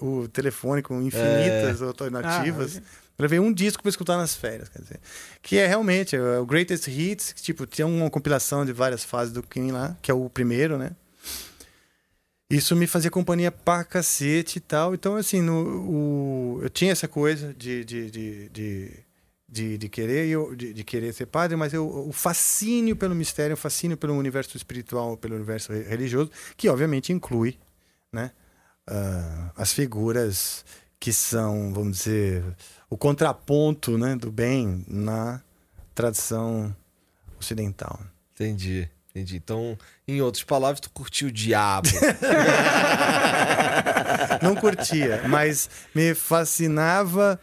o telefone com infinitas É. alternativas. Ah, levei um disco para escutar nas férias, quer dizer. Que é realmente é o Greatest Hits, que, tipo, tinha uma compilação de várias fases do Queen lá, que é o primeiro, né? Isso me fazia companhia pra cacete e tal. Então, assim, no, o, eu tinha essa coisa de, de, de, de, de, de querer, eu, de, de querer ser padre, mas eu, o fascínio pelo mistério, o fascínio pelo universo espiritual, pelo universo re- religioso, que obviamente inclui, né? ah, as figuras que são, vamos dizer, o contraponto né, do bem na tradição ocidental. Entendi, entendi. Então, em outras palavras, tu curtiu o diabo. Não curtia, mas me fascinava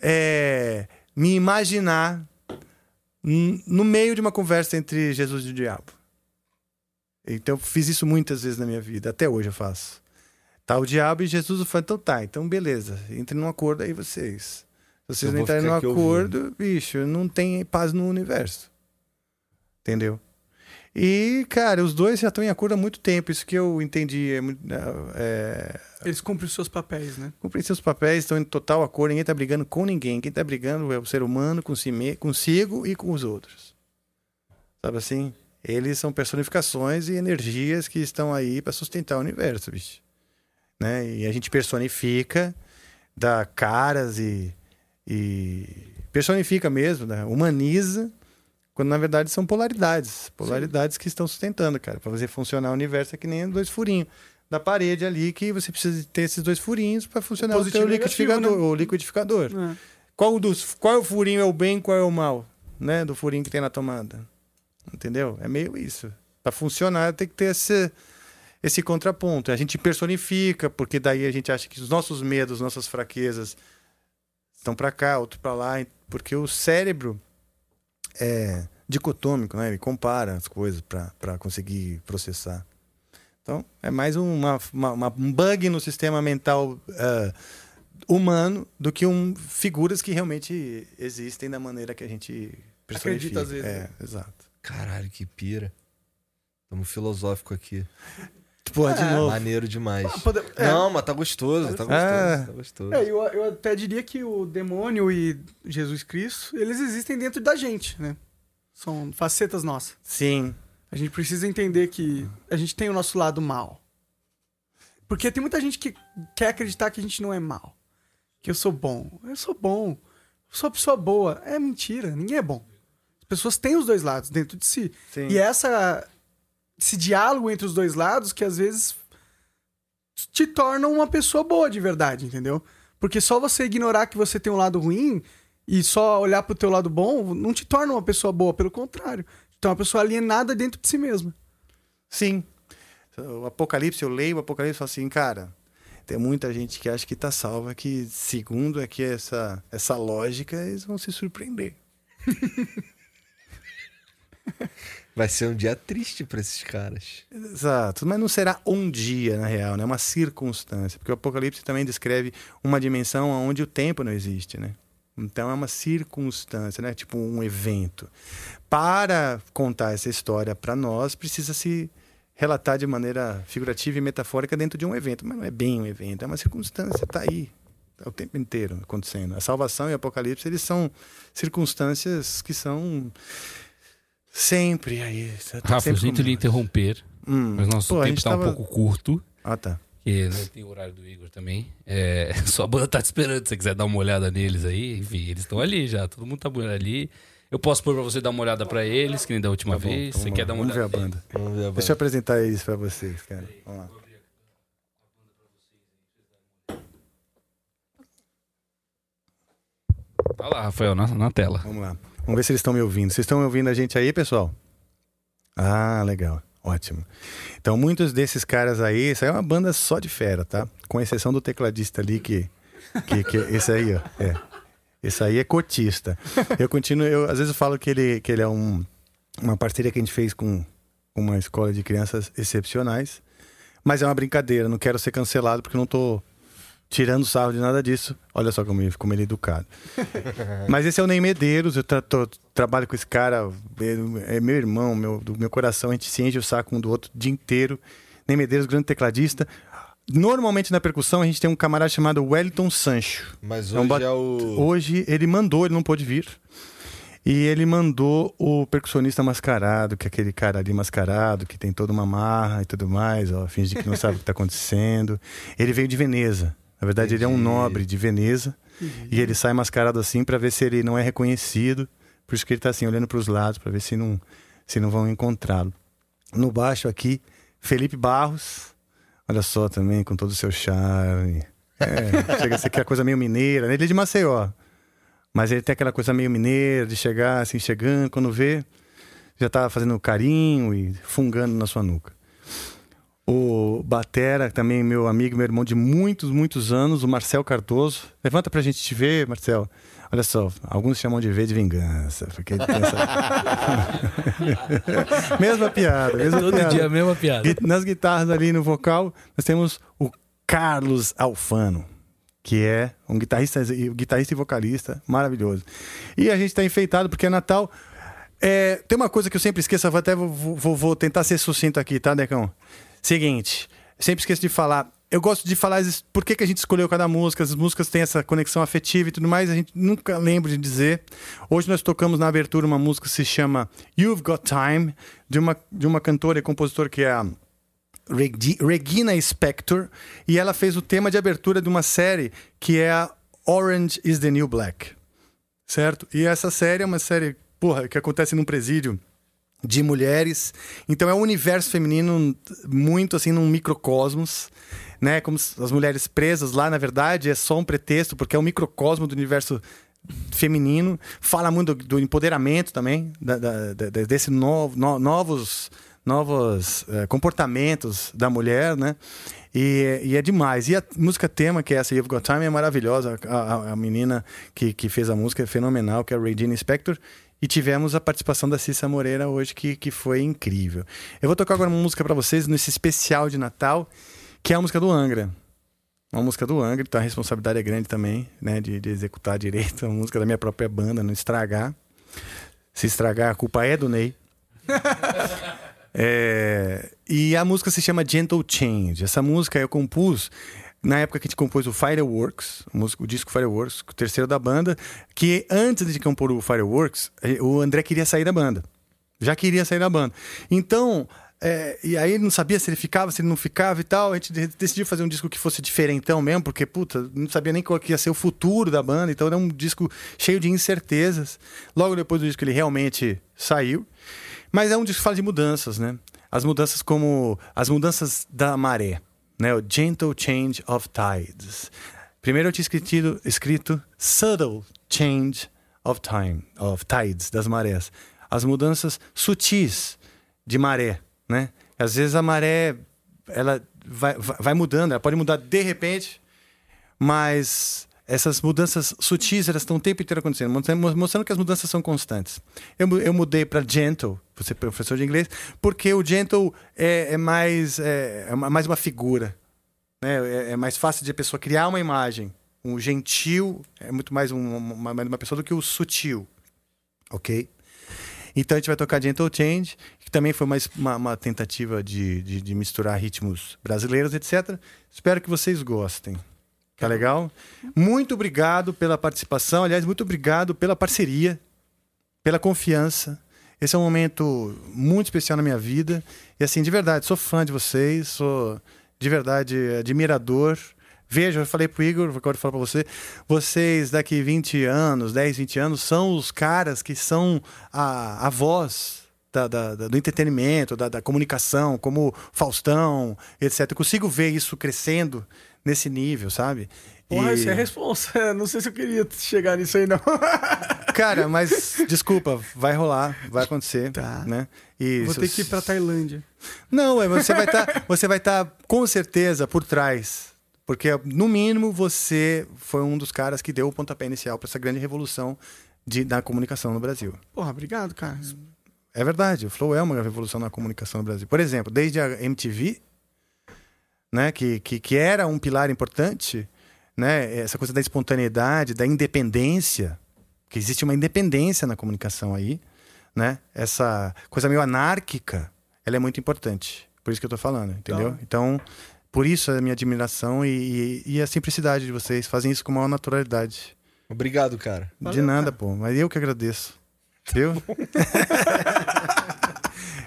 é, me imaginar no meio de uma conversa entre Jesus e o diabo. Então, eu fiz isso muitas vezes na minha vida, até hoje eu faço. Tá o diabo e Jesus eu falo, então tá, então beleza, entrem num acordo aí vocês. Se vocês não entrarem num aqui ouvindo. acordo, bicho, não tem paz no universo. Entendeu? E, cara, os dois já estão em acordo há muito tempo. Isso que eu entendi. É, muito- é, Eles cumprem os seus papéis, né? cumprem seus papéis, estão em total acordo, ninguém tá brigando com ninguém. Quem tá brigando é o ser humano com si consigo e com os outros. Sabe assim? Eles são personificações e energias que estão aí para sustentar o universo, bicho. Né? E a gente personifica, dá caras e, e personifica mesmo, né? humaniza, quando na verdade são polaridades. Polaridades que estão sustentando, cara. Para fazer funcionar o universo é que nem dois furinhos da parede ali que você precisa ter esses dois furinhos para funcionar o, positivo teu o negativo, liquidificador. né? O liquidificador. É. Qual, dos, qual é o furinho é o bem, qual é o mal, né? Do furinho que tem na tomada. Entendeu? É meio isso. Para funcionar tem que ter esse, esse contraponto. A gente personifica, porque daí a gente acha que os nossos medos, nossas fraquezas estão para cá, outro para lá, porque o cérebro é dicotômico, né? Ele compara as coisas para conseguir processar. Então, é mais uma, uma- uma- um bug no sistema mental ah, humano do que um, figuras que realmente existem da maneira que a gente. Acredita às vezes, É, né? exato. Caralho, que pira. Tamo filosófico aqui. Porra, de É. novo. Maneiro demais. Ah, pode- é. Não, mas tá gostoso, tá gostoso, É. tá gostoso. É, eu, eu até diria que o demônio e Jesus Cristo, eles existem dentro da gente, né? São facetas nossas. Sim. A gente precisa entender que a gente tem o nosso lado mal. Porque tem muita gente que quer acreditar que a gente não é mal. Que eu sou bom. Eu sou bom. Eu sou uma pessoa boa. É mentira. Ninguém é bom. As pessoas têm os dois lados dentro de si. Sim. E essa, esse diálogo entre os dois lados que às vezes te torna uma pessoa boa de verdade, entendeu? Porque só você ignorar que você tem um lado ruim e só olhar pro teu lado bom não te torna uma pessoa boa, pelo contrário. Então é uma pessoa alienada dentro de si mesma. Sim. O Apocalipse, eu leio o Apocalipse e falo assim, cara, tem muita gente que acha que tá salva, que segundo aqui essa, essa lógica, eles vão se surpreender. Vai ser um dia triste pra esses caras. Exato, mas não será um dia, na real, né? É uma circunstância. Porque o Apocalipse também descreve uma dimensão onde o tempo não existe, né? Então é uma circunstância, né? Tipo um evento. Para contar essa história para nós, precisa se relatar de maneira figurativa e metafórica dentro de um evento. Mas não é bem um evento, é uma circunstância, tá aí. Tá o tempo inteiro acontecendo. A salvação e o Apocalipse, eles são circunstâncias que são Sempre aí. Tá Rafa, sinto lhe interromper, hum. mas nosso Pô, tempo está tava... um pouco curto. Ah, tá. Porque né, tem o horário do Igor também. É, sua banda tá te esperando, se você quiser dar uma olhada neles aí. Enfim, eles estão ali já, todo mundo tá ali. Eu posso pôr pra você dar uma olhada pra eles, que nem da última tá bom, vez. Você quer dar uma Vamos olhada? Ver a banda. Ver a Deixa eu apresentar eles pra vocês, cara. Vamos lá. Tá lá, Rafael, na, na tela. Vamos lá. Vamos ver se eles estão me ouvindo. Vocês estão ouvindo a gente aí, pessoal? Ah, legal. Ótimo. Então, muitos desses caras aí, isso aí é uma banda só de fera, tá? Com exceção do tecladista ali, que. que, que esse aí, ó. É. Esse aí é cotista. Eu continuo, eu, às vezes eu falo que ele, que ele é um, uma parceria que a gente fez com uma escola de crianças excepcionais. Mas é uma brincadeira, não quero ser cancelado porque não tô tirando sarro de nada disso. Olha só como ele, como ele é educado. Mas esse é o Ney Medeiros, eu tra- tô- trabalho com esse cara, ele é meu irmão, meu, do meu coração, a gente se enche o saco um do outro o dia inteiro. Ney Medeiros, grande tecladista. Normalmente na percussão a gente tem um camarada chamado Wellington Sancho. Mas É um hoje é o. Hoje ele mandou, ele não pôde vir. E ele mandou o percussionista mascarado, que é aquele cara ali mascarado, que tem toda uma marra e tudo mais, ó, finge que não sabe o que está acontecendo. Ele veio de Veneza. Na verdade, ele é um nobre de Veneza. E ele sai mascarado assim para ver se ele não é reconhecido. Por isso que ele tá assim, olhando para os lados, para ver se não, se não vão encontrá-lo. No baixo aqui, Felipe Barros. Olha só também, com todo o seu charme. É, chega a ser aquela coisa meio mineira. né? Ele é de Maceió. Mas ele tem aquela coisa meio mineira, de chegar assim, chegando, quando vê, já tá fazendo carinho e fungando na sua nuca. O Batera, também meu amigo, meu irmão de muitos, muitos anos, o Marcel Cardoso. Levanta pra gente te ver, Marcel. Olha só, alguns chamam de V de vingança, porque ele essa... mesma piada, mesma Todo piada. dia a mesma piada. Nas guitarras ali no vocal, nós temos o Carlos Alfano, que é um guitarrista, guitarrista e vocalista maravilhoso. E a gente está enfeitado porque é Natal. É, tem uma coisa que eu sempre esqueço, vou até vou, vou- vou tentar ser sucinto aqui, tá, Decão? Seguinte, sempre esqueço de falar. Eu gosto de falar por que, que a gente escolheu cada música, as músicas têm essa conexão afetiva e tudo mais, a gente nunca lembra de dizer. Hoje nós tocamos na abertura uma música que se chama You've Got Time, de uma, de uma cantora e compositora que é a Regi- Regina Spector, e ela fez o tema de abertura de uma série que é a Orange is the New Black. Certo? E essa série é uma série, porra, que acontece num presídio de mulheres. Então é um universo feminino muito assim num microcosmos, né? Como as mulheres presas lá, na verdade, é só um pretexto, porque é um microcosmo do universo feminino. Fala muito do, do empoderamento também, da, da- desse novo, no- novos novos eh, comportamentos da mulher, né? E, e é demais. E a música tema, que é essa You've Got Time, é maravilhosa. A, a- a menina que, que fez a música é fenomenal, que é a Regina Spector. E tivemos a participação da Cissa Moreira hoje, que, que foi incrível. Eu vou tocar agora uma música para vocês nesse especial de Natal, que é a música do Angra. Uma música do Angra, então a responsabilidade é grande também, né? De, de executar direito. Uma música da minha própria banda, não estragar. Se estragar, a culpa é do Ney. É, e a música se chama Gentle Change. Essa música eu compus na época que a gente compôs o Fireworks, o, músico- o disco Fireworks, o terceiro da banda, que antes de compor o Fireworks, eh, o André queria sair da banda. Já queria sair da banda. Então, é, e aí ele não sabia se ele ficava, se ele não ficava e tal. A gente de- decidiu fazer um disco que fosse diferentão mesmo, porque, puta, não sabia nem qual que ia ser o futuro da banda. Então era um disco cheio de incertezas. Logo depois do disco ele realmente saiu. Mas é um disco que fala de mudanças, né? As mudanças como as mudanças da maré, né? O Gentle Change of Tides. Primeiro eu tinha escrito, escrito Subtle Change of Time, of Tides, das marés. As mudanças sutis de maré, né? Às vezes a maré ela vai, vai vai mudando, ela pode mudar de repente, mas essas mudanças sutis elas estão o tempo inteiro acontecendo, mostrando que as mudanças são constantes. Eu, eu mudei para gentle, você é professor de inglês, porque o gentle é, é mais é, é mais uma figura, né? É, é mais fácil de a pessoa criar uma imagem. Um gentil é muito mais um- uma, uma pessoa do que o sutil, ok? Então a gente vai tocar Gentle Change, que também foi mais uma, uma tentativa de, de, de misturar ritmos brasileiros, etc. Espero que vocês gostem. Tá legal? Muito obrigado pela participação. Aliás, muito obrigado pela parceria, pela confiança. Esse é um momento muito especial na minha vida. E assim, de verdade, sou fã de vocês, sou de verdade admirador. Veja, eu falei pro Igor, agora falar pra você, vocês daqui 20 anos, 10, 20 anos, são os caras que são a, a voz da- da- do entretenimento, da, da comunicação, como Faustão, etc. Eu consigo ver isso crescendo nesse nível, sabe? Porra, E- isso é responsa. Não sei se eu queria chegar nisso aí, não. Cara, mas desculpa, vai rolar, vai acontecer, né? E Vou ter que ir pra Tailândia. Não, é, você vai estar, você vai estar com certeza por trás, porque no mínimo você foi um dos caras que deu o pontapé inicial para essa grande revolução de, da comunicação no Brasil. Porra, obrigado, cara. É verdade, o Flow é uma revolução na comunicação no Brasil. Por exemplo, desde a MTV, né, que, que, que era um pilar importante, né, essa coisa da espontaneidade, da independência, que existe uma independência na comunicação aí, né? Essa coisa meio anárquica, ela é muito importante. Por isso que eu tô falando, entendeu? Tá. Então, por isso a minha admiração e, e, e a simplicidade de vocês. Fazem isso com maior naturalidade. Obrigado, cara. de nada, pô. Mas eu que agradeço. Viu?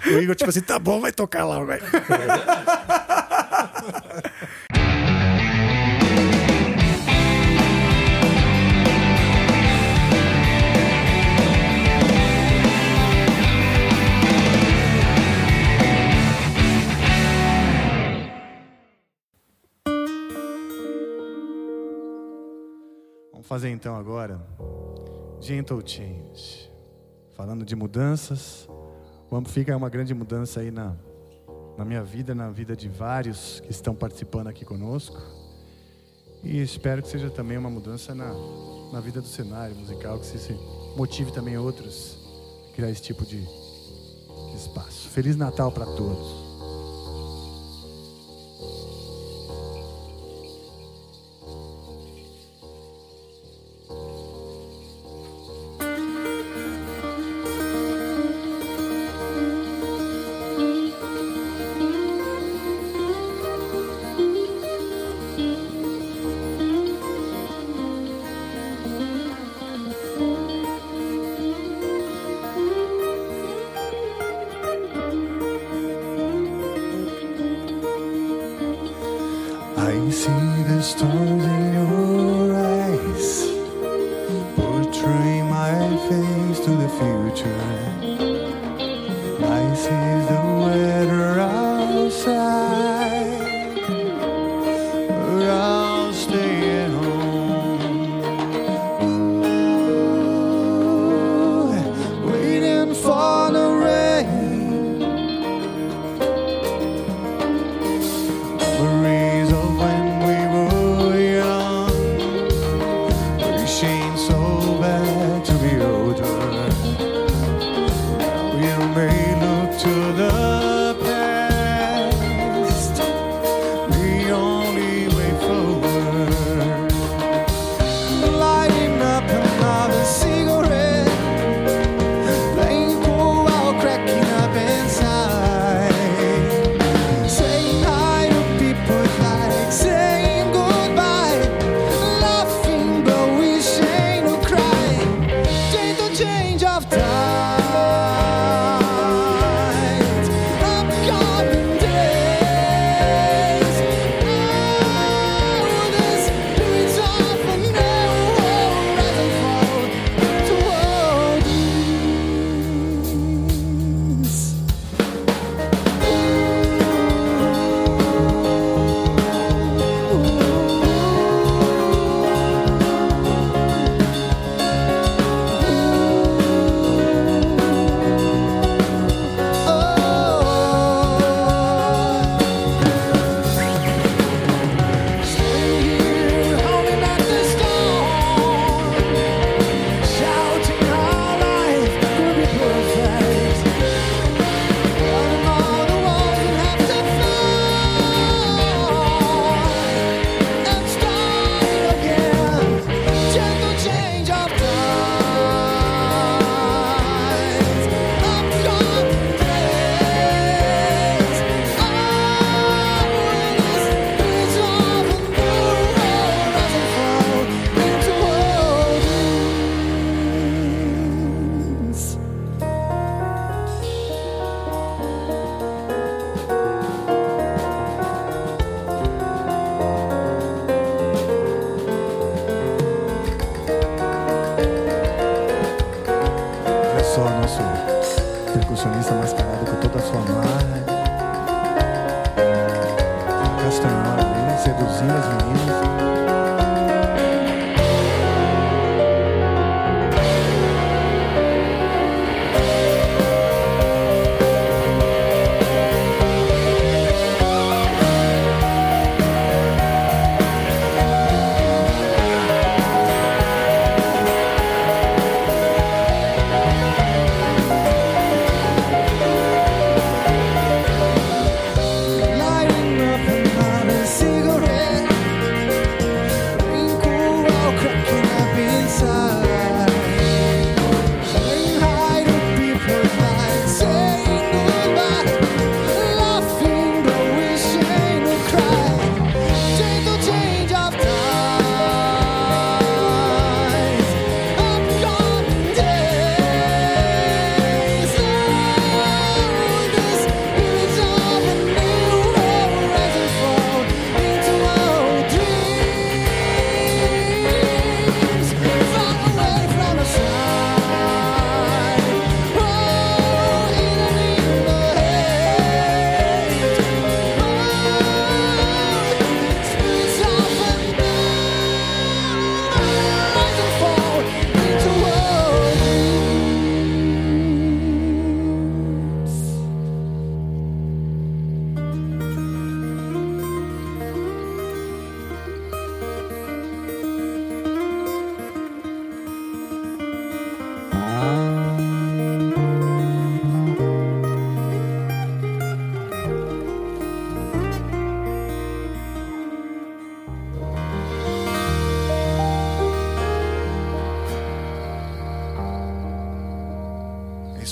o Igor, tipo assim, tá bom, vai tocar lá, velho. Vamos fazer então agora Gentle Change. Falando de mudanças, o Amplifica é uma grande mudança aí na, na minha vida, na vida de vários que estão participando aqui conosco. E espero que seja também uma mudança na, na vida do cenário musical, que se, motive também outros a criar esse tipo de, de espaço. Feliz Natal para todos.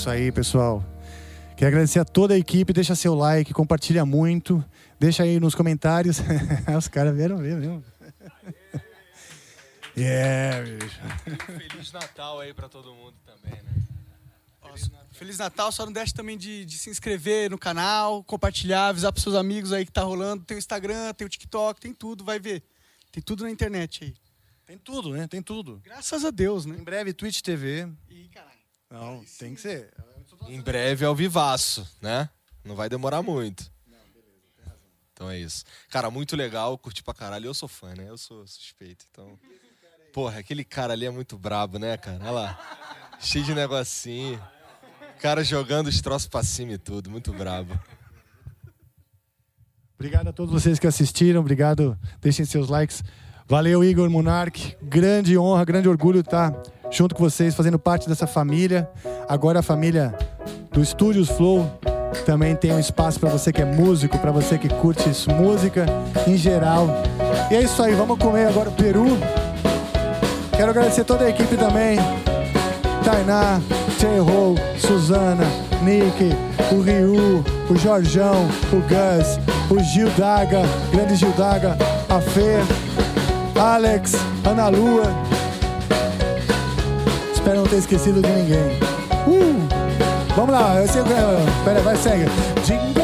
Isso aí, pessoal. Quero agradecer a toda a equipe. Deixa seu like, compartilha muito. Deixa aí nos comentários. Os caras vieram ver mesmo. Yeah, bicho. Feliz Natal aí pra todo mundo também, né? Feliz Natal, só não deixe também de, de se inscrever no canal, compartilhar, avisar pros seus amigos aí que tá rolando. Tem o Instagram, tem o TikTok, tem tudo, vai ver. Tem tudo na internet aí. Tem tudo, né? Tem tudo. Graças a Deus, né? Em breve, Twitch TV. Não, tem que ser. Em breve é o vivaço, né? Não vai demorar muito. Então é isso. Cara, muito legal, curti pra caralho. Eu sou fã, né? Eu sou suspeito, então... Porra, aquele cara ali é muito brabo, né, cara? Olha lá. Cheio de negocinho. Cara jogando os troços pra cima e tudo. Muito brabo. Obrigado a todos vocês que assistiram. Obrigado. Deixem seus likes. Valeu, Igor Monark. Grande honra, grande orgulho estar junto com vocês, fazendo parte dessa família. Agora a família do Estúdios Flow também tem um espaço para você que é músico, para você que curte música em geral. E é isso aí, vamos comer agora o peru. Quero agradecer toda a equipe também. Tainá, J-Ho, Suzana, Nick, o Ryu, o Jorjão, o Gus, o Gil Daga, grande Gil Daga, a Fê, Alex, Ana Lua. Espero não ter esquecido de ninguém. Uh! Vamos lá, eu sei que. Pera, vai, segue. Jingle